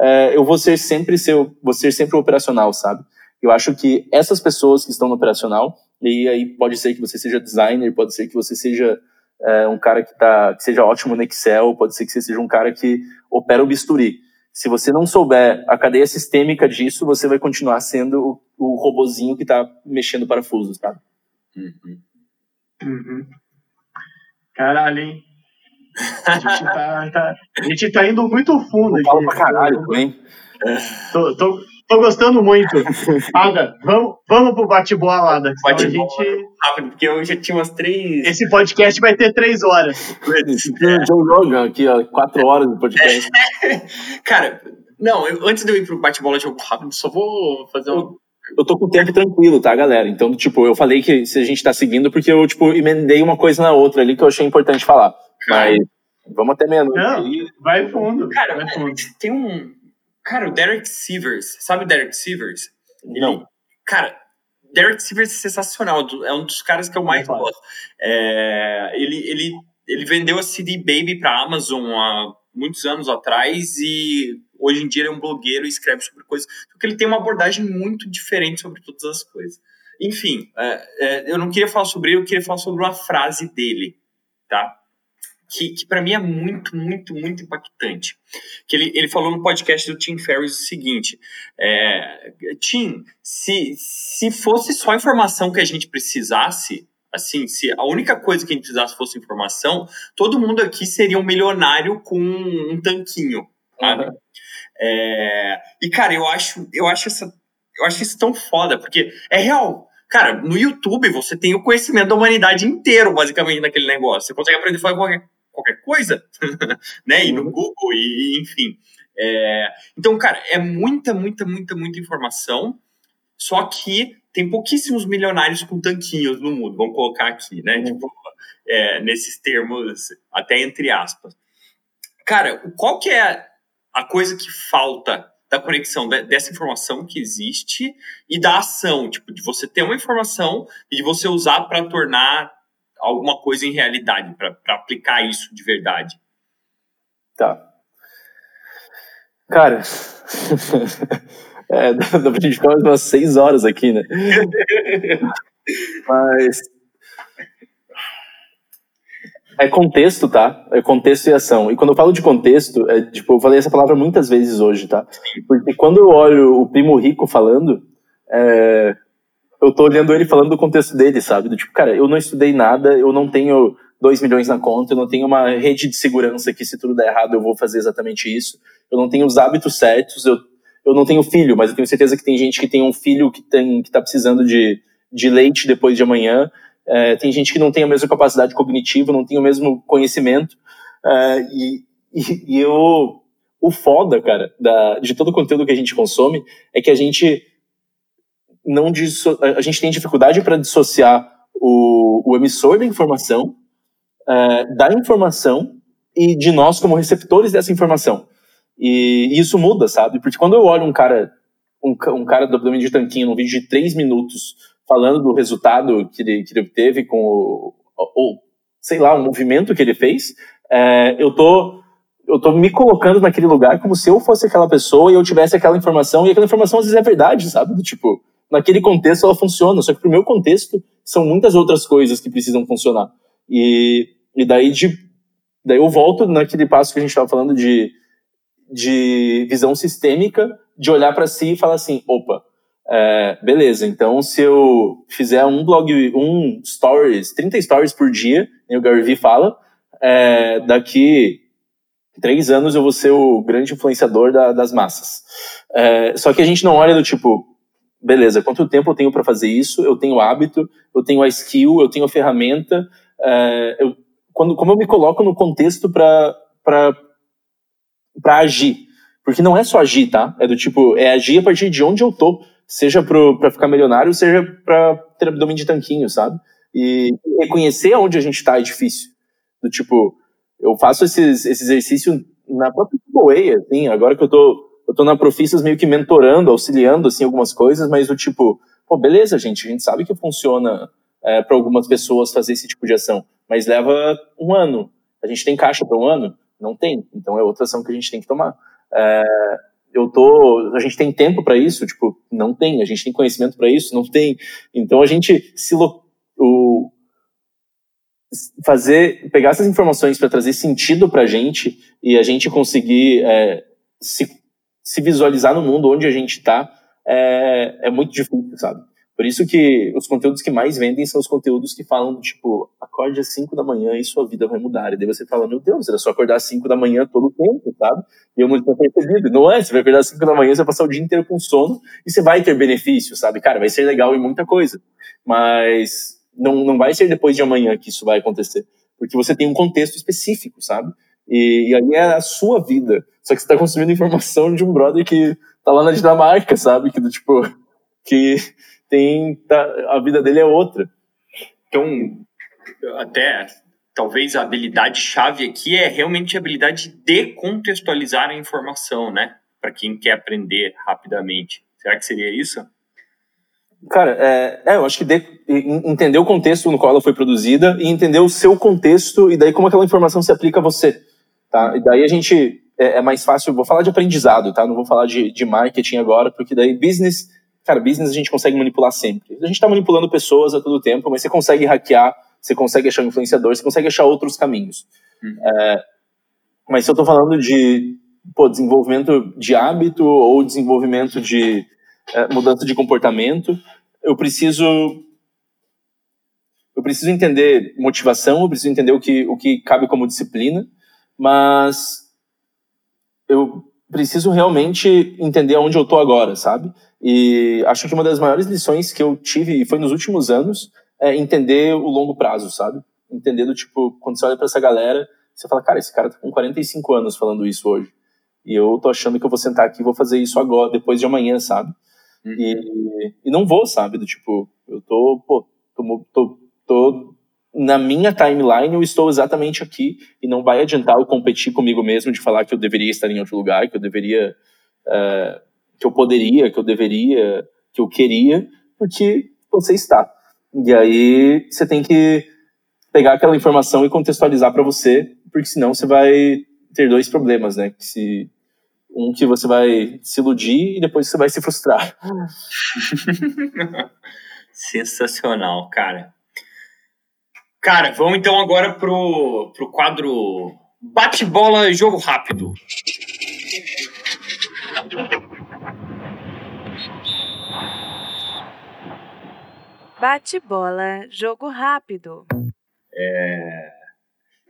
é, eu vou ser sempre ser, vou ser sempre operacional, sabe? Eu acho que essas pessoas que estão no operacional, e aí pode ser que você seja designer, pode ser que você seja é, um cara que, tá, que seja ótimo no Excel, pode ser que você seja um cara que opera o bisturi. Se você não souber a cadeia sistêmica disso, você vai continuar sendo o, o robozinho que está mexendo parafusos, sabe? Uhum. Uhum. Caralho, hein? A gente tá, tá, a gente tá indo muito fundo aqui. Fala pra caralho também. Tô, tô, Tô gostando muito. Ada, vamos, vamos pro bate-bola, Ada. Bate a gente... rápido, porque eu já tinha umas três. Esse podcast vai ter três horas. John Rogan aqui, ó, quatro horas do podcast. *laughs* Cara, não, eu, antes de eu ir pro bate-bola de jogo rápido, só vou fazer um. Eu tô com o tempo tranquilo, tá, galera? Então, tipo, eu falei que se a gente tá seguindo, porque eu, tipo, emendei uma coisa na outra ali que eu achei importante falar. Mas vamos até meia-noite. Vai fundo. Cara, vai fundo. tem um Cara, o Derek Sivers, sabe o Derek Sivers? Não. cara, Derek Sivers é sensacional, é um dos caras que eu mais gosto. É, ele, ele, ele vendeu a CD Baby para Amazon há muitos anos atrás e hoje em dia ele é um blogueiro e escreve sobre coisas. Porque ele tem uma abordagem muito diferente sobre todas as coisas. Enfim, é, é, eu não queria falar sobre ele, eu queria falar sobre uma frase dele, tá? Que, que para mim é muito, muito, muito impactante. Que ele, ele falou no podcast do Tim Ferriss o seguinte: é, Tim, se, se fosse só a informação que a gente precisasse, assim, se a única coisa que a gente precisasse fosse informação, todo mundo aqui seria um milionário com um tanquinho, sabe? Uhum. É, e, cara, eu acho, eu acho essa. Eu acho isso tão foda, porque é real. Cara, no YouTube você tem o conhecimento da humanidade inteiro, basicamente, naquele negócio. Você consegue aprender a fazer qualquer, qualquer coisa, *laughs* né? E no uhum. Google, e, enfim. É, então, cara, é muita, muita, muita, muita informação. Só que tem pouquíssimos milionários com tanquinhos no mundo, vamos colocar aqui, né? Uhum. Tipo, é, nesses termos, até entre aspas. Cara, qual que é a coisa que falta da conexão dessa informação que existe e da ação, tipo, de você ter uma informação e de você usar para tornar alguma coisa em realidade, para aplicar isso de verdade. Tá. Cara, *laughs* é, dá pra gente ficar umas seis horas aqui, né? *laughs* Mas é contexto, tá? É contexto e ação. E quando eu falo de contexto, é, tipo, eu falei essa palavra muitas vezes hoje, tá? Porque quando eu olho o primo rico falando, é, eu tô olhando ele falando do contexto dele, sabe? Do tipo, cara, eu não estudei nada, eu não tenho dois milhões na conta, eu não tenho uma rede de segurança que se tudo der errado eu vou fazer exatamente isso. Eu não tenho os hábitos certos, eu, eu não tenho filho, mas eu tenho certeza que tem gente que tem um filho que, tem, que tá precisando de, de leite depois de amanhã. É, tem gente que não tem a mesma capacidade cognitiva, não tem o mesmo conhecimento. É, e, e, e eu, o foda, cara, da, de todo o conteúdo que a gente consome é que a gente não disso, a gente tem dificuldade para dissociar o, o, emissor da informação é, da informação e de nós como receptores dessa informação. E, e, isso muda, sabe? Porque quando eu olho um cara, um, um cara do abdômen de tanquinho num vídeo de três minutos falando do resultado que ele, que ele teve com o, ou, sei lá, o movimento que ele fez, é, eu tô eu tô me colocando naquele lugar como se eu fosse aquela pessoa e eu tivesse aquela informação, e aquela informação às vezes é verdade, sabe? Tipo, naquele contexto ela funciona, só que pro meu contexto são muitas outras coisas que precisam funcionar. E, e daí, de, daí eu volto naquele passo que a gente estava falando de, de visão sistêmica, de olhar para si e falar assim, opa, é, beleza, então se eu fizer um blog, um stories, 30 stories por dia, o Gary Vee fala, é, daqui três anos eu vou ser o grande influenciador da, das massas. É, só que a gente não olha do tipo, beleza, quanto tempo eu tenho para fazer isso? Eu tenho hábito, eu tenho a skill, eu tenho a ferramenta. É, eu, quando, como eu me coloco no contexto para agir? Porque não é só agir, tá? É do tipo, é agir a partir de onde eu tô seja para ficar milionário, seja para ter abdômen de tanquinho, sabe? E reconhecer onde a gente está é difícil. Do tipo, eu faço esses, esse exercício na própria Way, assim, agora que eu tô, eu tô na Profissas meio que mentorando, auxiliando, assim, algumas coisas, mas do tipo, pô, beleza, gente, a gente sabe que funciona é, para algumas pessoas fazer esse tipo de ação, mas leva um ano. A gente tem caixa para um ano? Não tem. Então é outra ação que a gente tem que tomar. É, eu tô, a gente tem tempo para isso, tipo, não tem, a gente tem conhecimento para isso, não tem. Então a gente se o, fazer, pegar essas informações para trazer sentido para a gente e a gente conseguir é, se, se visualizar no mundo onde a gente está é, é muito difícil, sabe? Por isso que os conteúdos que mais vendem são os conteúdos que falam, tipo, acorde às 5 da manhã e sua vida vai mudar. E daí você fala, meu Deus, era só acordar às 5 da manhã todo o tempo, sabe? E eu não tinha percebido. Não é, você vai acordar às 5 da manhã, você vai passar o dia inteiro com sono e você vai ter benefício, sabe? Cara, vai ser legal em muita coisa. Mas não, não vai ser depois de amanhã que isso vai acontecer. Porque você tem um contexto específico, sabe? E, e aí é a sua vida. Só que você tá consumindo informação de um brother que tá lá na Dinamarca, sabe? Que do tipo, que tem tá, a vida dele é outra. Então, até talvez a habilidade chave aqui é realmente a habilidade de contextualizar a informação, né? Para quem quer aprender rapidamente. Será que seria isso? Cara, é, é eu acho que de, entender o contexto no qual ela foi produzida e entender o seu contexto e daí como aquela informação se aplica a você, tá? E daí a gente é, é mais fácil, vou falar de aprendizado, tá? Não vou falar de, de marketing agora, porque daí business Cara, business a gente consegue manipular sempre. A gente está manipulando pessoas a todo tempo, mas você consegue hackear, você consegue achar influenciador, você consegue achar outros caminhos. Uhum. É, mas se eu estou falando de pô, desenvolvimento de hábito ou desenvolvimento de é, mudança de comportamento, eu preciso eu preciso entender motivação, eu preciso entender o que, o que cabe como disciplina, mas eu preciso realmente entender onde eu tô agora, sabe? E acho que uma das maiores lições que eu tive, e foi nos últimos anos, é entender o longo prazo, sabe? Entender do tipo, quando você olha para essa galera, você fala, cara, esse cara tá com 45 anos falando isso hoje. E eu tô achando que eu vou sentar aqui e vou fazer isso agora, depois de amanhã, sabe? Uhum. E, e não vou, sabe? Do tipo, eu tô, pô, tô, tô, tô na minha timeline eu estou exatamente aqui e não vai adiantar eu competir comigo mesmo de falar que eu deveria estar em outro lugar, que eu deveria, uh, que eu poderia, que eu deveria, que eu queria, porque você está. E aí você tem que pegar aquela informação e contextualizar para você, porque senão você vai ter dois problemas, né? Que se um que você vai se iludir e depois você vai se frustrar. *laughs* Sensacional, cara. Cara, vamos então agora pro, pro quadro Bate-bola Jogo Rápido. Bate-bola Jogo Rápido. É,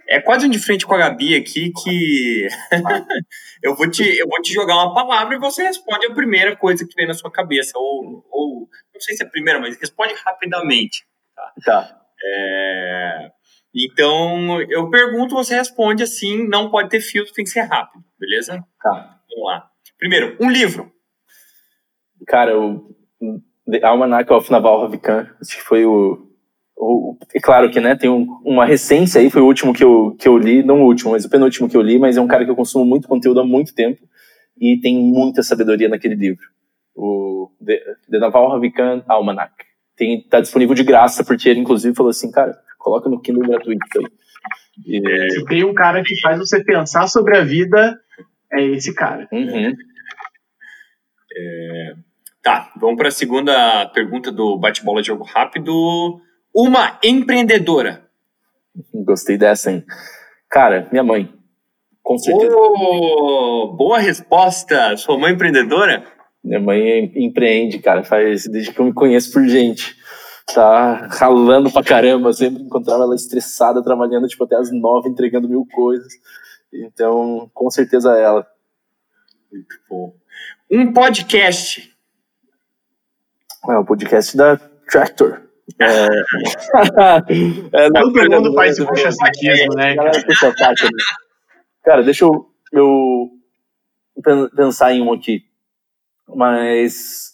é quase um de frente com a Gabi aqui que *laughs* eu, vou te, eu vou te jogar uma palavra e você responde a primeira coisa que vem na sua cabeça. Ou, ou não sei se é a primeira, mas responde rapidamente. Tá. tá. É... Então, eu pergunto, você responde assim, não pode ter filtro, tem que ser rápido, beleza? Tá. Vamos lá. Primeiro, um livro. Cara, o The Almanac of Naval Ravikant, acho que foi o, o, É claro que, né, tem um, uma recência aí, foi o último que eu, que eu li, não o último, mas o penúltimo que eu li, mas é um cara que eu consumo muito conteúdo há muito tempo e tem muita sabedoria naquele livro. O The, The Naval Ravikant Almanac tem, tá disponível de graça, porque ele inclusive falou assim, cara, coloca no Kindle gratuito aí. E... Se tem um cara que faz você pensar sobre a vida, é esse cara. Uhum. É... Tá, vamos para a segunda pergunta do bate-bola de jogo rápido. Uma empreendedora. Gostei dessa, hein? Cara, minha mãe. Com certeza. Oh, boa resposta. Sua mãe é empreendedora? Minha mãe empreende, cara, faz desde que eu me conheço por gente. Tá ralando pra caramba, sempre encontrava ela estressada, trabalhando tipo até as nove, entregando mil coisas. Então, com certeza ela. Muito bom. Um podcast. É o podcast da Tractor. É, *laughs* é, Todo mundo faz puxa saquismo, né? Cara, deixa eu, eu pensar em um aqui. Mas.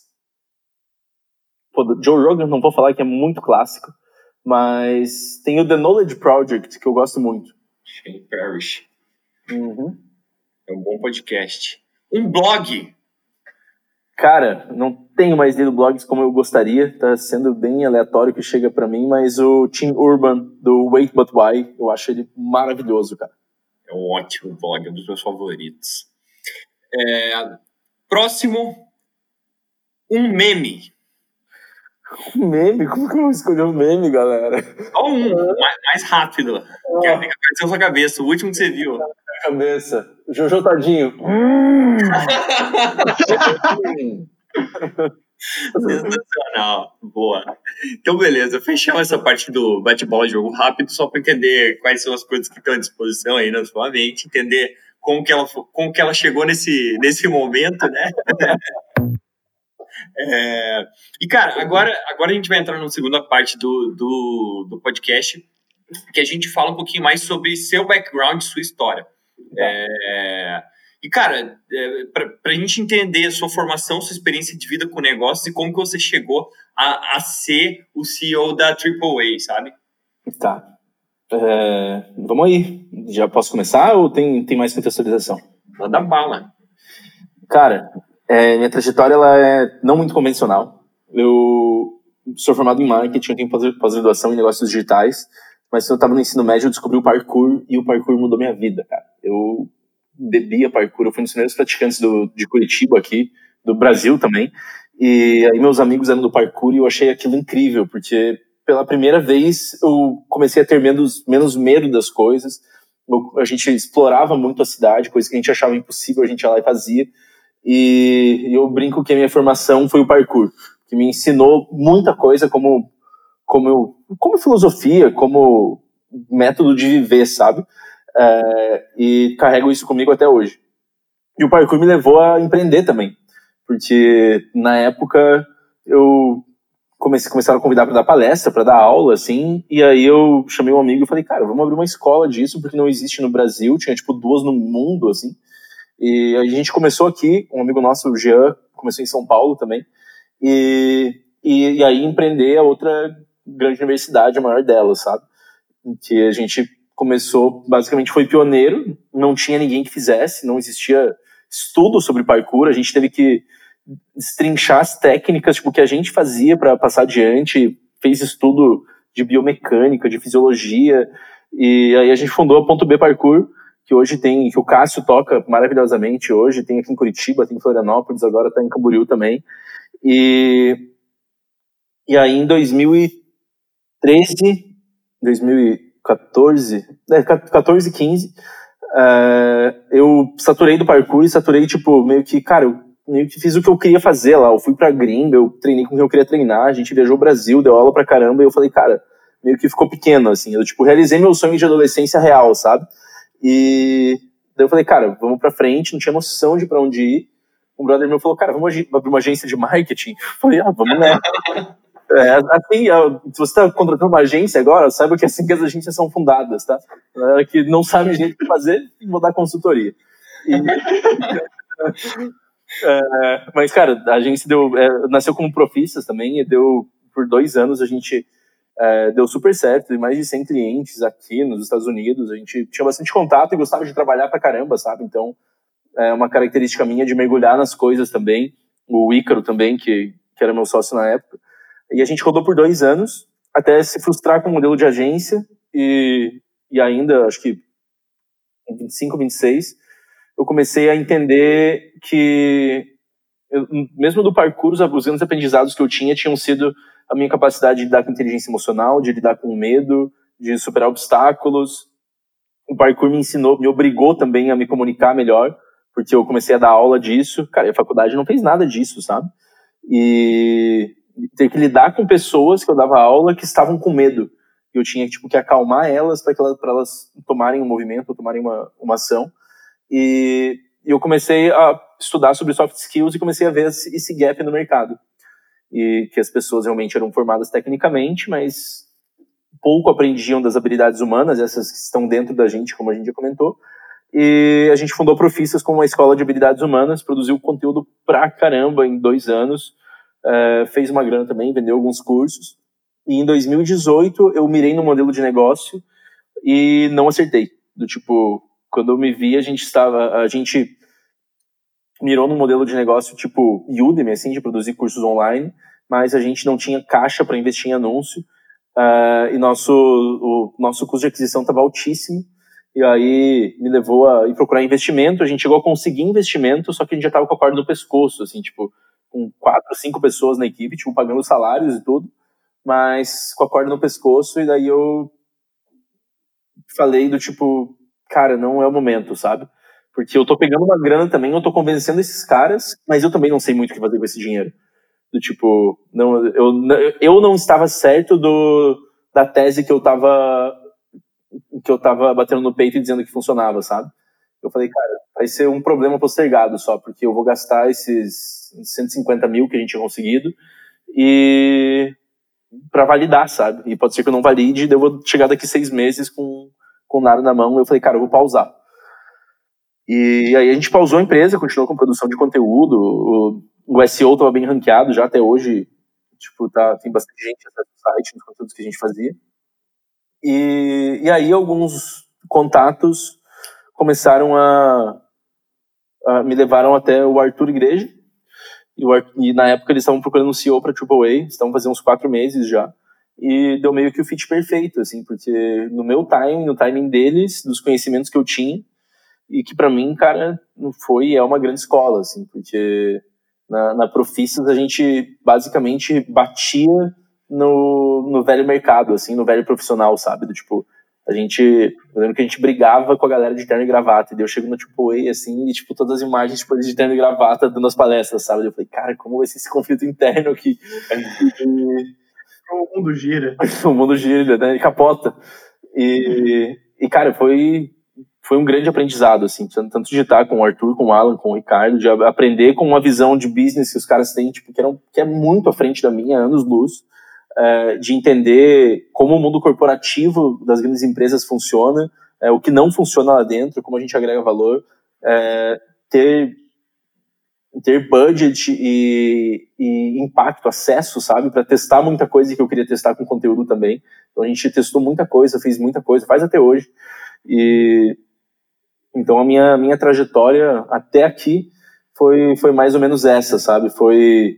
Pô, Joe Rogan, não vou falar que é muito clássico, mas tem o The Knowledge Project, que eu gosto muito. Shane Parrish. Uhum. É um bom podcast. Um blog. Cara, não tenho mais lido blogs como eu gostaria, tá sendo bem aleatório que chega para mim, mas o Tim Urban, do Wait But Why, eu acho ele maravilhoso, cara. É um ótimo blog, é um dos meus favoritos. É, próximo, um meme. Um meme? Como que eu vou escolher um meme, galera? Só um, mais, mais rápido. Ah. Que fica na sua cabeça, o último que você viu. Cabeça. Jojo Tadinho. Sensacional, boa. Então, beleza, fechamos essa parte do bate-bola de jogo rápido, só para entender quais são as coisas que estão à disposição aí na sua mente, entender como que ela, como que ela chegou nesse, nesse momento, né? *laughs* É, e, cara, agora, agora a gente vai entrar na segunda parte do, do, do podcast, que a gente fala um pouquinho mais sobre seu background, sua história. Tá. É, e, cara, é, para a gente entender a sua formação, sua experiência de vida com negócios e como que você chegou a, a ser o CEO da AAA, sabe? Tá. É, vamos aí. Já posso começar ou tem, tem mais contextualização? Manda bala. Cara, é, minha trajetória ela é não muito convencional. Eu sou formado em marketing, eu tenho pós-graduação em negócios digitais, mas quando eu estava no ensino médio eu descobri o parkour e o parkour mudou minha vida, cara. Eu bebia parkour, eu fui um dos primeiros praticantes do, de Curitiba aqui, do Brasil também, e aí meus amigos eram do parkour e eu achei aquilo incrível, porque pela primeira vez eu comecei a ter menos, menos medo das coisas, a gente explorava muito a cidade, coisa que a gente achava impossível, a gente ia lá e fazia, e eu brinco que a minha formação foi o parkour, que me ensinou muita coisa como como, como filosofia, como método de viver, sabe? É, e carrego isso comigo até hoje. E o parkour me levou a empreender também, porque na época eu comecei, começaram a convidar para dar palestra, para dar aula, assim, e aí eu chamei um amigo e falei, cara, vamos abrir uma escola disso, porque não existe no Brasil, tinha tipo duas no mundo, assim, e a gente começou aqui, um amigo nosso, o Jean, começou em São Paulo também, e, e, e aí empreender a outra grande universidade, a maior delas, sabe? Que a gente começou, basicamente foi pioneiro, não tinha ninguém que fizesse, não existia estudo sobre parkour, a gente teve que destrinchar as técnicas tipo, que a gente fazia para passar adiante, fez estudo de biomecânica, de fisiologia, e aí a gente fundou a Ponto B Parkour, que hoje tem, que o Cássio toca maravilhosamente hoje, tem aqui em Curitiba, tem em Florianópolis, agora está em Camboriú também. E, e aí em 2013, 2014, é, 14, 15, uh, eu saturei do parkour e saturei, tipo, meio que, cara, eu meio que fiz o que eu queria fazer lá. Eu fui pra gringa, eu treinei com quem eu queria treinar, a gente viajou o Brasil, deu aula pra caramba, e eu falei, cara, meio que ficou pequeno, assim. Eu, tipo, realizei meu sonho de adolescência real, sabe? E daí eu falei, cara, vamos pra frente, não tinha noção de pra onde ir. Um brother meu falou, cara, vamos abrir uma agência de marketing. *laughs* Eu falei, ah, vamos né? *laughs* É, assim, se você está contratando uma agência agora, saiba que é assim que as agências são fundadas, tá? É, que não sabe o jeito de fazer, vou dar consultoria. E, *laughs* é, mas, cara, a agência deu, é, nasceu como profissas também, e deu, por dois anos, a gente é, deu super certo, tem mais de 100 clientes aqui nos Estados Unidos, a gente tinha bastante contato e gostava de trabalhar pra caramba, sabe? Então, é uma característica minha de mergulhar nas coisas também, o Ícaro também, que, que era meu sócio na época, e a gente rodou por dois anos, até se frustrar com o modelo de agência, e, e ainda, acho que em 25, 26, eu comecei a entender que, eu, mesmo do parkour, os aprendizados que eu tinha tinham sido a minha capacidade de lidar com inteligência emocional, de lidar com medo, de superar obstáculos. O parkour me ensinou, me obrigou também a me comunicar melhor, porque eu comecei a dar aula disso. Cara, a faculdade não fez nada disso, sabe? E ter que lidar com pessoas que eu dava aula que estavam com medo. Eu tinha tipo, que acalmar elas para elas, elas tomarem um movimento, tomarem uma, uma ação. E eu comecei a estudar sobre soft skills e comecei a ver esse gap no mercado. E que as pessoas realmente eram formadas tecnicamente, mas pouco aprendiam das habilidades humanas, essas que estão dentro da gente, como a gente já comentou. E a gente fundou Profissas como uma escola de habilidades humanas, produziu conteúdo pra caramba em dois anos, uh, fez uma grana também, vendeu alguns cursos. E em 2018 eu mirei no modelo de negócio e não acertei. Do tipo, quando eu me vi, a gente estava, a gente mirou no modelo de negócio tipo Udemy, assim, de produzir cursos online, mas a gente não tinha caixa para investir em anúncio uh, e nosso o nosso custo de aquisição estava altíssimo e aí me levou a ir procurar investimento. A gente chegou a conseguir investimento, só que a gente já estava com a corda no pescoço, assim, tipo, com quatro, cinco pessoas na equipe, tipo, pagando salários e tudo, mas com a corda no pescoço. E daí eu falei do tipo, cara, não é o momento, sabe? Porque eu tô pegando uma grana também, eu tô convencendo esses caras, mas eu também não sei muito o que fazer com esse dinheiro. Do tipo, não, eu, eu não estava certo do, da tese que eu tava que eu tava batendo no peito e dizendo que funcionava, sabe? Eu falei, cara, vai ser um problema postergado só, porque eu vou gastar esses 150 mil que a gente tinha conseguido e para validar, sabe? E pode ser que eu não valide, eu vou chegar daqui seis meses com com nada na mão, eu falei, cara, eu vou pausar. E aí a gente pausou a empresa, continuou com produção de conteúdo, o, o SEO estava bem ranqueado já até hoje, tipo, tá, tem bastante gente no site, nos conteúdos que a gente fazia. E, e aí alguns contatos começaram a, a me levaram até o Arthur Igreja, e, o, e na época eles estavam procurando um CEO para AAA, estavam fazendo uns quatro meses já. E deu meio que o fit perfeito, assim, porque no meu timing, no timing deles, dos conhecimentos que eu tinha, e que para mim, cara, foi é uma grande escola, assim, porque na, na Profissas a gente basicamente batia no, no velho mercado, assim, no velho profissional, sabe? Do tipo, a gente, eu lembro que a gente brigava com a galera de terno e gravata, e daí eu chego no tipo A, assim, e tipo, todas as imagens tipo, de terno e gravata dando as palestras, sabe? Eu falei, cara, como vai ser esse conflito interno aqui? e, *laughs* O mundo gira. *laughs* o mundo gira, né? Ele capota. E, e, cara, foi, foi um grande aprendizado, assim, tanto de estar com o Arthur, com o Alan, com o Ricardo, de aprender com uma visão de business que os caras têm, tipo, que, eram, que é muito à frente da minha, anos-luz, é, de entender como o mundo corporativo das grandes empresas funciona, é, o que não funciona lá dentro, como a gente agrega valor, é, ter ter budget e, e impacto, acesso, sabe, para testar muita coisa que eu queria testar com conteúdo também. Então a gente testou muita coisa, fez muita coisa, faz até hoje. E então a minha minha trajetória até aqui foi foi mais ou menos essa, sabe? Foi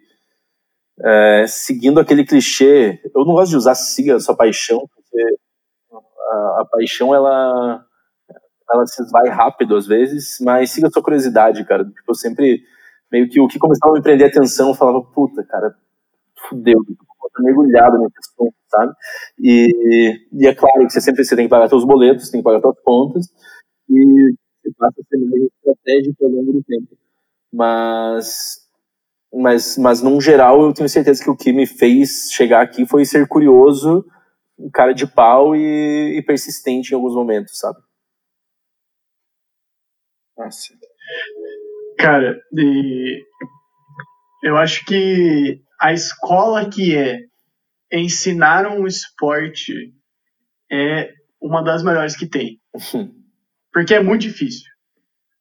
é, seguindo aquele clichê. Eu não gosto de usar siga sua paixão, porque a, a paixão ela ela se vai rápido às vezes, mas siga sua curiosidade, cara. Tipo, eu sempre meio que o que começava a me prender a atenção, eu falava, puta, cara, fudeu, tô mergulhado nesse assunto, sabe? E, e é claro que você sempre você tem que pagar seus boletos, tem que pagar suas contas, e você passa a ser mais estratégico ao longo do tempo. Mas, mas, mas, num geral, eu tenho certeza que o que me fez chegar aqui foi ser curioso, cara de pau e, e persistente em alguns momentos, sabe? Nossa. Cara, eu acho que a escola que é ensinar um esporte é uma das melhores que tem. *laughs* Porque é muito difícil.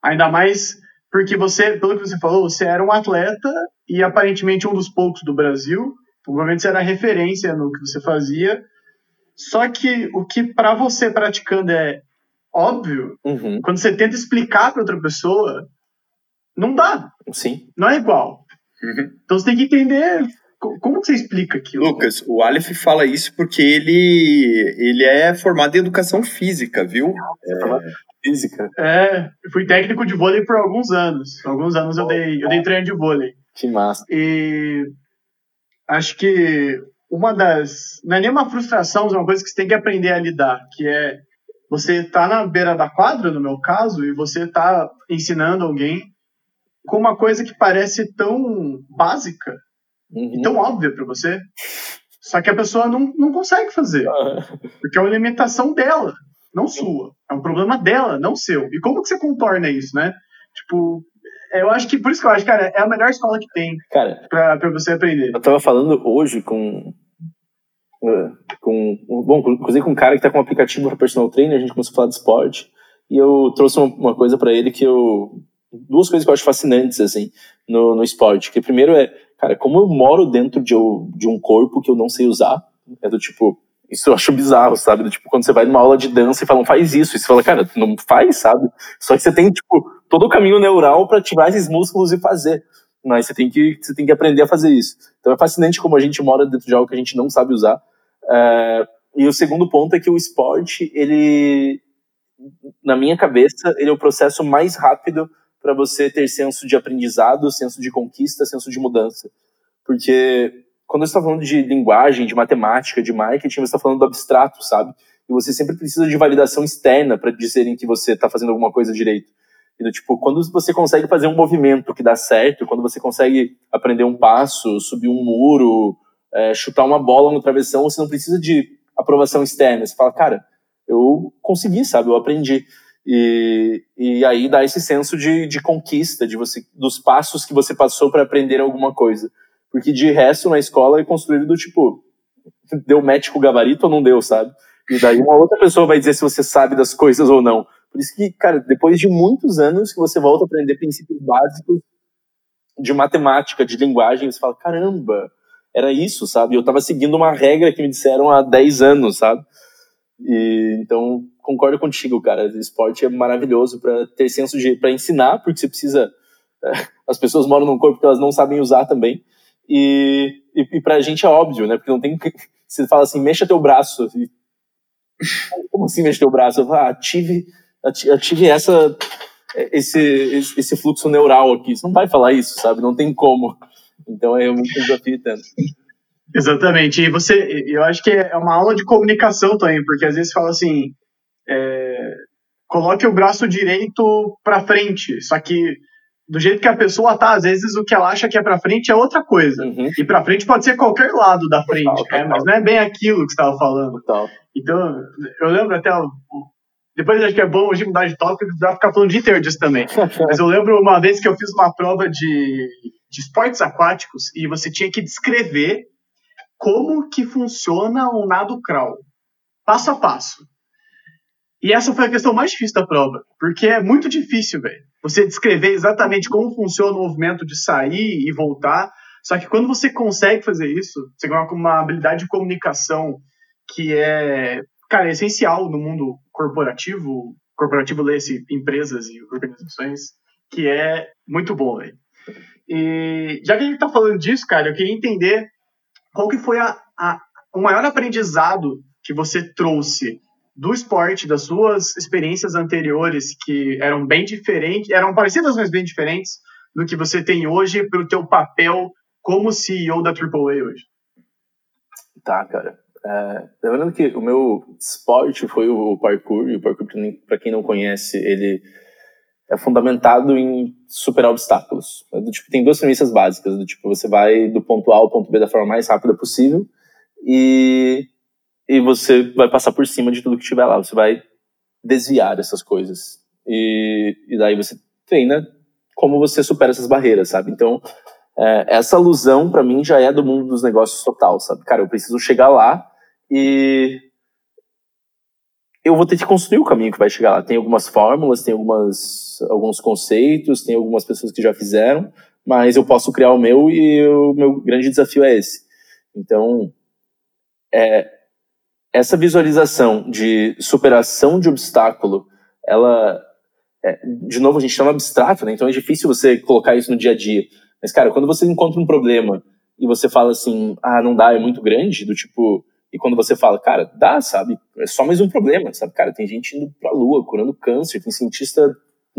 Ainda mais porque você, pelo que você falou, você era um atleta e aparentemente um dos poucos do Brasil. Provavelmente você era referência no que você fazia. Só que o que para você praticando é óbvio, uhum. quando você tenta explicar para outra pessoa, não dá. Sim. Não é igual. Uhum. Então você tem que entender como que você explica aquilo. Lucas, o Aleph fala isso porque ele, ele é formado em educação física, viu? É... Física. É, eu fui técnico de vôlei por alguns anos. Alguns anos eu dei, eu dei treino de vôlei. Que massa. E acho que uma das. Não é nem uma frustração, mas é uma coisa que você tem que aprender a lidar, que é você tá na beira da quadra, no meu caso, e você tá ensinando alguém com uma coisa que parece tão básica uhum. e tão óbvia para você, só que a pessoa não, não consegue fazer. Porque é uma limitação dela, não sua. É um problema dela, não seu. E como que você contorna isso, né? Tipo, eu acho que, por isso que eu acho, cara, é a melhor escola que tem cara, pra, pra você aprender. Eu tava falando hoje com. Eh, com bom, inclusive com um cara que tá com um aplicativo para personal trainer, a gente começou a falar de esporte, e eu trouxe uma, uma coisa para ele que eu duas coisas que eu acho fascinantes, assim, no, no esporte. Que primeiro é, cara, como eu moro dentro de, de um corpo que eu não sei usar, é do tipo, isso eu acho bizarro, sabe? Tipo, quando você vai numa aula de dança e falam, faz isso, e você fala, cara, não faz, sabe? Só que você tem, tipo, todo o caminho neural para ativar esses músculos e fazer. Mas você tem, que, você tem que aprender a fazer isso. Então é fascinante como a gente mora dentro de algo que a gente não sabe usar. É, e o segundo ponto é que o esporte, ele, na minha cabeça, ele é o processo mais rápido para você ter senso de aprendizado, senso de conquista, senso de mudança. Porque quando você está falando de linguagem, de matemática, de marketing, você está falando do abstrato, sabe? E você sempre precisa de validação externa para dizerem que você está fazendo alguma coisa direito. E do tipo, quando você consegue fazer um movimento que dá certo, quando você consegue aprender um passo, subir um muro, é, chutar uma bola no travessão, você não precisa de aprovação externa. Você fala, cara, eu consegui, sabe? Eu aprendi. E, e aí dá esse senso de, de conquista, de você, dos passos que você passou para aprender alguma coisa. Porque de resto, na escola, é construído do tipo, deu match com o gabarito ou não deu, sabe? E daí uma outra pessoa vai dizer se você sabe das coisas ou não. Por isso que, cara, depois de muitos anos que você volta a aprender princípios básicos de matemática, de linguagem, você fala, caramba, era isso, sabe? Eu estava seguindo uma regra que me disseram há 10 anos, sabe? E, então, concordo contigo, cara. Esporte é maravilhoso para ter senso de. para ensinar, porque você precisa. É, as pessoas moram num corpo que elas não sabem usar também. E, e, e pra gente é óbvio, né? Porque não tem. *laughs* Você fala assim, mexa teu braço. E, *laughs* como assim mexa teu braço? Eu falo, ah, ative, ative essa, esse, esse fluxo neural aqui. Você não vai falar isso, sabe? Não tem como. Então é muito desafio tanto. Exatamente. E você, eu acho que é uma aula de comunicação também, porque às vezes fala assim, é, coloque o braço direito para frente, só que do jeito que a pessoa tá, às vezes o que ela acha que é pra frente é outra coisa. Uhum. E pra frente pode ser qualquer lado da frente, Total, né? total. mas não é bem aquilo que você estava falando. Total. Então, eu lembro até. Depois acho que é bom hoje mudar de tópico e ficar falando o dia inteiro disso também. *laughs* Mas eu lembro uma vez que eu fiz uma prova de, de esportes aquáticos e você tinha que descrever como que funciona um nado crawl, passo a passo. E essa foi a questão mais difícil da prova, porque é muito difícil, velho. Você descrever exatamente como funciona o movimento de sair e voltar. Só que quando você consegue fazer isso, você ganha uma habilidade de comunicação que é, cara, é essencial no mundo corporativo. Corporativo lê-se empresas e organizações, que é muito bom, velho. E já que a gente tá falando disso, cara, eu queria entender qual que foi a, a, o maior aprendizado que você trouxe do esporte, das suas experiências anteriores, que eram bem diferentes, eram parecidas, mas bem diferentes, do que você tem hoje para o teu papel como CEO da AAA hoje. Tá, cara. É, lembrando que o meu esporte foi o parkour, e o parkour, para quem não conhece, ele é fundamentado em superar obstáculos. É do tipo, tem duas premissas básicas, do tipo, você vai do ponto A ao ponto B da forma mais rápida possível e, e você vai passar por cima de tudo que tiver lá, você vai desviar essas coisas. E, e daí você treina como você supera essas barreiras, sabe? Então, é, essa alusão para mim já é do mundo dos negócios total, sabe? Cara, eu preciso chegar lá e eu vou ter que construir o caminho que vai chegar lá. Tem algumas fórmulas, tem algumas, alguns conceitos, tem algumas pessoas que já fizeram, mas eu posso criar o meu e o meu grande desafio é esse. Então, é, essa visualização de superação de obstáculo, ela, é, de novo, a gente está no abstrato, né? Então é difícil você colocar isso no dia a dia. Mas, cara, quando você encontra um problema e você fala assim, ah, não dá, é muito grande, do tipo, e quando você fala, cara, dá, sabe? É só mais um problema, sabe? Cara, tem gente indo pra lua, curando câncer, tem cientista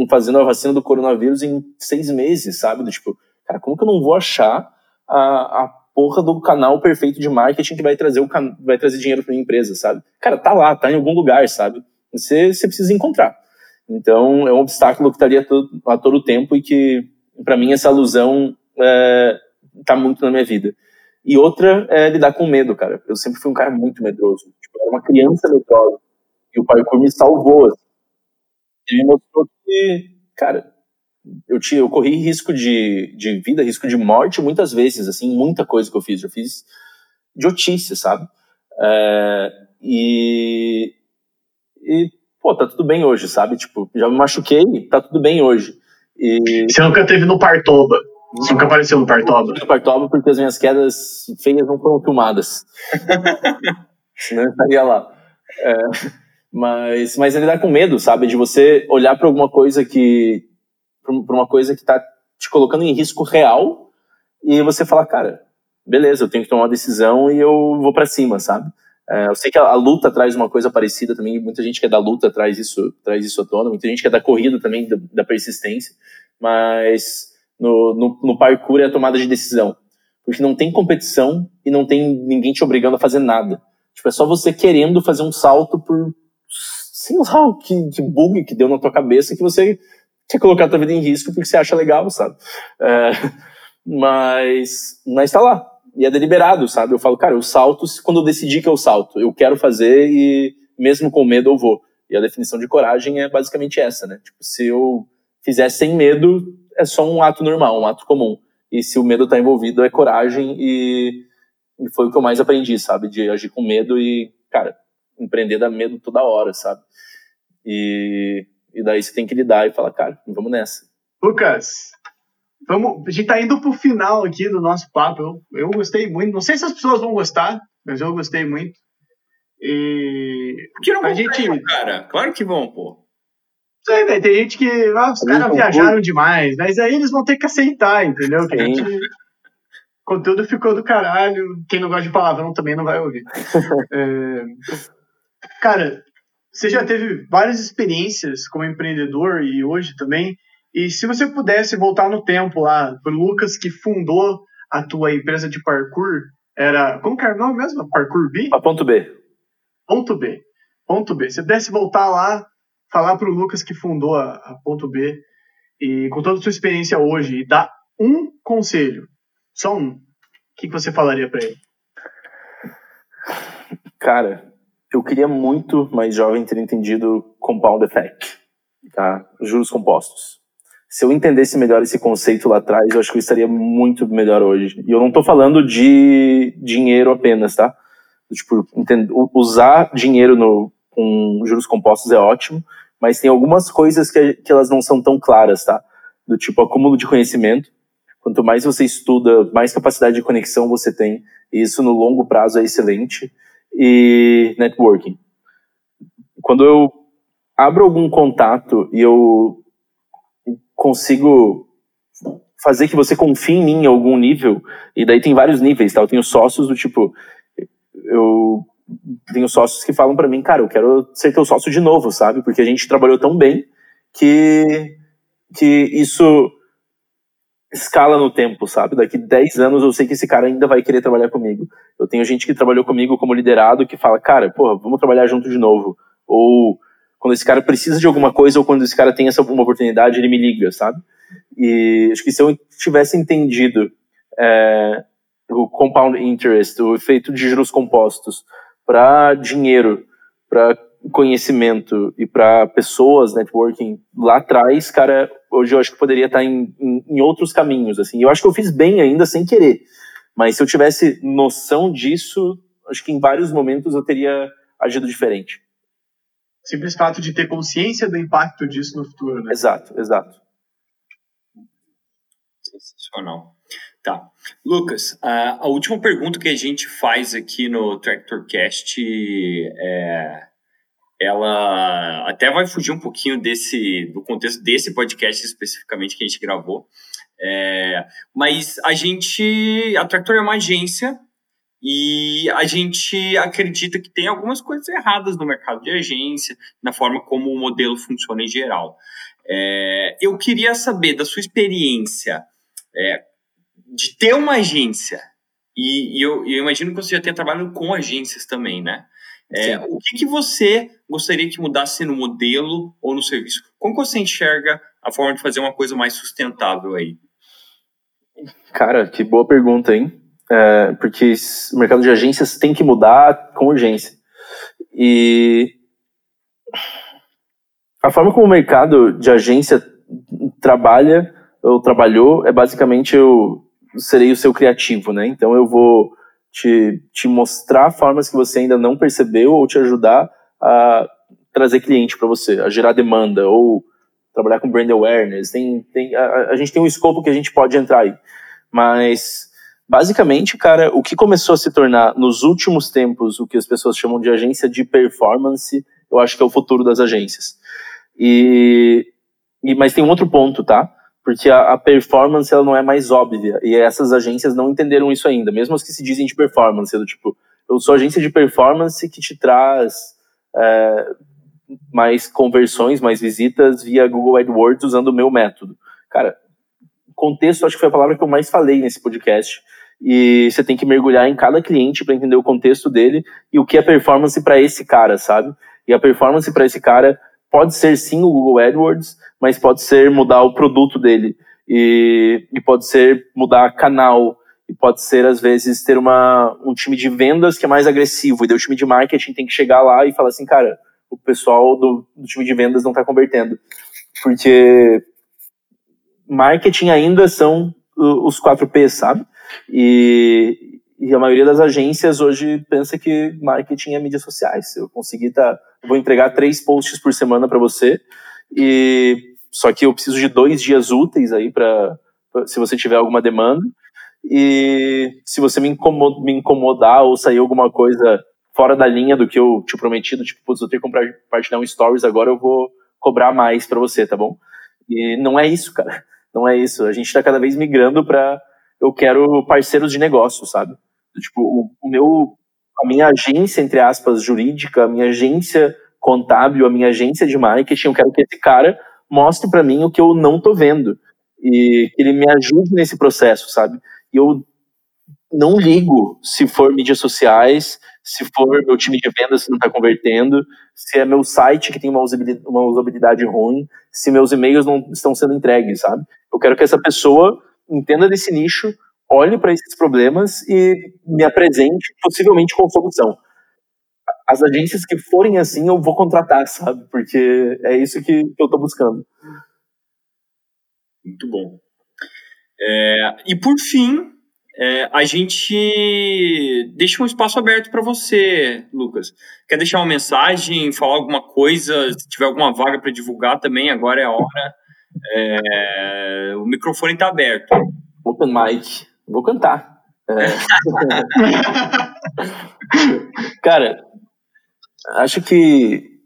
fazendo a vacina do coronavírus em seis meses, sabe? Do tipo, cara, como que eu não vou achar a, a porra do canal perfeito de marketing que vai trazer, o can... vai trazer dinheiro pra minha empresa, sabe? Cara, tá lá, tá em algum lugar, sabe? Você, você precisa encontrar. Então, é um obstáculo que estaria todo, a todo tempo e que, para mim, essa alusão é, tá muito na minha vida. E outra é lidar com medo, cara. Eu sempre fui um cara muito medroso. Tipo, era uma criança medrosa. E o parkour me salvou. Assim. Ele me mostrou que, cara, eu, tinha, eu corri risco de, de vida, risco de morte muitas vezes, assim, muita coisa que eu fiz. Eu fiz idiotice, sabe? É, e, e, pô, tá tudo bem hoje, sabe? Tipo, já me machuquei, tá tudo bem hoje. E... Você nunca teve no Partoba. Você nunca apareceu no Partoba? No Partoba porque as minhas quedas feias não foram filmadas. *laughs* Senão eu estaria lá. É, mas, mas é lidar com medo, sabe? De você olhar para alguma coisa que. Para uma coisa que tá te colocando em risco real e você falar, cara, beleza, eu tenho que tomar uma decisão e eu vou para cima, sabe? É, eu sei que a, a, luta traz uma coisa parecida também, muita gente que é da luta traz isso, traz isso à tona, muita gente que é da corrida também, da, da persistência, mas no, no, no, parkour é a tomada de decisão. Porque não tem competição e não tem ninguém te obrigando a fazer nada. Tipo, é só você querendo fazer um salto por, sei lá, que, que bug que deu na tua cabeça que você quer colocar a tua vida em risco porque você acha legal, sabe? É, mas, mas tá lá. E é deliberado, sabe? Eu falo, cara, eu salto quando eu decidi que eu salto. Eu quero fazer e mesmo com medo eu vou. E a definição de coragem é basicamente essa, né? Tipo, se eu fizer sem medo, é só um ato normal, um ato comum. E se o medo tá envolvido, é coragem e, e foi o que eu mais aprendi, sabe? De agir com medo e, cara, empreender dá medo toda hora, sabe? E, e daí você tem que lidar e falar, cara, vamos nessa. Lucas, vamos, a gente tá indo pro final aqui do nosso papo. Eu, eu gostei muito. Não sei se as pessoas vão gostar, mas eu gostei muito. E. Por que não a vão gente... cara? Claro que vão, pô. Sei, tem gente que. Ah, os caras viajaram demais, mas aí eles vão ter que aceitar, entendeu? Que a gente. O conteúdo ficou do caralho. Quem não gosta de palavrão também não vai ouvir. *laughs* é... Cara, você já teve várias experiências como empreendedor e hoje também. E se você pudesse voltar no tempo lá, pro Lucas que fundou a tua empresa de parkour, era. Como que era o nome mesmo? Parkour B? A ponto B. Ponto B. Ponto B. Se pudesse voltar lá, falar pro Lucas que fundou a, a Ponto B, e com toda a sua experiência hoje, e dar um conselho, só um, o que, que você falaria para ele? Cara, eu queria muito mais jovem ter entendido compound effect, tá? Juros compostos. Se eu entendesse melhor esse conceito lá atrás, eu acho que eu estaria muito melhor hoje. E eu não estou falando de dinheiro apenas, tá? Tipo, usar dinheiro no, com juros compostos é ótimo, mas tem algumas coisas que, que elas não são tão claras, tá? Do tipo acúmulo de conhecimento. Quanto mais você estuda, mais capacidade de conexão você tem. E isso no longo prazo é excelente. E networking. Quando eu abro algum contato e eu consigo fazer que você confie em mim em algum nível, e daí tem vários níveis, tá? Eu tenho sócios do tipo, eu tenho sócios que falam para mim, cara, eu quero ser teu sócio de novo, sabe? Porque a gente trabalhou tão bem que, que isso escala no tempo, sabe? Daqui 10 anos eu sei que esse cara ainda vai querer trabalhar comigo. Eu tenho gente que trabalhou comigo como liderado que fala, cara, porra, vamos trabalhar junto de novo. Ou quando esse cara precisa de alguma coisa ou quando esse cara tem essa uma oportunidade, ele me liga, sabe? E acho que se eu tivesse entendido é, o compound interest, o efeito de juros compostos, para dinheiro, para conhecimento e para pessoas, networking, lá atrás, cara, hoje eu acho que poderia estar em, em, em, outros caminhos, assim. Eu acho que eu fiz bem ainda sem querer, mas se eu tivesse noção disso, acho que em vários momentos eu teria agido diferente. Simples fato de ter consciência do impacto disso no futuro, né? Exato, exato. Sensacional. Tá. Lucas, a, a, última pergunta que a gente faz aqui no TractorCast é, ela até vai fugir um pouquinho desse do contexto desse podcast especificamente que a gente gravou. É, mas a gente, a Tractor é uma agência e a gente acredita que tem algumas coisas erradas no mercado de agência, na forma como o modelo funciona em geral. É, eu queria saber da sua experiência. É, de ter uma agência, e, e eu, eu, imagino que você já tenha trabalhado com agências também, né? É, o que, que você gostaria que mudasse no modelo ou no serviço? Como você enxerga a forma de fazer uma coisa mais sustentável aí? Cara, que boa pergunta, hein? É, porque o mercado de agências tem que mudar com urgência. E a forma como o mercado de agência trabalha ou trabalhou é basicamente o serei o seu criativo, né? Então eu vou te, te mostrar formas que você ainda não percebeu ou te ajudar a trazer cliente para você, a gerar demanda ou trabalhar com brand awareness. Tem, tem, a, a gente tem um escopo que a gente pode entrar aí. Mas, basicamente, cara, o que começou a se tornar nos últimos tempos o que as pessoas chamam de agência de performance, eu acho que é o futuro das agências. E, e mas tem um outro ponto, tá? Porque a, a, performance ela não é mais óbvia e essas agências não entenderam isso ainda, mesmo as que se dizem de performance, do tipo, eu sou agência de performance que te traz é, mais conversões, mais visitas via Google AdWords usando o meu método. Cara, contexto acho que foi a palavra que eu mais falei nesse podcast e você tem que mergulhar em cada cliente para entender o contexto dele e o que é performance para esse cara, sabe? E a performance para esse cara pode ser sim o Google AdWords, mas pode ser mudar o produto dele. E, e pode ser mudar canal. E pode ser às vezes ter uma, um time de vendas que é mais agressivo. E daí o time de marketing tem que chegar lá e falar assim, cara, o pessoal do, do time de vendas não está convertendo. Porque marketing ainda são os 4 P, sabe? E, e a maioria das agências hoje pensa que marketing é mídias sociais. Eu consegui tá, vou entregar três posts por semana para você e só que eu preciso de dois dias úteis aí para se você tiver alguma demanda e se você me, me incomodar ou sair alguma coisa fora da linha do que eu te prometido, tipo, putz, eu tenho que compartilhar um stories agora, eu vou cobrar mais para você, tá bom? E não é isso, cara. Não é isso. A gente está cada vez migrando para eu quero parceiros de negócio, sabe? Tipo, o, o meu, a minha agência, entre aspas, jurídica, a minha agência contábil, a minha agência de marketing, eu quero que esse cara mostre para mim o que eu não tô vendo e que ele me ajude nesse processo, sabe? E eu não ligo se for mídias sociais, se for meu time de vendas que não está convertendo, se é meu site que tem uma usabilidade, uma usabilidade ruim, se meus e-mails não estão sendo entregues, sabe? Eu quero que essa pessoa entenda desse nicho, olhe para esses problemas e me apresente possivelmente com solução. As agências que forem assim, eu vou contratar, sabe? Porque é isso que, eu estou buscando. Muito bom. É, e por fim, é, a gente deixa um espaço aberto para você, Lucas. Quer deixar uma mensagem, falar alguma coisa? Se tiver alguma vaga para divulgar também, agora é a hora. É, o microfone está aberto. Open mic. Vou cantar. É. *laughs* Cara, acho que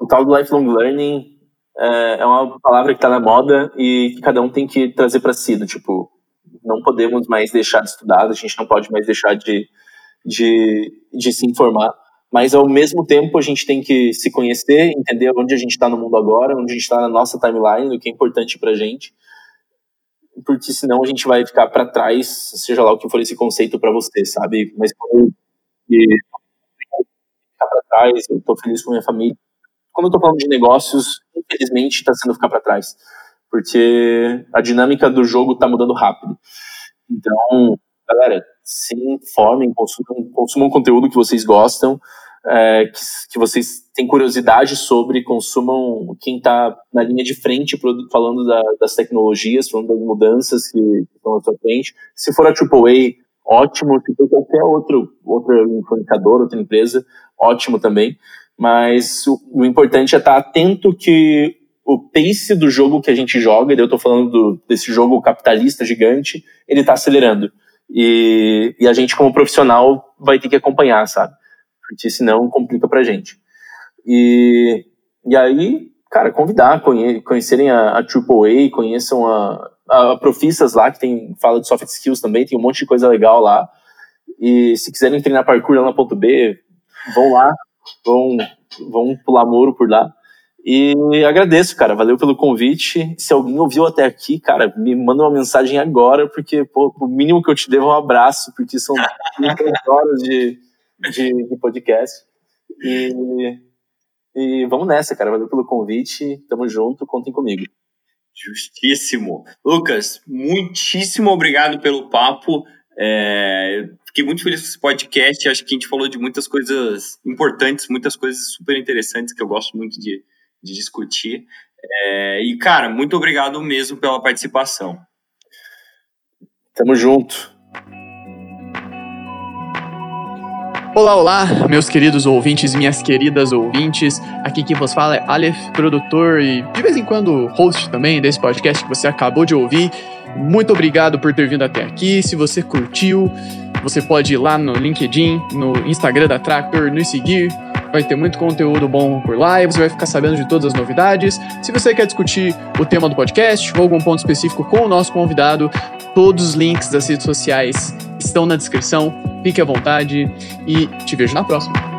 o tal do lifelong learning é, é uma palavra que está na moda e que cada um tem que trazer para si. Do, tipo, não podemos mais deixar de estudar, a gente não pode mais deixar de, de, de se informar, mas ao mesmo tempo a gente tem que se conhecer, entender onde a gente está no mundo agora, onde a gente está na nossa timeline, o que é importante para a gente, porque senão a gente vai ficar para trás, seja lá o que for esse conceito para você, sabe? Mas quando eu ficar para trás, eu estou feliz com minha família. Quando eu estou falando de negócios, infelizmente está sendo ficar para trás porque a dinâmica do jogo está mudando rápido. Então, galera, se informem, consumam, consumam conteúdo que vocês gostam, é, que, que, vocês têm curiosidade sobre, consumam quem está na linha de frente falando da, das tecnologias, falando das mudanças que, estão à sua frente. Se for a AAA, ótimo. Se for qualquer outro, outro influenciador, outra empresa, ótimo também. Mas o, o importante é estar atento que o pace do jogo que a gente joga, eu estou falando do, desse jogo capitalista gigante, ele está acelerando. E, e, a gente, como profissional, vai ter que acompanhar, sabe? Porque senão complica pra gente. E, e aí, cara, convidar, conhe, conhecerem a, a AAA, conheçam a, a, Profissas lá, que tem, fala de soft skills também, tem um monte de coisa legal lá. E se quiserem treinar parkour lá na ponto B, vão lá, vão, vão pular muro por lá. E agradeço, cara. Valeu pelo convite. Se alguém ouviu até aqui, cara, me manda uma mensagem agora, porque pô, o mínimo que eu te devo é um abraço, porque são *laughs* horas de, de, de, podcast. E, e vamos nessa, cara. Valeu pelo convite. Tamo junto, contem comigo. Justíssimo. Lucas, muitíssimo obrigado pelo papo. É, fiquei muito feliz com esse podcast. Acho que a gente falou de muitas coisas importantes, muitas coisas super interessantes que eu gosto muito de, de discutir. É, e, cara, muito obrigado mesmo pela participação. Tamo junto. Olá, olá, meus queridos ouvintes minhas queridas ouvintes. Aqui quem vos fala é Aleph, produtor e de vez em quando host também desse podcast que você acabou de ouvir. Muito obrigado por ter vindo até aqui. Se você curtiu, você pode ir lá no LinkedIn, no Instagram da Tractor, nos seguir, vai ter muito conteúdo bom por lá e você vai ficar sabendo de todas as novidades. Se você quer discutir o tema do podcast ou algum ponto específico com o nosso convidado, todos os links das redes sociais estão na descrição. Fique à vontade e te vejo na próxima.